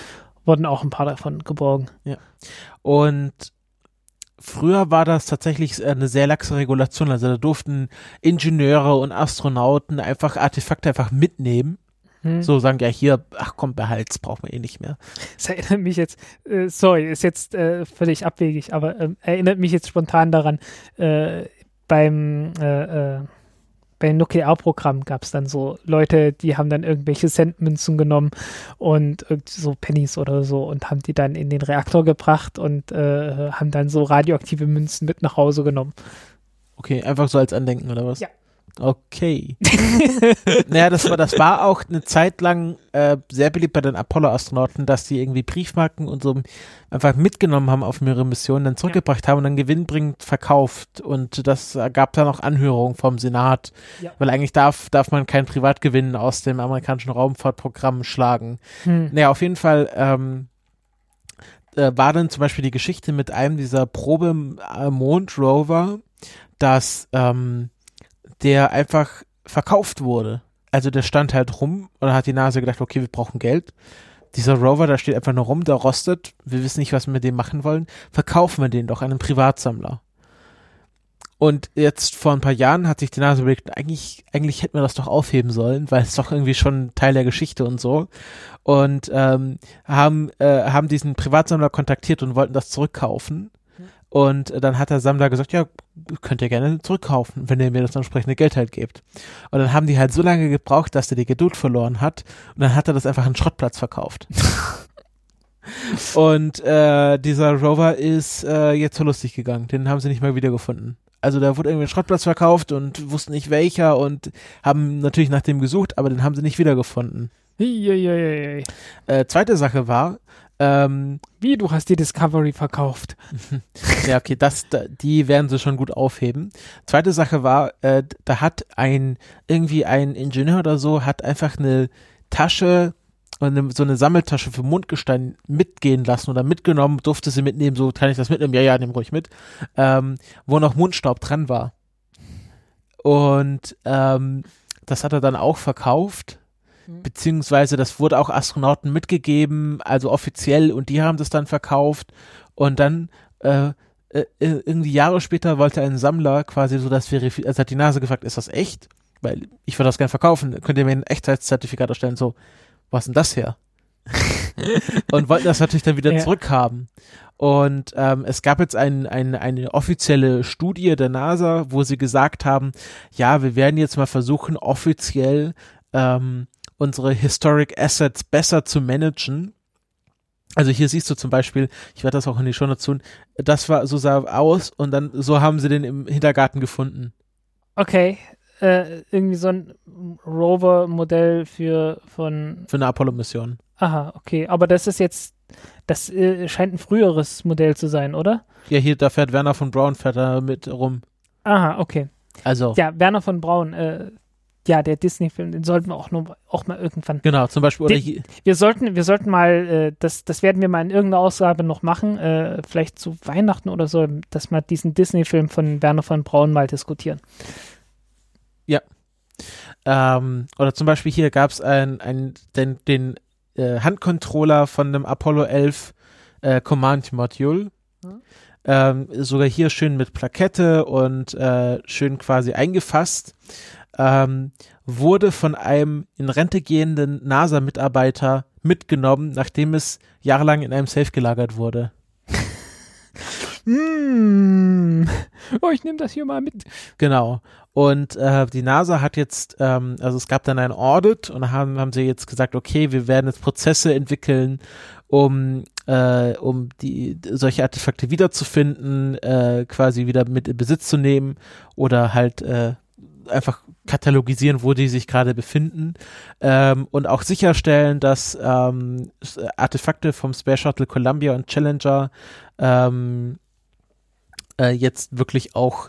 Speaker 2: wurden auch ein paar davon geborgen.
Speaker 1: Und früher war das tatsächlich eine sehr laxe Regulation. Also da durften Ingenieure und Astronauten einfach Artefakte einfach mitnehmen.
Speaker 2: Hm.
Speaker 1: So sagen ja hier, ach komm, behalt's, brauchen wir eh nicht mehr.
Speaker 2: Das erinnert mich jetzt, äh, sorry, ist jetzt äh, völlig abwegig, aber ähm, erinnert mich jetzt spontan daran, äh, beim äh, äh, beim Nuklearprogramm gab es dann so Leute, die haben dann irgendwelche Centmünzen genommen und so Pennies oder so und haben die dann in den Reaktor gebracht und äh, haben dann so radioaktive Münzen mit nach Hause genommen.
Speaker 1: Okay, einfach so als Andenken oder was?
Speaker 2: Ja.
Speaker 1: Okay. naja, das war, das war auch eine Zeit lang äh, sehr beliebt bei den Apollo-Astronauten, dass die irgendwie Briefmarken und so einfach mitgenommen haben auf ihre Mission, dann zurückgebracht haben und dann gewinnbringend verkauft. Und das gab dann auch Anhörungen vom Senat,
Speaker 2: Ja.
Speaker 1: weil eigentlich darf, darf man kein Privatgewinn aus dem amerikanischen Raumfahrtprogramm schlagen.
Speaker 2: Hm.
Speaker 1: Naja, auf jeden Fall ähm, äh, war dann zum Beispiel die Geschichte mit einem dieser Probe-Mond-Rover, dass ähm, der einfach verkauft wurde. Also der stand halt rum und hat die Nase gedacht, okay, wir brauchen Geld. Dieser Rover, da steht einfach nur rum, der rostet. Wir wissen nicht, was wir mit dem machen wollen. Verkaufen wir den doch an einen Privatsammler. Und jetzt vor ein paar Jahren hat sich die Nase überlegt, eigentlich, eigentlich hätten wir das doch aufheben sollen, weil es doch irgendwie schon Teil der Geschichte und so. Und ähm, haben, äh, haben diesen Privatsammler kontaktiert und wollten das zurückkaufen. Und dann hat der Sammler gesagt, ja, könnt ihr gerne zurückkaufen, wenn ihr mir das entsprechende Geld halt gebt. Und dann haben die halt so lange gebraucht, dass er die Geduld verloren hat. Und dann hat er das einfach an Schrottplatz verkauft. und äh, dieser Rover ist äh, jetzt verlustig gegangen. Den haben sie nicht mehr wiedergefunden. Also da wurde irgendwie ein Schrottplatz verkauft und wussten nicht welcher und haben natürlich nach dem gesucht, aber den haben sie nicht wiedergefunden. Äh, zweite Sache war, ähm,
Speaker 2: Wie, du hast die Discovery verkauft?
Speaker 1: Ja, okay, das, da, die werden sie schon gut aufheben. Zweite Sache war, äh, da hat ein, irgendwie ein Ingenieur oder so, hat einfach eine Tasche, eine, so eine Sammeltasche für Mundgestein mitgehen lassen oder mitgenommen, durfte sie mitnehmen, so kann ich das mitnehmen, ja, ja, nimm ruhig mit, ähm, wo noch Mundstaub dran war. Und ähm, das hat er dann auch verkauft. Beziehungsweise das wurde auch Astronauten mitgegeben, also offiziell, und die haben das dann verkauft. Und dann äh, äh, irgendwie Jahre später wollte ein Sammler quasi so das verifizieren, also hat die Nase gefragt, ist das echt? Weil ich würde das gerne verkaufen, könnt ihr mir ein Echtheitszertifikat erstellen? So, was ist denn das her? und wollten das natürlich dann wieder
Speaker 2: Ja.
Speaker 1: zurückhaben. Und ähm, es gab jetzt ein, ein, eine offizielle Studie der NASA, wo sie gesagt haben, ja, wir werden jetzt mal versuchen, offiziell ähm, unsere Historic Assets besser zu managen. Also hier siehst du zum Beispiel, ich werde das auch in die Show Notes tun, das war, so sah aus und dann so haben sie den im Hintergarten gefunden.
Speaker 2: Okay, äh, irgendwie so ein Rover-Modell für von.
Speaker 1: Für eine Apollo-Mission.
Speaker 2: Aha, okay, aber das ist jetzt Das äh, scheint ein früheres Modell zu sein, oder?
Speaker 1: Ja, hier, da fährt Werner von Braun fährt da mit rum.
Speaker 2: Aha, okay.
Speaker 1: Also,
Speaker 2: Ja, Werner von Braun, äh, ja, der Disney-Film, den sollten wir auch, nur, auch mal irgendwann.
Speaker 1: genau, zum Beispiel, hier,
Speaker 2: Wir sollten, wir sollten mal, äh, das, das werden wir mal in irgendeiner Ausgabe noch machen, äh, vielleicht zu Weihnachten oder so, dass wir diesen Disney-Film von Werner von Braun mal diskutieren.
Speaker 1: ähm, oder zum Beispiel hier gab es ein, ein, den, den äh, Handcontroller von einem Apollo 11 äh, Command Module.
Speaker 2: Mhm.
Speaker 1: Ähm, sogar hier schön mit Plakette und äh, schön quasi eingefasst. Ähm, wurde von einem in Rente gehenden NASA-Mitarbeiter mitgenommen, nachdem es jahrelang in einem Safe gelagert wurde.
Speaker 2: Mm. Oh, ich nehme das hier mal mit.
Speaker 1: Genau. Und äh, die NASA hat jetzt, ähm, also es gab dann ein Audit und haben, haben sie jetzt gesagt, okay, wir werden jetzt Prozesse entwickeln, um, äh, um die solche Artefakte wiederzufinden, äh, quasi wieder mit in Besitz zu nehmen oder halt äh, einfach katalogisieren, wo die sich gerade befinden ähm, und auch sicherstellen, dass ähm, s- Artefakte vom Space Shuttle Columbia und Challenger ähm, äh, jetzt wirklich auch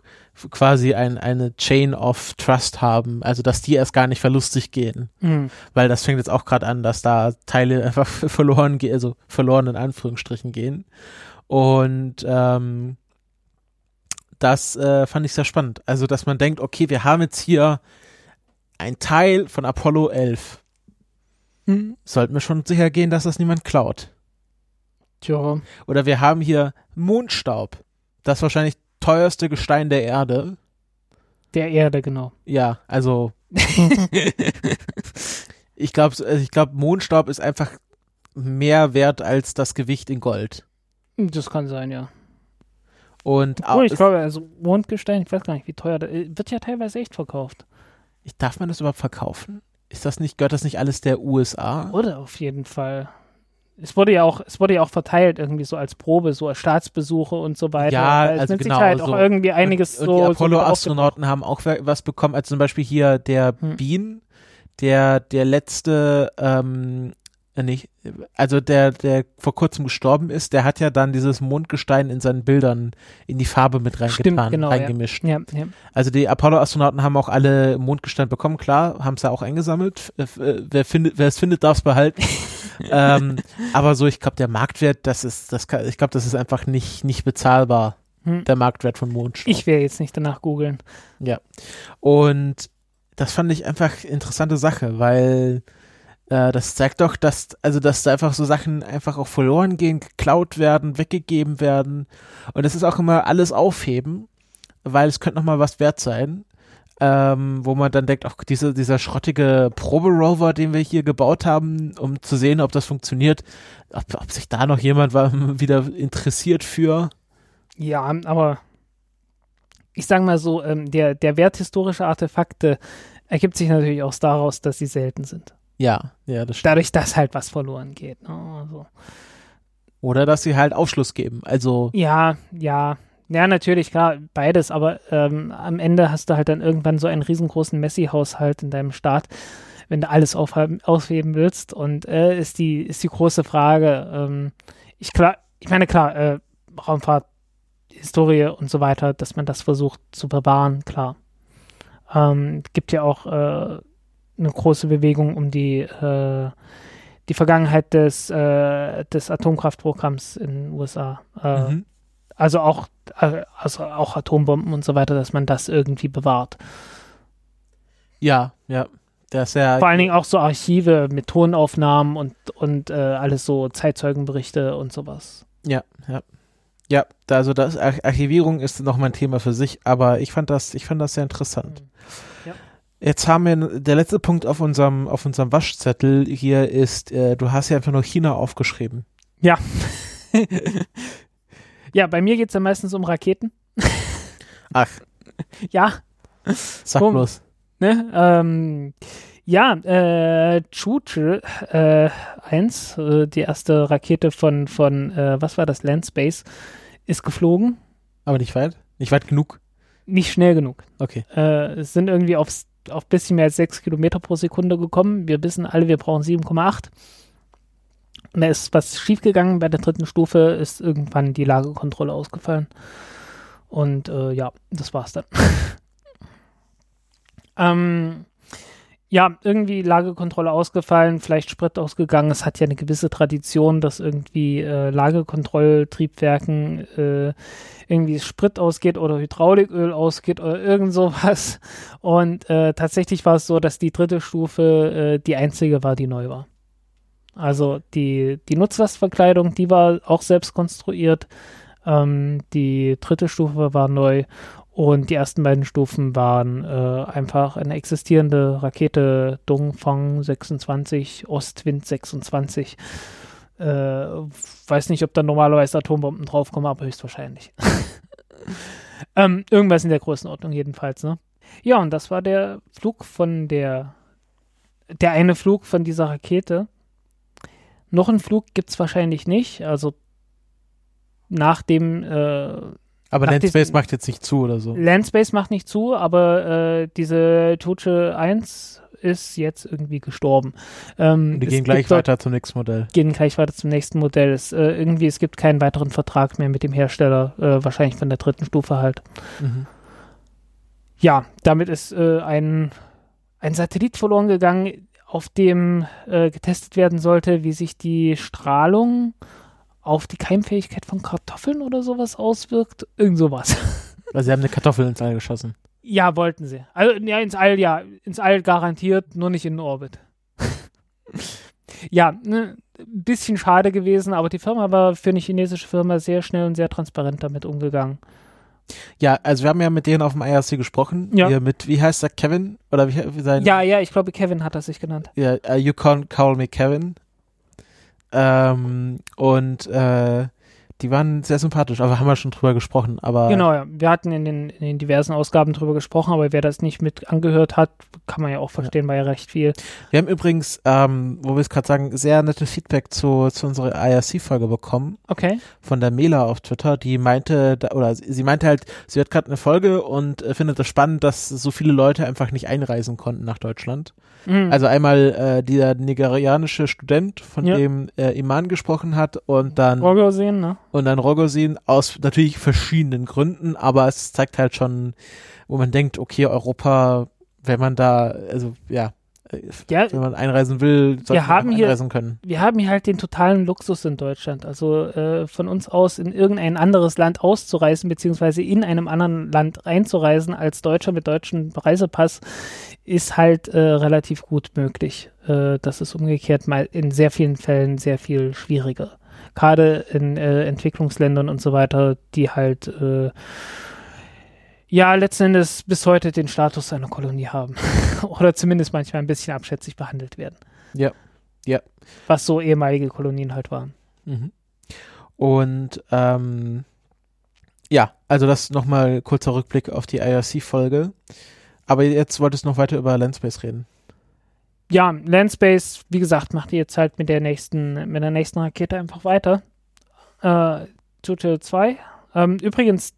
Speaker 1: quasi ein, eine Chain of Trust haben, also dass die erst gar nicht verlustig gehen,
Speaker 2: Mm.
Speaker 1: weil das fängt jetzt auch gerade an, dass da Teile einfach verloren gehen, also verloren in Anführungsstrichen gehen. Und ähm, das äh, fand ich sehr spannend, also dass man denkt, okay, wir haben jetzt hier ein Teil von Apollo 11,
Speaker 2: Mm.
Speaker 1: sollten wir schon sicher gehen, dass das niemand klaut.
Speaker 2: Tja.
Speaker 1: Oder wir haben hier Mondstaub, das wahrscheinlich teuerste Gestein der Erde.
Speaker 2: Der Erde, genau.
Speaker 1: Ja, also ich glaube, ich glaube, Mondstaub ist einfach mehr wert als das Gewicht in Gold.
Speaker 2: Das kann sein, ja.
Speaker 1: Und au-
Speaker 2: Oh, ich glaube, also Mondgestein, ich weiß gar nicht, wie teuer das wird ja teilweise echt verkauft.
Speaker 1: ich, darf man das überhaupt verkaufen? Ist das nicht, gehört das nicht alles der USA?
Speaker 2: Oder auf jeden Fall. Es wurde ja auch, es wurde ja auch verteilt irgendwie so als Probe, so als Staatsbesuche und so weiter.
Speaker 1: Ja,
Speaker 2: es
Speaker 1: also
Speaker 2: mit
Speaker 1: genau,
Speaker 2: Sicherheit
Speaker 1: so.
Speaker 2: auch irgendwie einiges
Speaker 1: und,
Speaker 2: so.
Speaker 1: und die Apollo-Astronauten haben auch wa- was bekommen, als zum Beispiel hier der
Speaker 2: Hm.
Speaker 1: Bean, der der letzte, ähm, äh, nicht, also der der vor kurzem gestorben ist, der hat ja dann dieses Mondgestein in seinen Bildern in die Farbe mit reingetan,
Speaker 2: Stimmt, genau, ja.
Speaker 1: reingemischt.
Speaker 2: Ja, ja.
Speaker 1: Also die Apollo-Astronauten haben auch alle Mondgestein bekommen, klar, haben es ja auch eingesammelt. Äh, Wer findet, wer es findet, darf es behalten. ähm, aber so, ich glaube, der Marktwert, das ist, das kann, ich glaube, das ist einfach nicht nicht bezahlbar,
Speaker 2: Hm.
Speaker 1: der Marktwert von Mondstaub.
Speaker 2: Ich werde jetzt nicht danach googeln.
Speaker 1: Und das fand ich einfach interessante Sache, weil äh, das zeigt doch, dass, also dass da einfach so Sachen einfach auch verloren gehen, geklaut werden, weggegeben werden. Und es ist auch immer alles aufheben, weil es könnte nochmal was wert sein. Ähm, wo man dann denkt, auch diese, dieser schrottige Proberover, den wir hier gebaut haben, um zu sehen, ob das funktioniert, ob, ob sich da noch jemand wa- wieder interessiert für.
Speaker 2: Ja, aber ich sage mal so, ähm, der, der Wert historischer Artefakte ergibt sich natürlich auch daraus, dass sie selten sind.
Speaker 1: Ja, ja, das stimmt.
Speaker 2: Dadurch, dass halt was verloren geht. Ne? Also,
Speaker 1: Oder dass sie halt Aufschluss geben. Also,
Speaker 2: ja, ja. Ja, natürlich, klar, beides, aber ähm, am Ende hast du halt dann irgendwann so einen riesengroßen Messi-Haushalt in deinem Staat, wenn du alles aufheben, aufheben willst. Und äh, ist, die, ist die große Frage, ähm, ich, klar, ich meine, klar, äh, Raumfahrt, Historie und so weiter, dass man das versucht zu bewahren, klar. Ähm, gibt ja auch äh, eine große Bewegung um die, äh, die Vergangenheit des, äh, des Atomkraftprogramms in den USA. Äh,
Speaker 1: mhm.
Speaker 2: also auch, äh, also auch Atombomben und so weiter, dass man das irgendwie bewahrt.
Speaker 1: ja, ja. Das ja
Speaker 2: Vor allen Dingen auch so Archive mit Tonaufnahmen und, und äh, alles so Zeitzeugenberichte und sowas.
Speaker 1: Ja, ja. Ja, also das Ar Archivierung ist nochmal ein Thema für sich, aber ich fand das, ich fand das sehr interessant.
Speaker 2: Ja.
Speaker 1: Jetzt haben wir der letzte Punkt auf unserem auf unserem Waschzettel hier ist, äh, du hast ja einfach nur China aufgeschrieben.
Speaker 2: Ja. ja, bei mir geht es ja meistens um Raketen.
Speaker 1: Ach,
Speaker 2: Ja,
Speaker 1: sag
Speaker 2: Komm.
Speaker 1: bloß.
Speaker 2: ne? Ähm, ja, äh, Chuche äh, 1, äh, die erste Rakete von, von äh, was war das, Landspace, ist geflogen.
Speaker 1: Aber nicht weit? Nicht weit genug?
Speaker 2: Nicht schnell genug.
Speaker 1: Okay.
Speaker 2: äh, es sind irgendwie aufs, auf bisschen mehr als 6 Kilometer pro Sekunde gekommen. Wir wissen alle, wir brauchen 7,8. Und da ist was schiefgegangen. Bei der dritten Stufe ist irgendwann die Lagekontrolle ausgefallen. Und äh, ja, das war's dann. ähm, ja, irgendwie Lagekontrolle ausgefallen, vielleicht Sprit ausgegangen. Es hat ja eine gewisse Tradition, dass irgendwie äh, Lagekontrolltriebwerken äh, irgendwie Sprit ausgeht oder Hydrauliköl ausgeht oder irgend sowas. Und äh, tatsächlich war es so, dass die dritte Stufe äh, die einzige war, die neu war. Also die, die Nutzlastverkleidung, die war auch selbst konstruiert. Ähm, die dritte Stufe war neu und die ersten beiden Stufen waren äh, einfach eine existierende Rakete Dongfang 26, Ostwind 26. Äh, weiß nicht, ob da normalerweise Atombomben draufkommen, aber höchstwahrscheinlich. ähm, irgendwas in der Größenordnung jedenfalls, ne? Ja, und das war der Flug von der, der eine Flug von dieser Rakete. Noch einen Flug gibt es wahrscheinlich nicht, also nach dem äh,
Speaker 1: Aber Landspace macht jetzt nicht zu oder so.
Speaker 2: Landspace macht nicht zu, aber äh, diese Tuche 1 ist jetzt irgendwie gestorben. Ähm, es
Speaker 1: gehen gleich weiter zum nächsten Modell.
Speaker 2: Gehen gleich weiter zum nächsten Modell. Es, äh, irgendwie, es gibt keinen weiteren Vertrag mehr mit dem Hersteller, äh, wahrscheinlich von der dritten Stufe halt.
Speaker 1: Mhm.
Speaker 2: Ja, damit ist äh, ein, ein Satellit verloren gegangen, auf dem äh, getestet werden sollte, wie sich die Strahlung auf die Keimfähigkeit von Kartoffeln oder sowas auswirkt. Irgend sowas.
Speaker 1: Weil sie haben eine Kartoffel ins All geschossen.
Speaker 2: Ja, wollten sie. Also, ja, ins All, ja. Ins All garantiert, nur nicht in den Orbit. ja, ne, ein bisschen schade gewesen, aber die Firma war für eine chinesische Firma sehr schnell und sehr transparent damit umgegangen.
Speaker 1: Ja, also wir haben ja mit denen auf dem IRC gesprochen.
Speaker 2: Ja.
Speaker 1: Hier mit, wie heißt der, Kevin? Oder wie, wie sein?
Speaker 2: Ja, ja, ich glaube, Kevin hat er sich genannt.
Speaker 1: Ja, uh, you can call me Kevin. Ähm, und äh, die waren sehr sympathisch, aber haben wir schon drüber gesprochen. Aber
Speaker 2: Genau, ja. Wir hatten in den, in den diversen Ausgaben drüber gesprochen, aber wer das nicht mit angehört hat, kann man ja auch verstehen, war ja recht viel.
Speaker 1: wir haben übrigens, ähm, wo wir es gerade sagen, sehr nettes Feedback zu, zu unserer IRC-Folge bekommen
Speaker 2: Okay.
Speaker 1: von der Mela auf Twitter. Die meinte, da, oder sie, sie meinte halt, sie hört gerade eine Folge und äh, findet es spannend, dass so viele Leute einfach nicht einreisen konnten nach Deutschland.
Speaker 2: Mhm.
Speaker 1: Also einmal äh, dieser nigerianische Student, von
Speaker 2: Ja.
Speaker 1: dem äh, Iman gesprochen hat, und dann
Speaker 2: sehen, ne?
Speaker 1: Und dann Rogozin aus natürlich verschiedenen Gründen, aber es zeigt halt schon, wo man denkt, okay, Europa, wenn man da, also ja,
Speaker 2: Ja,
Speaker 1: wenn man einreisen will, sollte man
Speaker 2: haben
Speaker 1: auch
Speaker 2: hier-
Speaker 1: einreisen können.
Speaker 2: wir haben hier halt den totalen Luxus in Deutschland. Also äh, von uns aus in irgendein anderes Land auszureisen, beziehungsweise in einem anderen Land einzureisen als Deutscher mit deutschem Reisepass, ist halt äh, relativ gut möglich. Äh, das ist umgekehrt mal in sehr vielen Fällen sehr viel schwieriger. Gerade in äh, Entwicklungsländern und so weiter, die halt äh, ja letzten Endes bis heute den Status einer Kolonie haben. Oder zumindest manchmal ein bisschen abschätzig behandelt werden.
Speaker 1: Ja. Ja.
Speaker 2: Was so ehemalige Kolonien halt waren.
Speaker 1: Mhm. Und ähm, ja, also das nochmal kurzer Rückblick auf die IRC-Folge. Aber jetzt wolltest du noch weiter über Landspace reden.
Speaker 2: Ja, Landspace, wie gesagt, macht ihr jetzt halt mit der nächsten, mit der nächsten Rakete einfach weiter. Äh, Chuche 2. Ähm, übrigens,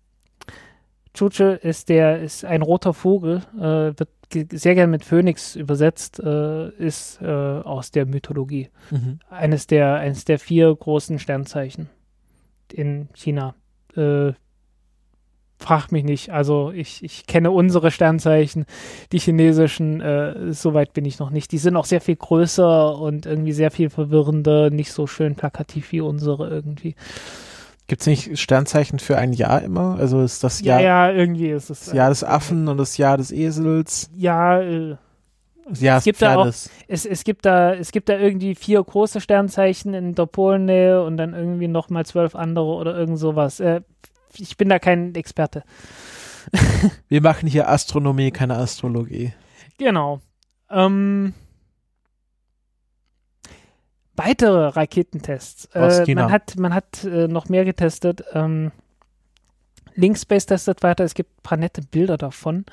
Speaker 2: Chuche ist der, ist ein roter Vogel, äh, wird sehr gern mit Phönix übersetzt, äh, ist äh, aus der Mythologie.
Speaker 1: Mhm.
Speaker 2: Eines der, eines der vier großen Sternzeichen in China. Äh, frag mich nicht. Also ich, ich kenne unsere Sternzeichen, die chinesischen, äh, soweit bin ich noch nicht. Die sind auch sehr viel größer und irgendwie sehr viel verwirrender, nicht so schön plakativ wie unsere irgendwie.
Speaker 1: Gibt es nicht Sternzeichen für ein Jahr immer? Also ist das
Speaker 2: Ja,
Speaker 1: Jahr,
Speaker 2: ja, irgendwie ist es.
Speaker 1: das Jahr des Affen und das Jahr des Esels?
Speaker 2: Ja, äh,
Speaker 1: Jahr des
Speaker 2: gibt da auch-
Speaker 1: Pferdes.
Speaker 2: es, es gibt da, es gibt da irgendwie vier große Sternzeichen in der Polennähe und dann irgendwie nochmal zwölf andere oder irgend sowas. Äh, ich bin da kein Experte.
Speaker 1: Wir machen hier Astronomie, keine Astrologie.
Speaker 2: Genau. Ähm, weitere Raketentests. Äh, man hat, man hat äh, noch mehr getestet. Ähm, Linkspace testet weiter. Es gibt ein paar nette Bilder davon.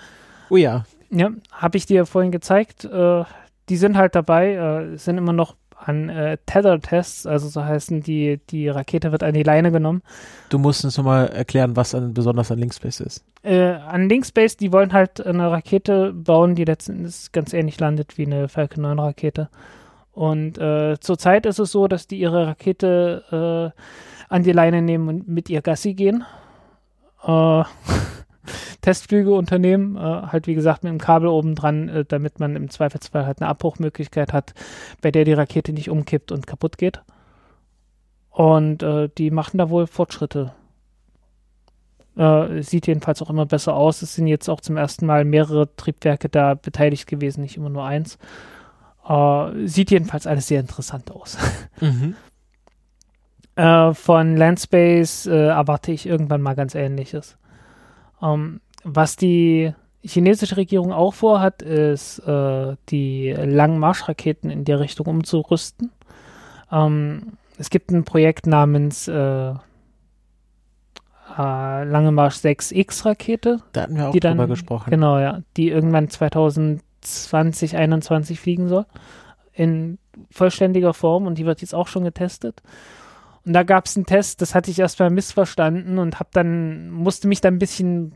Speaker 1: Oh ja.
Speaker 2: Ja, habe ich dir vorhin gezeigt. Äh, die sind halt dabei, äh, sind immer noch an äh, Tether-Tests, also so heißen die, die Rakete wird an die Leine genommen.
Speaker 1: Du musst uns nochmal erklären, was an, besonders an Linkspace ist.
Speaker 2: Äh, an Linkspace, die wollen halt eine Rakete bauen, die letzten Endes ganz ähnlich landet wie eine Falcon 9 Rakete. Und äh, zurzeit ist es so, dass die ihre Rakete äh, an die Leine nehmen und mit ihr Gassi gehen. Äh, Testflüge unternehmen, äh, halt wie gesagt mit einem Kabel oben dran, äh, damit man im Zweifelsfall halt eine Abbruchmöglichkeit hat, bei der die Rakete nicht umkippt und kaputt geht. Und äh, die machen da wohl Fortschritte. Äh, sieht jedenfalls auch immer besser aus. Es sind jetzt auch zum ersten Mal mehrere Triebwerke da beteiligt gewesen, nicht immer nur eins. Äh, sieht jedenfalls alles sehr interessant aus.
Speaker 1: Mhm.
Speaker 2: Äh, von Landspace äh, erwarte ich irgendwann mal ganz Ähnliches. Ähm, was die chinesische Regierung auch vorhat, ist, äh, die langen Marschraketen in der Richtung umzurüsten. Ähm, es gibt ein Projekt namens äh, äh, Lange Marsch 6X Rakete,
Speaker 1: Da hatten wir auch
Speaker 2: die dann
Speaker 1: drüber gesprochen.
Speaker 2: Genau, ja, die irgendwann 2020, 2021 fliegen soll in vollständiger Form und die wird jetzt auch schon getestet. Und da gab es einen Test, das hatte ich erstmal missverstanden und habe dann musste mich dann ein bisschen,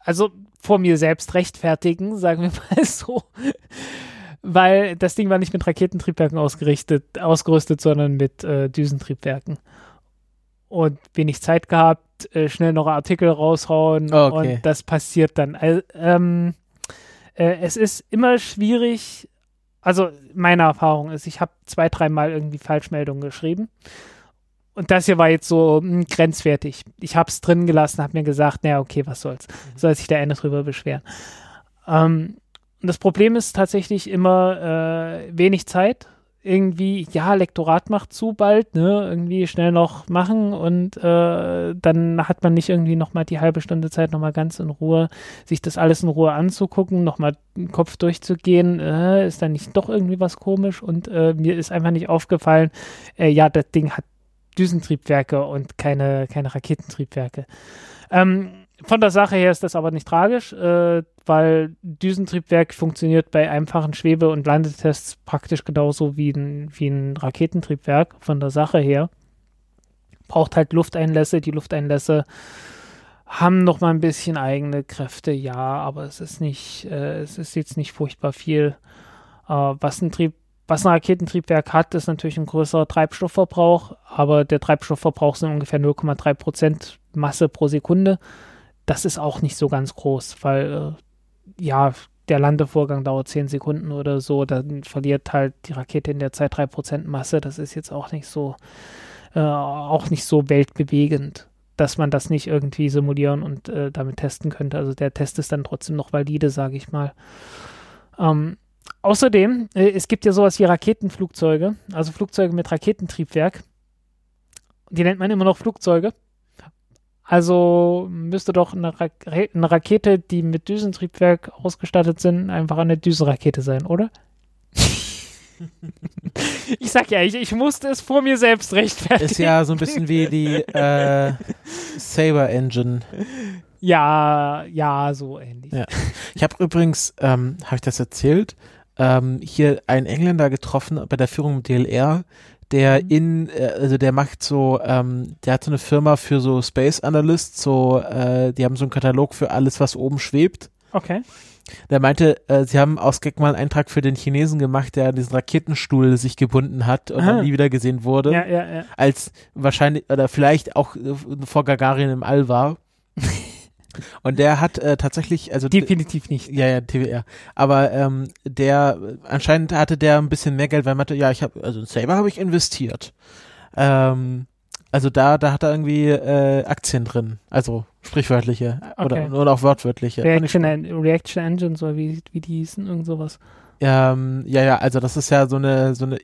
Speaker 2: also vor mir selbst rechtfertigen, sagen wir mal so, weil das Ding war nicht mit Raketentriebwerken ausgerichtet, ausgerüstet, sondern mit äh, Düsentriebwerken. Und wenig Zeit gehabt, äh, schnell noch Artikel raushauen
Speaker 1: Oh, okay.
Speaker 2: und das passiert dann. Also, ähm, äh, es ist immer schwierig, also meine Erfahrung ist, ich habe zwei, dreimal irgendwie Falschmeldungen geschrieben. Und das hier war jetzt so hm, grenzwertig. Ich habe es drin gelassen, habe mir gesagt, naja, okay, was soll's. Soll sich der eine drüber beschweren. Ähm, und das Problem ist tatsächlich immer äh, wenig Zeit. Irgendwie, ja, Lektorat macht zu bald, ne? Irgendwie schnell noch machen und äh, dann hat man nicht irgendwie nochmal die halbe Stunde Zeit, nochmal ganz in Ruhe, sich das alles in Ruhe anzugucken, nochmal den Kopf durchzugehen. Äh, ist da nicht doch irgendwie was komisch? Und äh, mir ist einfach nicht aufgefallen, äh, ja, das Ding hat Düsentriebwerke und keine, keine Raketentriebwerke. Ähm, von der Sache her ist das aber nicht tragisch, äh, weil Düsentriebwerk funktioniert bei einfachen Schwebe- und Landetests praktisch genauso wie ein, wie ein Raketentriebwerk von der Sache her. Braucht halt Lufteinlässe. Die Lufteinlässe haben noch mal ein bisschen eigene Kräfte, ja, aber es ist nicht, äh, es ist jetzt nicht furchtbar viel. Äh, was ein Trieb, was ein Raketentriebwerk hat, ist natürlich ein größerer Treibstoffverbrauch, aber der Treibstoffverbrauch sind ungefähr 0,3 Prozent Masse pro Sekunde. Das ist auch nicht so ganz groß, weil äh, ja, der Landevorgang dauert 10 Sekunden oder so, dann verliert halt die Rakete in der Zeit 3 Prozent Masse. Das ist jetzt auch nicht so, äh, auch nicht so weltbewegend, dass man das nicht irgendwie simulieren und äh, damit testen könnte. Also der Test ist dann trotzdem noch valide, sage ich mal. Ähm, außerdem, äh, es gibt ja sowas wie Raketenflugzeuge, also Flugzeuge mit Raketentriebwerk. Die nennt man immer noch Flugzeuge. Also müsste doch eine, Ra eine Rakete, die mit Düsentriebwerk ausgestattet sind, einfach eine Düsenrakete sein, oder? ich sag ja, ich, ich musste es vor mir selbst rechtfertigen.
Speaker 1: Ist ja so ein bisschen wie die äh, Saber Engine.
Speaker 2: Ja, ja, so ähnlich.
Speaker 1: Ja. Ich habe übrigens, ähm, habe ich das erzählt, ähm, hier einen Engländer getroffen bei der Führung im DLR, der
Speaker 2: Mhm.
Speaker 1: in, äh, also der macht so, ähm, der hat so eine Firma für so Space Analysts, so, äh, die haben so einen Katalog für alles, was oben schwebt.
Speaker 2: Okay.
Speaker 1: Der meinte, äh, sie haben aus Gag mal einen Eintrag für den Chinesen gemacht, der an diesen Raketenstuhl sich gebunden hat und
Speaker 2: Ah.
Speaker 1: dann nie wieder gesehen wurde.
Speaker 2: Ja, ja, ja.
Speaker 1: Als wahrscheinlich, oder vielleicht auch äh, vor Gagarin im All war. und der hat äh, tatsächlich, also
Speaker 2: Definitiv nicht.
Speaker 1: ja, ja, TWR. Aber ähm, der, anscheinend hatte der ein bisschen mehr Geld, weil er meinte, ja, ich habe, also Saber habe ich investiert. Ähm, also da, da hat er irgendwie äh, Aktien drin. Also sprichwörtliche
Speaker 2: Okay.
Speaker 1: oder, oder auch wortwörtliche.
Speaker 2: Reaction, Reaction Engine, so wie, wie die hießen, irgend sowas.
Speaker 1: Ähm, ja, ja, also das ist ja so eine, so eine,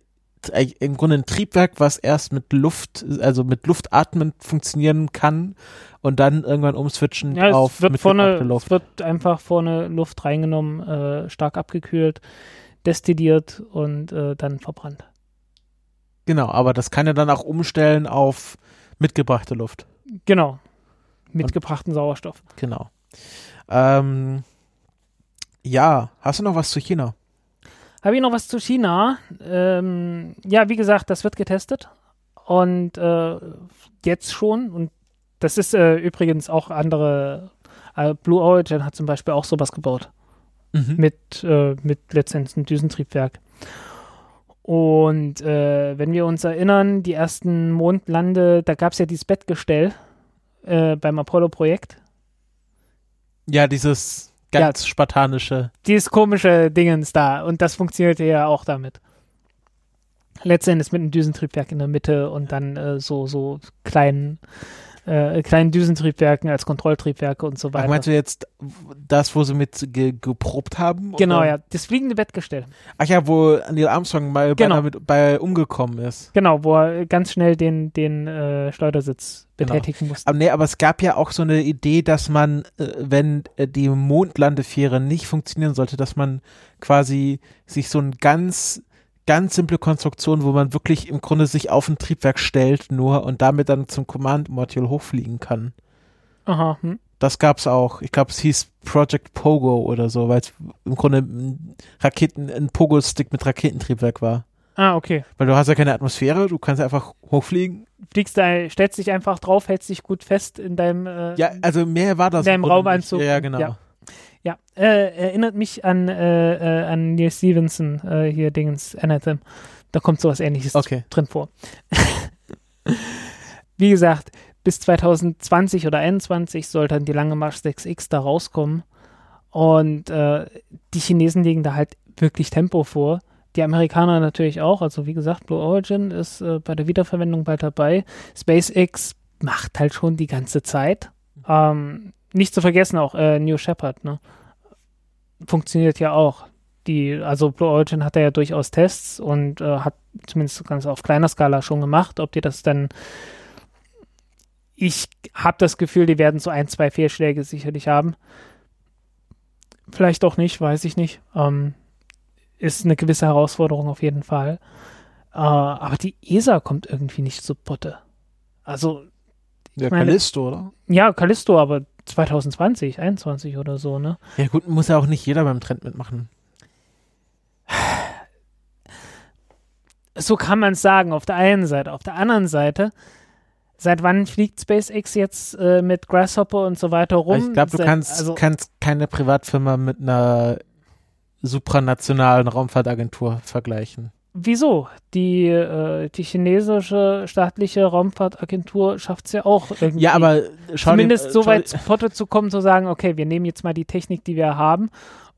Speaker 1: im Grunde ein Triebwerk, was erst mit Luft, also mit Luftatmen funktionieren kann und dann irgendwann umswitchen
Speaker 2: Ja,
Speaker 1: auf
Speaker 2: wird
Speaker 1: mitgebrachte
Speaker 2: vorne,
Speaker 1: Luft.
Speaker 2: es wird einfach vorne Luft reingenommen, äh, stark abgekühlt, destilliert und äh, dann verbrannt.
Speaker 1: Genau, aber das kann er dann auch umstellen auf mitgebrachte Luft.
Speaker 2: Genau. Mitgebrachten Sauerstoff.
Speaker 1: Genau. Ähm, ja, hast du noch was zu China?
Speaker 2: Habe ich noch was zu China? Ähm, ja, wie gesagt, das wird getestet. Und äh, jetzt schon. Und das ist äh, übrigens auch andere. Äh, Blue Origin hat zum Beispiel auch sowas gebaut.
Speaker 1: Mhm.
Speaker 2: Mit, äh, mit letztendlich einem Düsentriebwerk. Und äh, wenn wir uns erinnern, die ersten Mondlande, da gab es ja dieses Bettgestell äh, beim Apollo-Projekt.
Speaker 1: Ja, dieses ganz spartanische.
Speaker 2: Dieses komische Dingens da. Und das funktionierte ja auch damit. Letztendlich mit einem Düsentriebwerk in der Mitte und dann äh, so, so kleinen, äh, kleinen Düsentriebwerken als Kontrolltriebwerke und so
Speaker 1: Ach,
Speaker 2: weiter.
Speaker 1: meinst du jetzt das, wo sie mit ge geprobt haben?
Speaker 2: Genau,
Speaker 1: oder?
Speaker 2: ja. Das fliegende Bettgestell.
Speaker 1: Ach ja, wo Neil Armstrong mal
Speaker 2: Genau.
Speaker 1: bei, bei umgekommen ist.
Speaker 2: Genau, wo er ganz schnell den, den äh, Schleudersitz
Speaker 1: Genau.
Speaker 2: betätigen musste.
Speaker 1: Aber nee, aber es gab ja auch so eine Idee, dass man, äh, wenn äh, die Mondlandefähre nicht funktionieren sollte, dass man quasi sich so ein ganz, ganz simple Konstruktion, wo man wirklich im Grunde sich auf ein Triebwerk stellt nur und damit dann zum Command-Module hochfliegen kann.
Speaker 2: Aha. Hm.
Speaker 1: Das gab's auch. Ich glaube, es hieß Project Pogo oder so, weil es im Grunde ein Raketen, ein Pogo-Stick mit Raketentriebwerk war.
Speaker 2: Ah, okay.
Speaker 1: Weil du hast ja keine Atmosphäre, du kannst einfach hochfliegen.
Speaker 2: Fliegst da, stellst dich einfach drauf, hältst dich gut fest in deinem, äh,
Speaker 1: Ja, also mehr war das.
Speaker 2: In deinem
Speaker 1: Grunde
Speaker 2: Raumanzug.
Speaker 1: Nicht. Ja, ja, genau.
Speaker 2: Ja. Ja, äh, erinnert mich an, äh, äh, an Neil Stevenson, äh, hier Dingens Anathem. Da kommt sowas ähnliches
Speaker 1: Okay.
Speaker 2: drin vor. Wie gesagt, bis 2020 oder 2021 soll dann die Lange Marsch 6X da rauskommen. Und äh, die Chinesen legen da halt wirklich Tempo vor. Die Amerikaner natürlich auch. Also wie gesagt, Blue Origin ist äh, bei der Wiederverwendung bald dabei. SpaceX macht halt schon die ganze Zeit. Ähm, nicht zu vergessen auch äh, New Shepard, ne? Funktioniert ja auch. Die, also Blue Origin hat da ja durchaus Tests und äh, hat zumindest ganz auf kleiner Skala schon gemacht. Ob die das dann. Ich habe das Gefühl, die werden so ein, zwei Fehlschläge sicherlich haben. Vielleicht auch nicht, weiß ich nicht. Ähm, ist eine gewisse Herausforderung auf jeden Fall. Äh, aber die ESA kommt irgendwie nicht zu Potte. Also,
Speaker 1: Ja,
Speaker 2: meine-
Speaker 1: Callisto, oder?
Speaker 2: ja, Callisto, aber 2020, 21 oder so, ne?
Speaker 1: Ja gut, muss ja auch nicht jeder beim Trend mitmachen.
Speaker 2: So kann man es sagen, auf der einen Seite. Auf der anderen Seite, seit wann fliegt SpaceX jetzt äh, mit Grasshopper und so weiter rum?
Speaker 1: ich glaube, du
Speaker 2: Seit-
Speaker 1: kannst,
Speaker 2: also,
Speaker 1: kannst keine Privatfirma mit einer supranationalen Raumfahrtagentur vergleichen.
Speaker 2: Wieso? Die, äh, die chinesische staatliche Raumfahrtagentur schafft es ja auch irgendwie.
Speaker 1: Ja, aber schau
Speaker 2: zumindest
Speaker 1: dir,
Speaker 2: so weit zu Potte zu kommen, zu sagen, okay, wir nehmen jetzt mal die Technik, die wir haben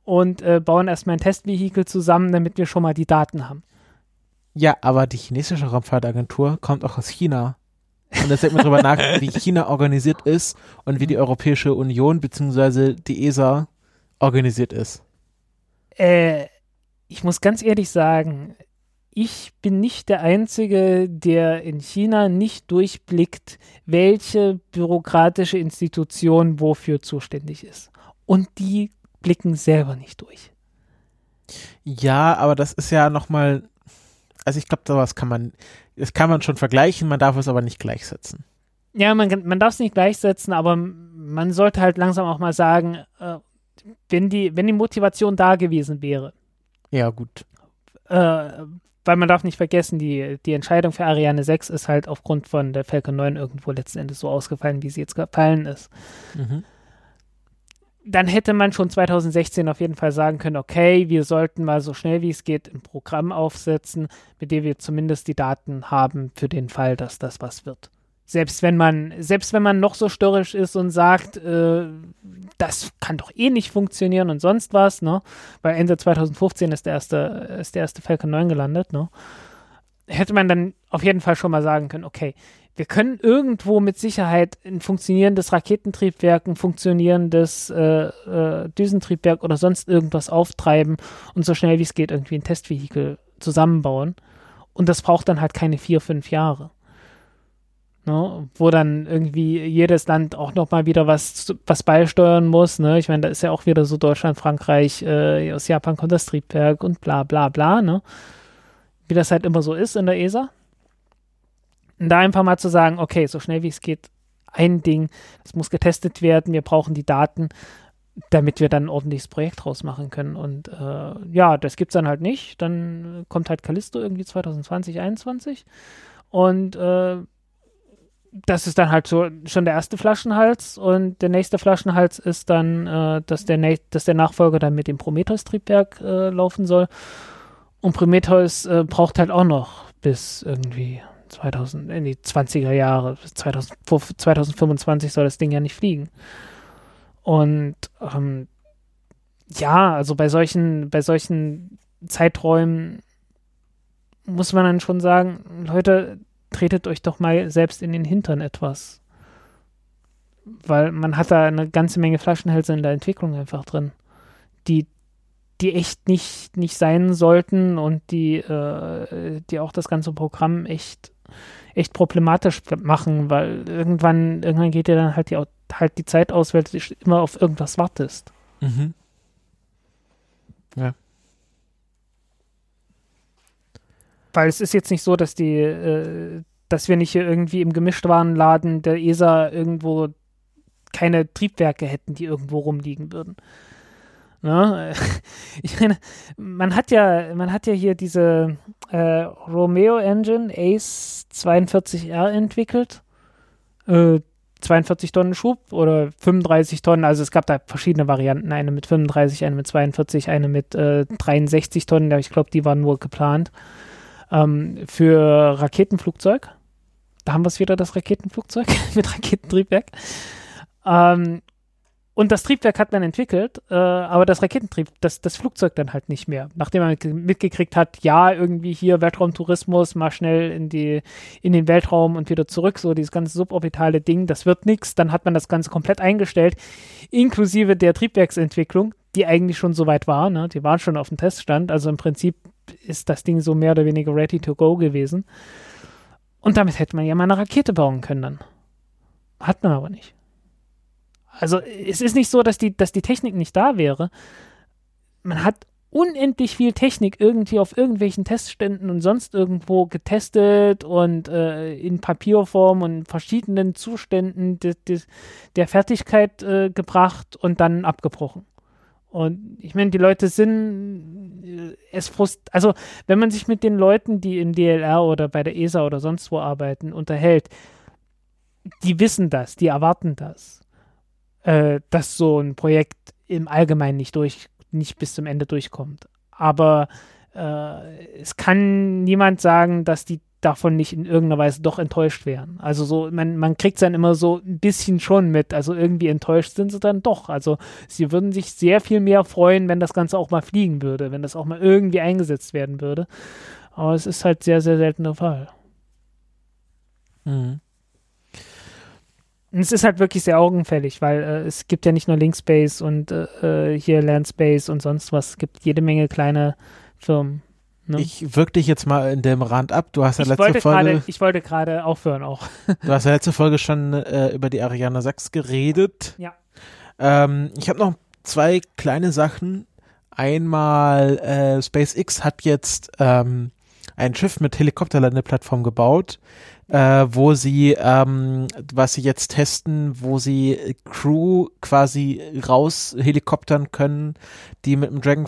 Speaker 2: und äh, bauen erstmal ein Testvehikel zusammen, damit wir schon mal die Daten haben.
Speaker 1: Ja, aber die chinesische Raumfahrtagentur kommt auch aus China. Und das denkt man drüber nach, wie China organisiert ist und wie die Europäische Union bzw. die ESA organisiert ist.
Speaker 2: Äh, ich muss ganz ehrlich sagen, ich bin nicht der Einzige, der in China nicht durchblickt, welche bürokratische Institution wofür zuständig ist. Und die blicken selber nicht durch.
Speaker 1: Ja, aber das ist ja nochmal, also ich glaube, sowas kann man, das kann man schon vergleichen, man darf es aber nicht gleichsetzen.
Speaker 2: Ja, man, man darf es nicht gleichsetzen, aber man sollte halt langsam auch mal sagen, äh, wenn, die, wenn die Motivation da gewesen wäre,
Speaker 1: Ja, gut.
Speaker 2: äh, weil man darf nicht vergessen, die, die Entscheidung für Ariane 6 ist halt aufgrund von der Falcon 9 irgendwo letzten Endes so ausgefallen, wie sie jetzt gefallen ist.
Speaker 1: Mhm.
Speaker 2: Dann hätte man schon 2016 auf jeden Fall sagen können, okay, wir sollten mal so schnell wie es geht ein Programm aufsetzen, mit dem wir zumindest die Daten haben für den Fall, dass das was wird. Selbst wenn man, selbst wenn man noch so störrisch ist und sagt, äh, das kann doch eh nicht funktionieren und sonst was, ne? Weil Ende 2015 ist der erste, ist der erste Falcon 9 gelandet, ne? Hätte man dann auf jeden Fall schon mal sagen können, okay, wir können irgendwo mit Sicherheit ein funktionierendes Raketentriebwerk, ein funktionierendes äh, äh, Düsentriebwerk oder sonst irgendwas auftreiben und so schnell wie es geht irgendwie ein Testvehikel zusammenbauen. Und das braucht dann halt keine vier, fünf Jahre. Ne? Wo dann irgendwie jedes Land auch nochmal wieder was, was beisteuern muss. Ne? Ich meine, da ist ja auch wieder so Deutschland, Frankreich, äh, aus Japan kommt das Triebwerk und bla bla bla. Ne? Wie das halt immer so ist in der ESA. Und da einfach mal zu sagen, okay, so schnell wie es geht, ein Ding, das muss getestet werden, wir brauchen die Daten, damit wir dann ein ordentliches Projekt draus machen können. Und äh, ja, das gibt's dann halt nicht. Dann kommt halt Callisto irgendwie 2020, 2021. Und äh, das ist dann halt so schon der erste Flaschenhals. Und der nächste Flaschenhals ist dann, äh, dass, der, dass der Nachfolger dann mit dem Prometheus-Triebwerk äh, laufen soll. Und Prometheus äh, braucht halt auch noch bis irgendwie 2000, in die 20er Jahre, 2000, 2025 soll das Ding ja nicht fliegen. Und ähm, ja, also bei solchen, bei solchen Zeiträumen muss man dann schon sagen, Leute, tretet euch doch mal selbst in den Hintern etwas. Weil man hat da eine ganze Menge Flaschenhälse in der Entwicklung einfach drin, die, die echt nicht, nicht sein sollten und die, äh, die auch das ganze Programm echt, echt problematisch machen, weil irgendwann, irgendwann geht dir dann halt die, halt die Zeit aus, weil du immer auf irgendwas wartest.
Speaker 1: Mhm.
Speaker 2: Weil es ist jetzt nicht so, dass die, äh, dass wir nicht hier irgendwie im Gemischtwarenladen der ESA irgendwo keine Triebwerke hätten, die irgendwo rumliegen würden. Ne? Ich meine, man hat ja, man hat ja hier diese äh, Romeo Engine Ace 42R entwickelt. Äh, 42 Tonnen Schub oder 35 Tonnen, also es gab da verschiedene Varianten, eine mit 35, eine mit 42, eine mit äh, 63 Tonnen, ich glaube, die waren nur geplant ähm, für Raketenflugzeug. Da haben wir es wieder, das Raketenflugzeug mit Raketentriebwerk. Ähm, und das Triebwerk hat man entwickelt, äh, aber das Raketentrieb, das, das Flugzeug dann halt nicht mehr. Nachdem man mitgekriegt hat, ja, irgendwie hier Weltraumtourismus, mal schnell in, die, in den Weltraum und wieder zurück, so dieses ganze suborbitale Ding, das wird nichts. Dann hat man das Ganze komplett eingestellt, inklusive der Triebwerksentwicklung, die eigentlich schon so weit war. Ne? Die waren schon auf dem Teststand. Also im Prinzip ist das Ding so mehr oder weniger ready to go gewesen. Und damit hätte man ja mal eine Rakete bauen können dann. Hat man aber nicht. Also es ist nicht so, dass die, dass die Technik nicht da wäre. Man hat unendlich viel Technik irgendwie auf irgendwelchen Testständen und sonst irgendwo getestet und äh, in Papierform und verschiedenen Zuständen de, de, der Fertigkeit äh, gebracht und dann abgebrochen. Und ich meine, die Leute sind äh, es frust, also wenn man sich mit den Leuten, die im DLR oder bei der ESA oder sonst wo arbeiten, unterhält, die wissen das, die erwarten das, äh, dass so ein Projekt im Allgemeinen nicht durch, nicht bis zum Ende durchkommt. Aber äh, es kann niemand sagen, dass die davon nicht in irgendeiner Weise doch enttäuscht wären. Also so, man, man kriegt es dann immer so ein bisschen schon mit. Also irgendwie enttäuscht sind sie dann doch. Also sie würden sich sehr viel mehr freuen, wenn das Ganze auch mal fliegen würde, wenn das auch mal irgendwie eingesetzt werden würde. Aber es ist halt sehr, sehr selten der Fall.
Speaker 1: Mhm.
Speaker 2: Und es ist halt wirklich sehr augenfällig, weil äh, es gibt ja nicht nur Linkspace und äh, äh hier Landspace und sonst was. Es gibt jede Menge kleine Firmen.
Speaker 1: Ne? Ich wirke dich jetzt mal in dem Rand ab. Du hast ja
Speaker 2: ich
Speaker 1: letzte Folge.
Speaker 2: Grade, ich wollte gerade aufhören auch.
Speaker 1: du hast ja letzte Folge schon äh, über die Ariane 6 geredet.
Speaker 2: Ja.
Speaker 1: Ähm, ich habe noch zwei kleine Sachen. Einmal äh, SpaceX hat jetzt ähm, ein Schiff mit Helikopterlandeplattform gebaut, äh, wo sie, ähm, was sie jetzt testen, wo sie Crew quasi raus helikoptern können, die mit dem Dragon,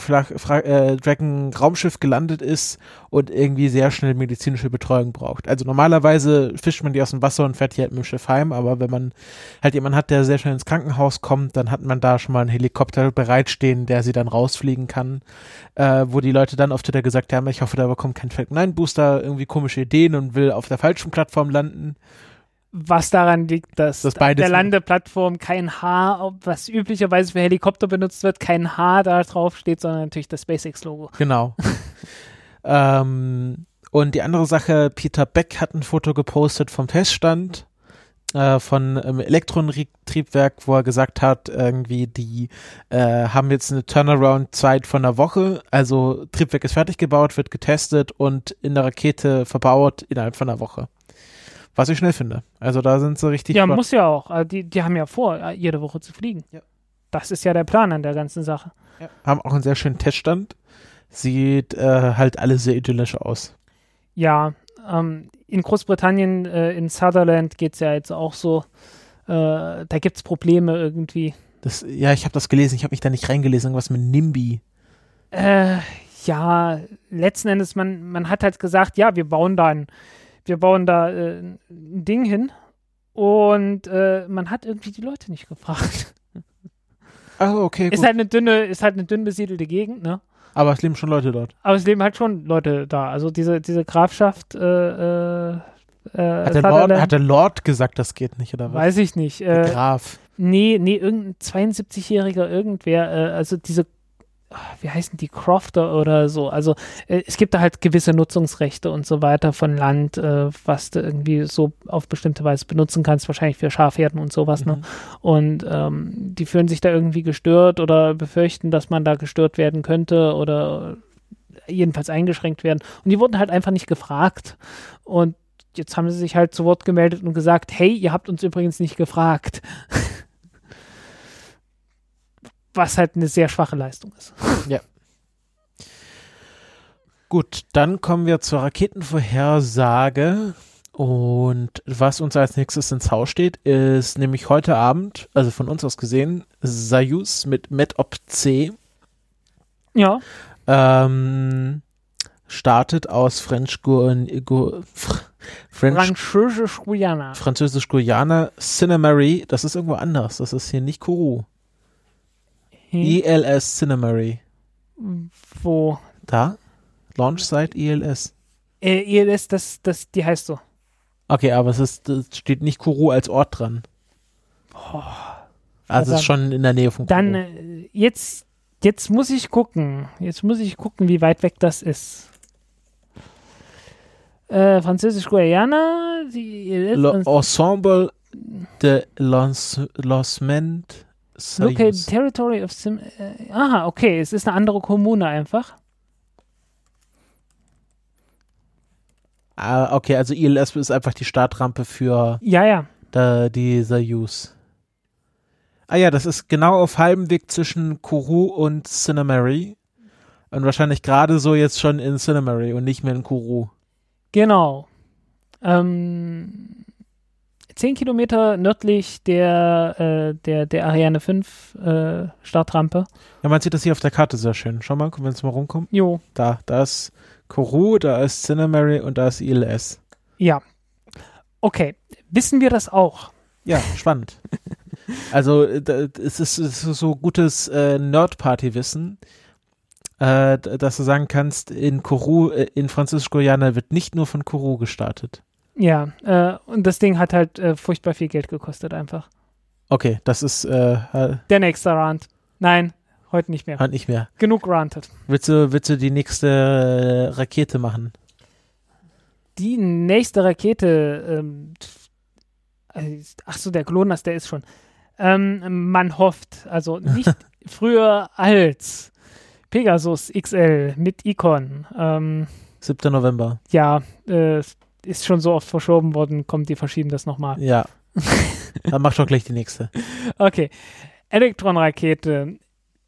Speaker 1: äh, Dragon Raumschiff gelandet ist und irgendwie sehr schnell medizinische Betreuung braucht. Also normalerweise fischt man die aus dem Wasser und fährt die halt mit dem Schiff heim, aber wenn man halt jemanden hat, der sehr schnell ins Krankenhaus kommt, dann hat man da schon mal einen Helikopter bereitstehen, der sie dann rausfliegen kann, äh, wo die Leute dann auf Twitter gesagt haben, ich hoffe, da bekommt kein Falcon 9 Booster irgendwie komische Ideen und will auf der falschen Plattform landen
Speaker 2: was daran liegt, dass
Speaker 1: das
Speaker 2: der Landeplattform kein H, was üblicherweise für Helikopter benutzt wird, kein H da drauf steht, sondern natürlich das SpaceX-Logo.
Speaker 1: Genau. ähm, und die andere Sache, Peter Beck hat ein Foto gepostet vom Teststand äh, von ähm, Elektronentriebwerk, wo er gesagt hat, irgendwie, die äh, haben jetzt eine Turnaround-Zeit von einer Woche. Also Triebwerk ist fertig gebaut, wird getestet und in der Rakete verbaut innerhalb von einer Woche. Was ich schnell finde. Also da sind sie richtig.
Speaker 2: Ja, muss ja auch. Also die, die haben ja vor, äh, jede Woche zu fliegen.
Speaker 1: Ja.
Speaker 2: Das ist ja der Plan an der ganzen Sache.
Speaker 1: Ja. Haben auch einen sehr schönen Teststand. Sieht äh, halt alles sehr idyllisch aus.
Speaker 2: Ja, ähm, in Großbritannien, äh, in Sutherland geht es ja jetzt auch so. Äh, da gibt es Probleme irgendwie.
Speaker 1: Das, ja, ich habe das gelesen. Ich habe mich da nicht reingelesen. Irgendwas mit NIMBY.
Speaker 2: Äh, ja, letzten Endes, man, man hat halt gesagt, ja, wir bauen da ein wir bauen da äh, ein Ding hin und äh, man hat irgendwie die Leute nicht gefragt.
Speaker 1: Ach, okay.
Speaker 2: Ist
Speaker 1: gut.
Speaker 2: halt eine dünne, ist halt eine dünn besiedelte Gegend, ne?
Speaker 1: Aber es leben schon Leute dort.
Speaker 2: Aber es leben halt schon Leute da. Also diese, diese Grafschaft, äh, äh, äh,
Speaker 1: Hat der, Lord, hat der Lord gesagt, das geht nicht, oder was?
Speaker 2: weiß ich nicht.
Speaker 1: Der
Speaker 2: Äh,
Speaker 1: Graf.
Speaker 2: nee, nee, irgendein 72-jähriger irgendwer, äh, also diese, wie heißen die, Crofter oder so. Also äh, es gibt da halt gewisse Nutzungsrechte und so weiter von Land, äh, was du irgendwie so auf bestimmte Weise benutzen kannst, wahrscheinlich für Schafherden und sowas, ne?
Speaker 1: Mhm.
Speaker 2: Und ähm, die fühlen sich da irgendwie gestört oder befürchten, dass man da gestört werden könnte oder jedenfalls eingeschränkt werden. Und die wurden halt einfach nicht gefragt. Und jetzt haben sie sich halt zu Wort gemeldet und gesagt, hey, ihr habt uns übrigens nicht gefragt. Was halt eine sehr schwache Leistung ist.
Speaker 1: Gut, dann kommen wir zur Raketenvorhersage. Und was uns als nächstes ins Haus steht, ist nämlich heute Abend, also von uns aus gesehen, Soyuz mit MetOp C
Speaker 2: Ja,
Speaker 1: ähm, startet aus French Guan, Gu, Fr- French,
Speaker 2: Französisch Guyana.
Speaker 1: Französisch-Guyana Cinemary. Das ist irgendwo anders. Das ist hier nicht Kourou.
Speaker 2: Hm,
Speaker 1: ILS Cinemary.
Speaker 2: Wo?
Speaker 1: Da? Launch Site ILS.
Speaker 2: Äh, lässt das, das, die heißt so.
Speaker 1: Okay, aber es ist, steht nicht Kourou als Ort dran. Also es ist schon in der Nähe von Kourou.
Speaker 2: Dann äh, jetzt, jetzt muss ich gucken. Jetzt muss ich gucken, wie weit weg das ist. Äh, Französisch Guyana, die
Speaker 1: Le Ensemble de Lancement
Speaker 2: Local. Territory of Sim. Äh, aha, okay, es ist eine andere Kommune einfach.
Speaker 1: Ah, okay, also ILS ist einfach die Startrampe für
Speaker 2: Ja, ja.
Speaker 1: da, die Soyuz. Ah ja, das ist genau auf halbem Weg zwischen Kourou und Cinemary. Und wahrscheinlich gerade so jetzt schon in Cinemary und nicht mehr in Kourou.
Speaker 2: Genau. Ähm, zehn Kilometer nördlich der, äh, der, der Ariane 5 äh, Startrampe.
Speaker 1: Ja, man sieht das hier auf der Karte sehr schön. Schau mal, wenn es mal rumkommt.
Speaker 2: Jo,
Speaker 1: Da, da ist Kourou, da ist Cinemary und da ist ILS.
Speaker 2: ja. Okay, wissen wir das auch?
Speaker 1: Ja, spannend. also äh, es ist, ist so gutes äh, Nerd-Party-Wissen, äh, dass du sagen kannst, in Kourou, äh, in Französisch-Guyana wird nicht nur von Kourou gestartet.
Speaker 2: Ja, äh, und das Ding hat halt äh, furchtbar viel Geld gekostet einfach.
Speaker 1: Okay, das ist äh, halt
Speaker 2: Der nächste Rant. Nein, heute nicht mehr.
Speaker 1: halt nicht mehr.
Speaker 2: Genug rantet.
Speaker 1: Willst du, willst du die nächste äh, Rakete machen?
Speaker 2: Die nächste Rakete, ähm, äh, ach so, der GLONASS, der ist schon. Ähm, man hofft, also nicht früher als Pegasus XL mit Icon. Ähm,
Speaker 1: 7. November.
Speaker 2: ja, äh, ist schon so oft verschoben worden, kommt, die verschieben das nochmal.
Speaker 1: Ja. Dann mach doch gleich die nächste.
Speaker 2: Okay. Elektronrakete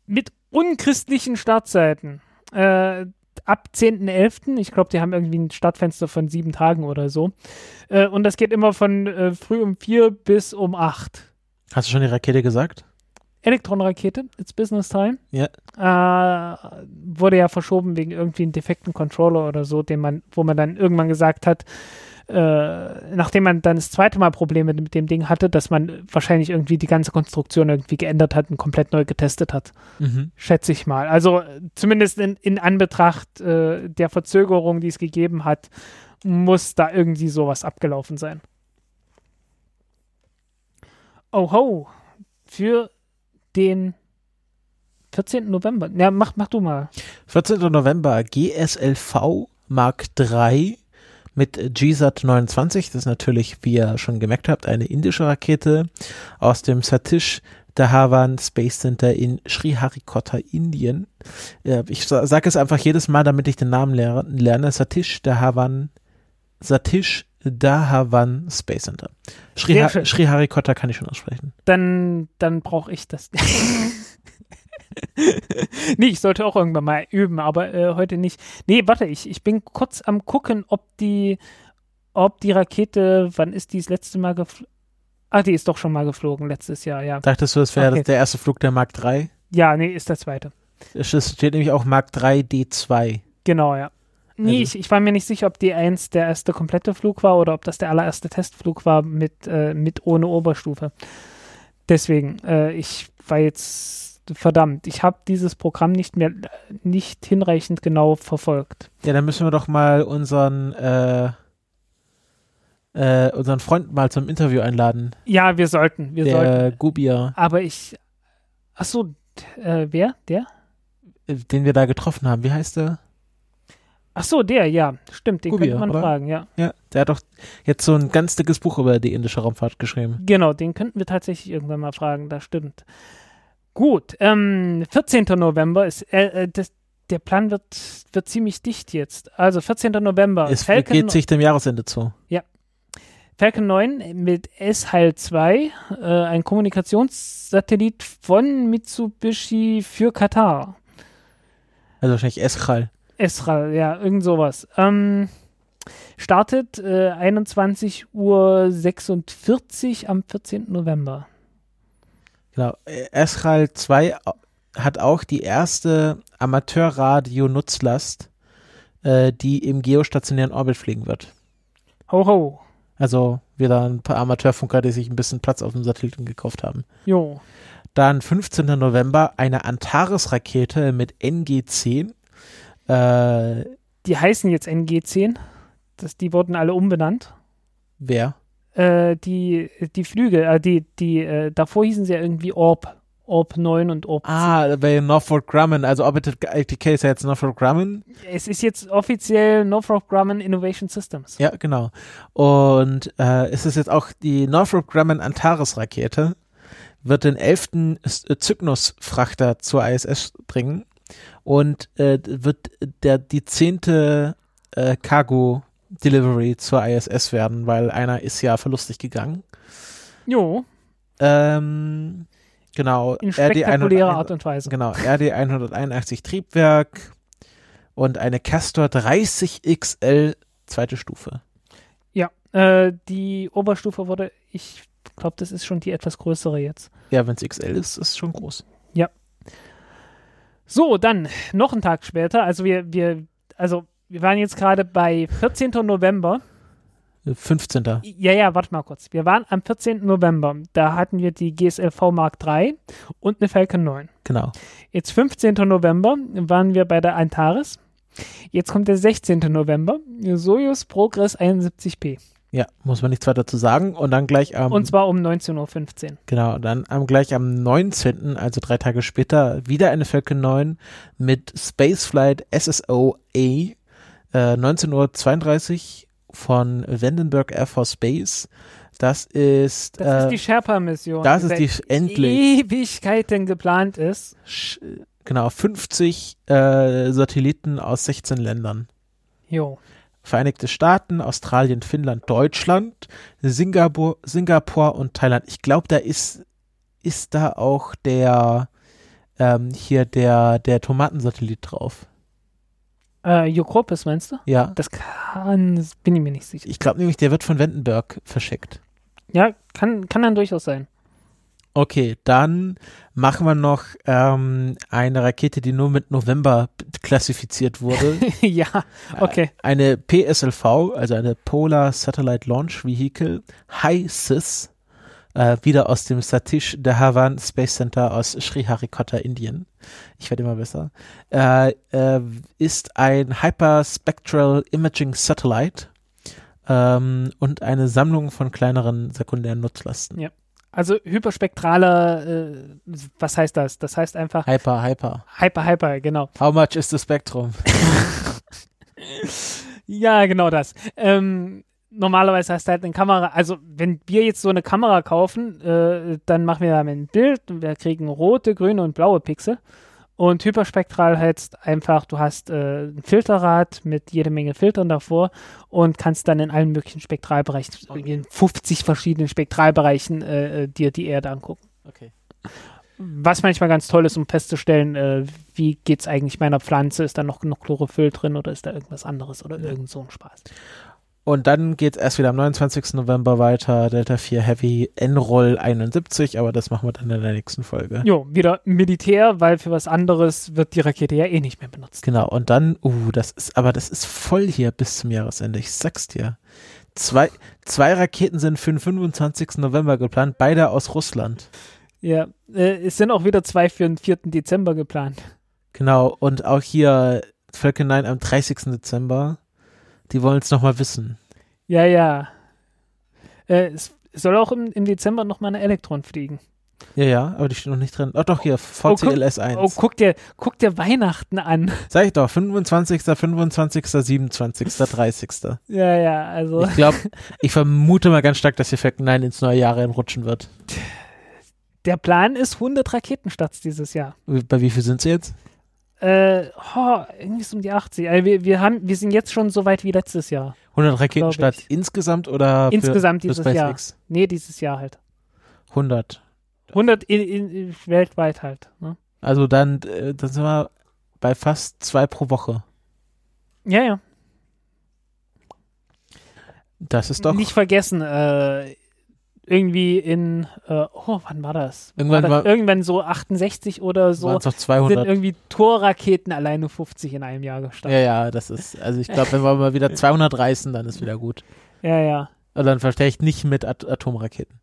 Speaker 2: mit unchristlichen Startzeiten. Äh, ab 10.11. Ich glaube, die haben irgendwie ein Startfenster von sieben Tagen oder so. Äh, und das geht immer von äh, früh um vier bis um acht.
Speaker 1: Hast du schon die Rakete gesagt?
Speaker 2: Elektronrakete, it's business time.
Speaker 1: Ja.
Speaker 2: Äh, wurde ja verschoben wegen irgendwie einem defekten Controller oder so, den man, wo man dann irgendwann gesagt hat, äh, nachdem man dann das zweite Mal Probleme mit dem Ding hatte, dass man wahrscheinlich irgendwie die ganze Konstruktion irgendwie geändert hat und komplett neu getestet hat.
Speaker 1: Mhm.
Speaker 2: Schätze ich mal. Also zumindest in, in Anbetracht äh, der Verzögerung, die es gegeben hat, muss da irgendwie sowas abgelaufen sein. Oh ho, für den 14. November. Ja, mach, mach du mal.
Speaker 1: 14. November GSLV Mark III mit GSAT 29. Das ist natürlich, wie ihr schon gemerkt habt, eine indische Rakete aus dem Satish Dhawan Space Center in Sriharikota, Indien. Ich sa- sage es einfach jedes Mal, damit ich den Namen lerne. Satish Dhawan, Satish Dhawan Space Center.
Speaker 2: Sehr schön.
Speaker 1: Sriha Sriharikota kann ich schon aussprechen.
Speaker 2: Dann, dann brauche ich das. nee, ich sollte auch irgendwann mal üben, aber äh, heute nicht. Nee, warte, ich, ich bin kurz am gucken, ob die, ob die Rakete, wann ist die das letzte Mal geflogen? Ah, die ist doch schon mal geflogen letztes Jahr, ja.
Speaker 1: Dachtest du, das wäre
Speaker 2: Okay.
Speaker 1: der erste Flug der Mark III?
Speaker 2: Ja, nee, ist der zweite.
Speaker 1: Es steht nämlich auch Mark III D2.
Speaker 2: Genau, ja. Nee,
Speaker 1: Also-
Speaker 2: ich, ich war mir nicht sicher, ob die 1 der erste komplette Flug war oder ob das der allererste Testflug war mit, äh, mit ohne Oberstufe. Deswegen, äh, ich war jetzt verdammt, ich habe dieses Programm nicht mehr, nicht hinreichend genau verfolgt.
Speaker 1: Ja, dann müssen wir doch mal unseren, äh, äh, unseren Freund mal zum Interview einladen.
Speaker 2: Ja, wir sollten, wir sollten.
Speaker 1: der Gubier,
Speaker 2: Aber ich, ach so, äh, wer? Der?
Speaker 1: den wir da getroffen haben. Wie heißt der?
Speaker 2: Ach so, der, ja, stimmt, den
Speaker 1: Gubier,
Speaker 2: könnte man
Speaker 1: oder?
Speaker 2: fragen, ja.
Speaker 1: Ja, der hat doch jetzt so ein ganz dickes Buch über die indische Raumfahrt geschrieben.
Speaker 2: Genau, den könnten wir tatsächlich irgendwann mal fragen, das stimmt. Gut, ähm, 14. November ist, äh, äh, das, der Plan wird, wird ziemlich dicht jetzt. Also 14. November,
Speaker 1: Es
Speaker 2: Falcon,
Speaker 1: geht sich dem Jahresende zu.
Speaker 2: Falcon 9 mit S-Hal 2, äh, ein Kommunikationssatellit von Mitsubishi für Katar.
Speaker 1: Also wahrscheinlich Eschal.
Speaker 2: Esra, ja, irgend sowas. Ähm, startet äh, 21 Uhr 46 am 14. November.
Speaker 1: Genau. Äh, Eschal 2 hat auch die erste Amateurradio-Nutzlast, äh, die im geostationären Orbit fliegen wird.
Speaker 2: Ho ho.
Speaker 1: Also wieder ein paar Amateurfunker, die sich ein bisschen Platz auf dem Satelliten gekauft haben.
Speaker 2: Jo.
Speaker 1: Dann 15. November eine Antares-Rakete mit NG-10. Äh,
Speaker 2: Die heißen jetzt NG10. Das, die wurden alle umbenannt.
Speaker 1: wer?
Speaker 2: Äh, die, die Flüge, äh, die, die, äh, davor hießen sie ja irgendwie Orb. Orb 9 und Orb 10.
Speaker 1: Ah, bei Northrop Grumman. Also Orbital ITK ist ja jetzt Northrop Grumman.
Speaker 2: Es ist jetzt offiziell Northrop Grumman Innovation Systems.
Speaker 1: Ja, genau. Und äh, es ist jetzt auch die Northrop Grumman Antares-Rakete. Wird den elften äh, Cygnus-Frachter zur ISS bringen und äh, wird der die zehnte äh, Cargo-Delivery zur ISS werden, weil einer ist ja verlustig gegangen.
Speaker 2: Jo,
Speaker 1: Ähm, genau.
Speaker 2: in spektakulärer Art und Weise.
Speaker 1: Genau, RD 181 Triebwerk und eine Castor 30 XL zweite Stufe.
Speaker 2: Ja, äh, die Oberstufe wurde, ich glaube, das ist schon die etwas größere jetzt.
Speaker 1: Ja, wenn es XL ist, ist es schon groß.
Speaker 2: So, dann noch einen Tag später, also wir, wir, also wir waren jetzt gerade bei 14. November.
Speaker 1: 15.
Speaker 2: Ja, ja, warte mal kurz. Wir waren am 14. November. Da hatten wir die GSLV Mark III und eine Falcon 9.
Speaker 1: Genau.
Speaker 2: Jetzt 15. November waren wir bei der Antares. Jetzt kommt der 16. November. Soyuz Progress 71P.
Speaker 1: Ja, muss man nichts weiter zu sagen. Und dann gleich am,
Speaker 2: Und zwar um 19.15 Uhr.
Speaker 1: genau, dann am, gleich am 19., also drei Tage später, wieder eine Falcon 9 mit Spaceflight SSO-A, äh, 19.32 Uhr von Vandenberg Air Force Base. Das ist,
Speaker 2: Das
Speaker 1: äh,
Speaker 2: ist die Sherpa-Mission.
Speaker 1: das ist
Speaker 2: die
Speaker 1: endlich.
Speaker 2: Ewigkeiten geplant ist.
Speaker 1: sch- genau, 50 äh, Satelliten aus 16 Ländern.
Speaker 2: Jo.
Speaker 1: Vereinigte Staaten, Australien, Finnland, Deutschland, Singapur, Singapur und Thailand. Ich glaube, da ist, ist da auch der, ähm, hier der, der Tomatensatellit drauf.
Speaker 2: Äh, Jokropis meinst du?
Speaker 1: Ja.
Speaker 2: Das kann, das bin ich mir nicht sicher.
Speaker 1: Ich glaube nämlich, der wird von Vandenberg verschickt.
Speaker 2: Ja, kann, kann dann durchaus sein.
Speaker 1: Okay, dann machen wir noch ähm, eine Rakete, die nur mit November klassifiziert wurde.
Speaker 2: ja, okay.
Speaker 1: Eine PSLV, also eine Polar Satellite Launch Vehicle, HISIS, äh, wieder aus dem Satish Dhawan Space Center aus Sriharikota, Indien. Ich werde immer besser. Äh, äh, ist ein Hyperspectral Imaging Satellite ähm, und eine Sammlung von kleineren sekundären Nutzlasten.
Speaker 2: Ja. Also hyperspektraler, äh, was heißt das? Das heißt einfach
Speaker 1: Hyper, hyper.
Speaker 2: Hyper, Hyper, genau.
Speaker 1: How much is the spectrum?
Speaker 2: Ja, genau das. Ähm, normalerweise hast du halt eine Kamera, also wenn wir jetzt so eine Kamera kaufen, äh, dann machen wir damit ein Bild und wir kriegen rote, grüne und blaue Pixel. Und hyperspektral heißt einfach, du hast äh, ein Filterrad mit jede Menge Filtern davor und kannst dann in allen möglichen Spektralbereichen, in 50 verschiedenen Spektralbereichen äh, äh, dir die Erde angucken.
Speaker 1: Okay.
Speaker 2: Was manchmal ganz toll ist, um festzustellen, äh, wie geht's eigentlich meiner Pflanze? Ist da noch genug Chlorophyll drin oder ist da irgendwas anderes oder irgend so ein Spaß?
Speaker 1: Und dann geht's erst wieder am 29. November weiter, Delta 4 Heavy N-Roll 71, aber das machen wir dann in der nächsten Folge.
Speaker 2: Jo, wieder Militär, weil für was anderes wird die Rakete ja eh nicht mehr benutzt.
Speaker 1: Genau, und dann, uh, das ist, aber das ist voll hier bis zum Jahresende, ich sag's dir. Zwei, zwei Raketen sind für den 25. November geplant, beide aus Russland.
Speaker 2: Ja, äh, es sind auch wieder zwei für den 4. Dezember geplant.
Speaker 1: Genau, und auch hier Falcon 9 am 30. Dezember. Die wollen es nochmal wissen.
Speaker 2: Ja, ja. Äh, es soll auch im, im Dezember nochmal eine Elektron fliegen.
Speaker 1: Ja, ja, aber die steht noch nicht drin. Oh doch, hier,
Speaker 2: Oh, guck-
Speaker 1: VCLS 1.
Speaker 2: Oh, guck dir, guck dir Weihnachten an.
Speaker 1: Sag ich doch, 25., 25., 27., 30.
Speaker 2: Ja, ja, also
Speaker 1: Ich glaube, ich vermute mal ganz stark, dass hier Falcon 9 ins neue Jahr reinrutschen wird.
Speaker 2: der Plan ist 100 Raketenstarts dieses Jahr.
Speaker 1: Bei wie viel sind sie jetzt?
Speaker 2: Äh, oh, irgendwie so um die 80. Also wir, wir, haben, wir sind jetzt schon so weit wie letztes Jahr.
Speaker 1: 100 Raketenstarts
Speaker 2: ich.
Speaker 1: insgesamt oder
Speaker 2: Insgesamt
Speaker 1: für, für
Speaker 2: dieses Jahr.
Speaker 1: SpaceX?
Speaker 2: Nee, dieses Jahr halt.
Speaker 1: 100.
Speaker 2: 100 in, in, in, weltweit halt. Ne?
Speaker 1: Also dann, äh, dann sind wir bei fast zwei pro Woche.
Speaker 2: Ja, ja.
Speaker 1: Das ist doch
Speaker 2: Nicht vergessen, äh, irgendwie in, äh, oh, wann war das?
Speaker 1: Irgendwann
Speaker 2: war das
Speaker 1: war-
Speaker 2: irgendwann so 68 oder so.
Speaker 1: es doch
Speaker 2: Sind
Speaker 1: 200.
Speaker 2: irgendwie Torraketen alleine 50 in einem Jahr gestartet.
Speaker 1: Ja, ja, das ist, also ich glaube, wenn wir mal wieder 200 reißen, dann ist wieder gut.
Speaker 2: Ja, ja.
Speaker 1: Und dann verstehe ich nicht mit At Atomraketen.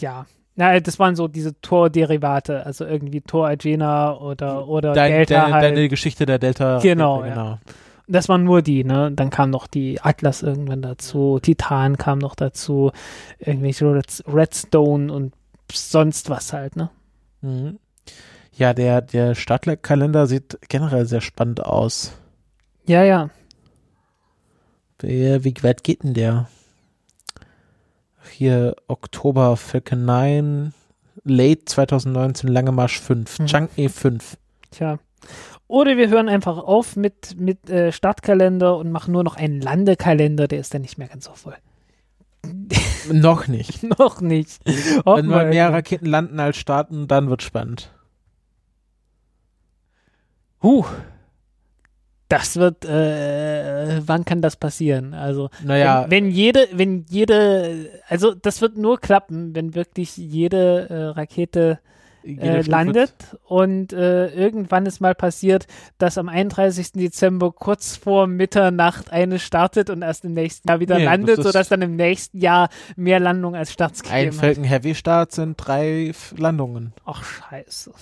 Speaker 2: Ja. Na, das waren so diese Tor-Derivate, also irgendwie Tor Agena oder, oder
Speaker 1: Dein,
Speaker 2: Delta
Speaker 1: deine,
Speaker 2: halt.
Speaker 1: deine Geschichte der Delta.
Speaker 2: Genau,
Speaker 1: ja,
Speaker 2: ja. Das waren nur die, ne? Dann kam noch die Atlas irgendwann dazu, Titan kam noch dazu, irgendwelche Red, Redstone und sonst was halt, ne?
Speaker 1: Mhm. Ja, der, der Startkalender sieht generell sehr spannend aus.
Speaker 2: Ja, ja.
Speaker 1: Wie, wie weit geht denn der? Hier Oktober Falcon 9, Late 2019, Lange Marsch 5,
Speaker 2: Mhm.
Speaker 1: Chang'e 5.
Speaker 2: Tja. Oder wir hören einfach auf mit, mit äh, Startkalender und machen nur noch einen Landekalender, der ist dann nicht mehr ganz so voll.
Speaker 1: Noch nicht.
Speaker 2: noch nicht.
Speaker 1: Wenn
Speaker 2: Hoffen
Speaker 1: mal mehr Raketen landen als starten, dann wird spannend.
Speaker 2: Huh. Das wird, äh, wann kann das passieren? Also,
Speaker 1: Naja,
Speaker 2: wenn, wenn jede, wenn jede, also das wird nur klappen, wenn wirklich jede äh, Rakete äh, landet und äh, irgendwann ist mal passiert, dass am 31. Dezember kurz vor Mitternacht eine startet und erst im nächsten Jahr wieder
Speaker 1: Nee,
Speaker 2: landet,
Speaker 1: das
Speaker 2: sodass dann im nächsten Jahr mehr Landungen als Starts.
Speaker 1: Ein
Speaker 2: gegeben hat.
Speaker 1: Falcon Heavy Start sind drei Landungen.
Speaker 2: Ach, scheiße.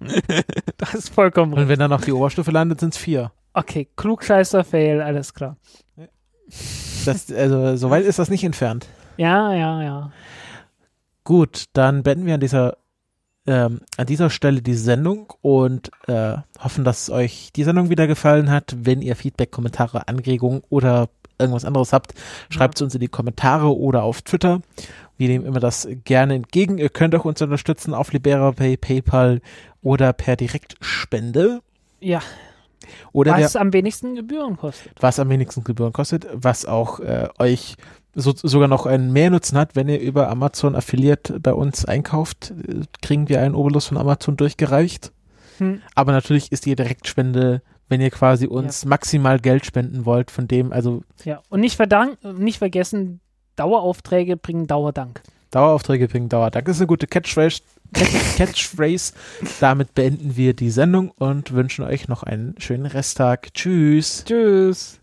Speaker 2: das ist vollkommen
Speaker 1: Und
Speaker 2: richtig.
Speaker 1: wenn dann noch die Oberstufe landet, sind es vier.
Speaker 2: Okay, klugscheißer Fail, alles klar.
Speaker 1: Das, also, so weit ist das nicht entfernt.
Speaker 2: Ja, ja, ja.
Speaker 1: Gut, dann beenden wir an dieser, ähm, an dieser Stelle die Sendung und äh, hoffen, dass euch die Sendung wieder gefallen hat. Wenn ihr Feedback, Kommentare, Anregungen oder irgendwas anderes habt, schreibt es uns in die Kommentare oder auf Twitter. Wir nehmen immer das gerne entgegen. Ihr könnt auch uns unterstützen auf LiberaPay, PayPal oder per Direktspende.
Speaker 2: Ja,
Speaker 1: Oder der,
Speaker 2: was am wenigsten Gebühren kostet.
Speaker 1: was am wenigsten Gebühren kostet, was auch äh, euch so, sogar noch einen Mehrnutzen hat, wenn ihr über Amazon Affiliate bei uns einkauft, kriegen wir einen Obolus von Amazon durchgereicht.
Speaker 2: Hm.
Speaker 1: Aber natürlich ist die Direktspende, wenn ihr quasi uns maximal Geld spenden wollt, von dem, also
Speaker 2: Ja, und nicht, nicht vergessen, Daueraufträge bringen Dauerdank.
Speaker 1: Daueraufträge bringen Dauerdank. Das ist eine gute Catchphrase. Catch- Catchphrase. Damit beenden wir die Sendung und wünschen euch noch einen schönen Resttag. Tschüss.
Speaker 2: Tschüss.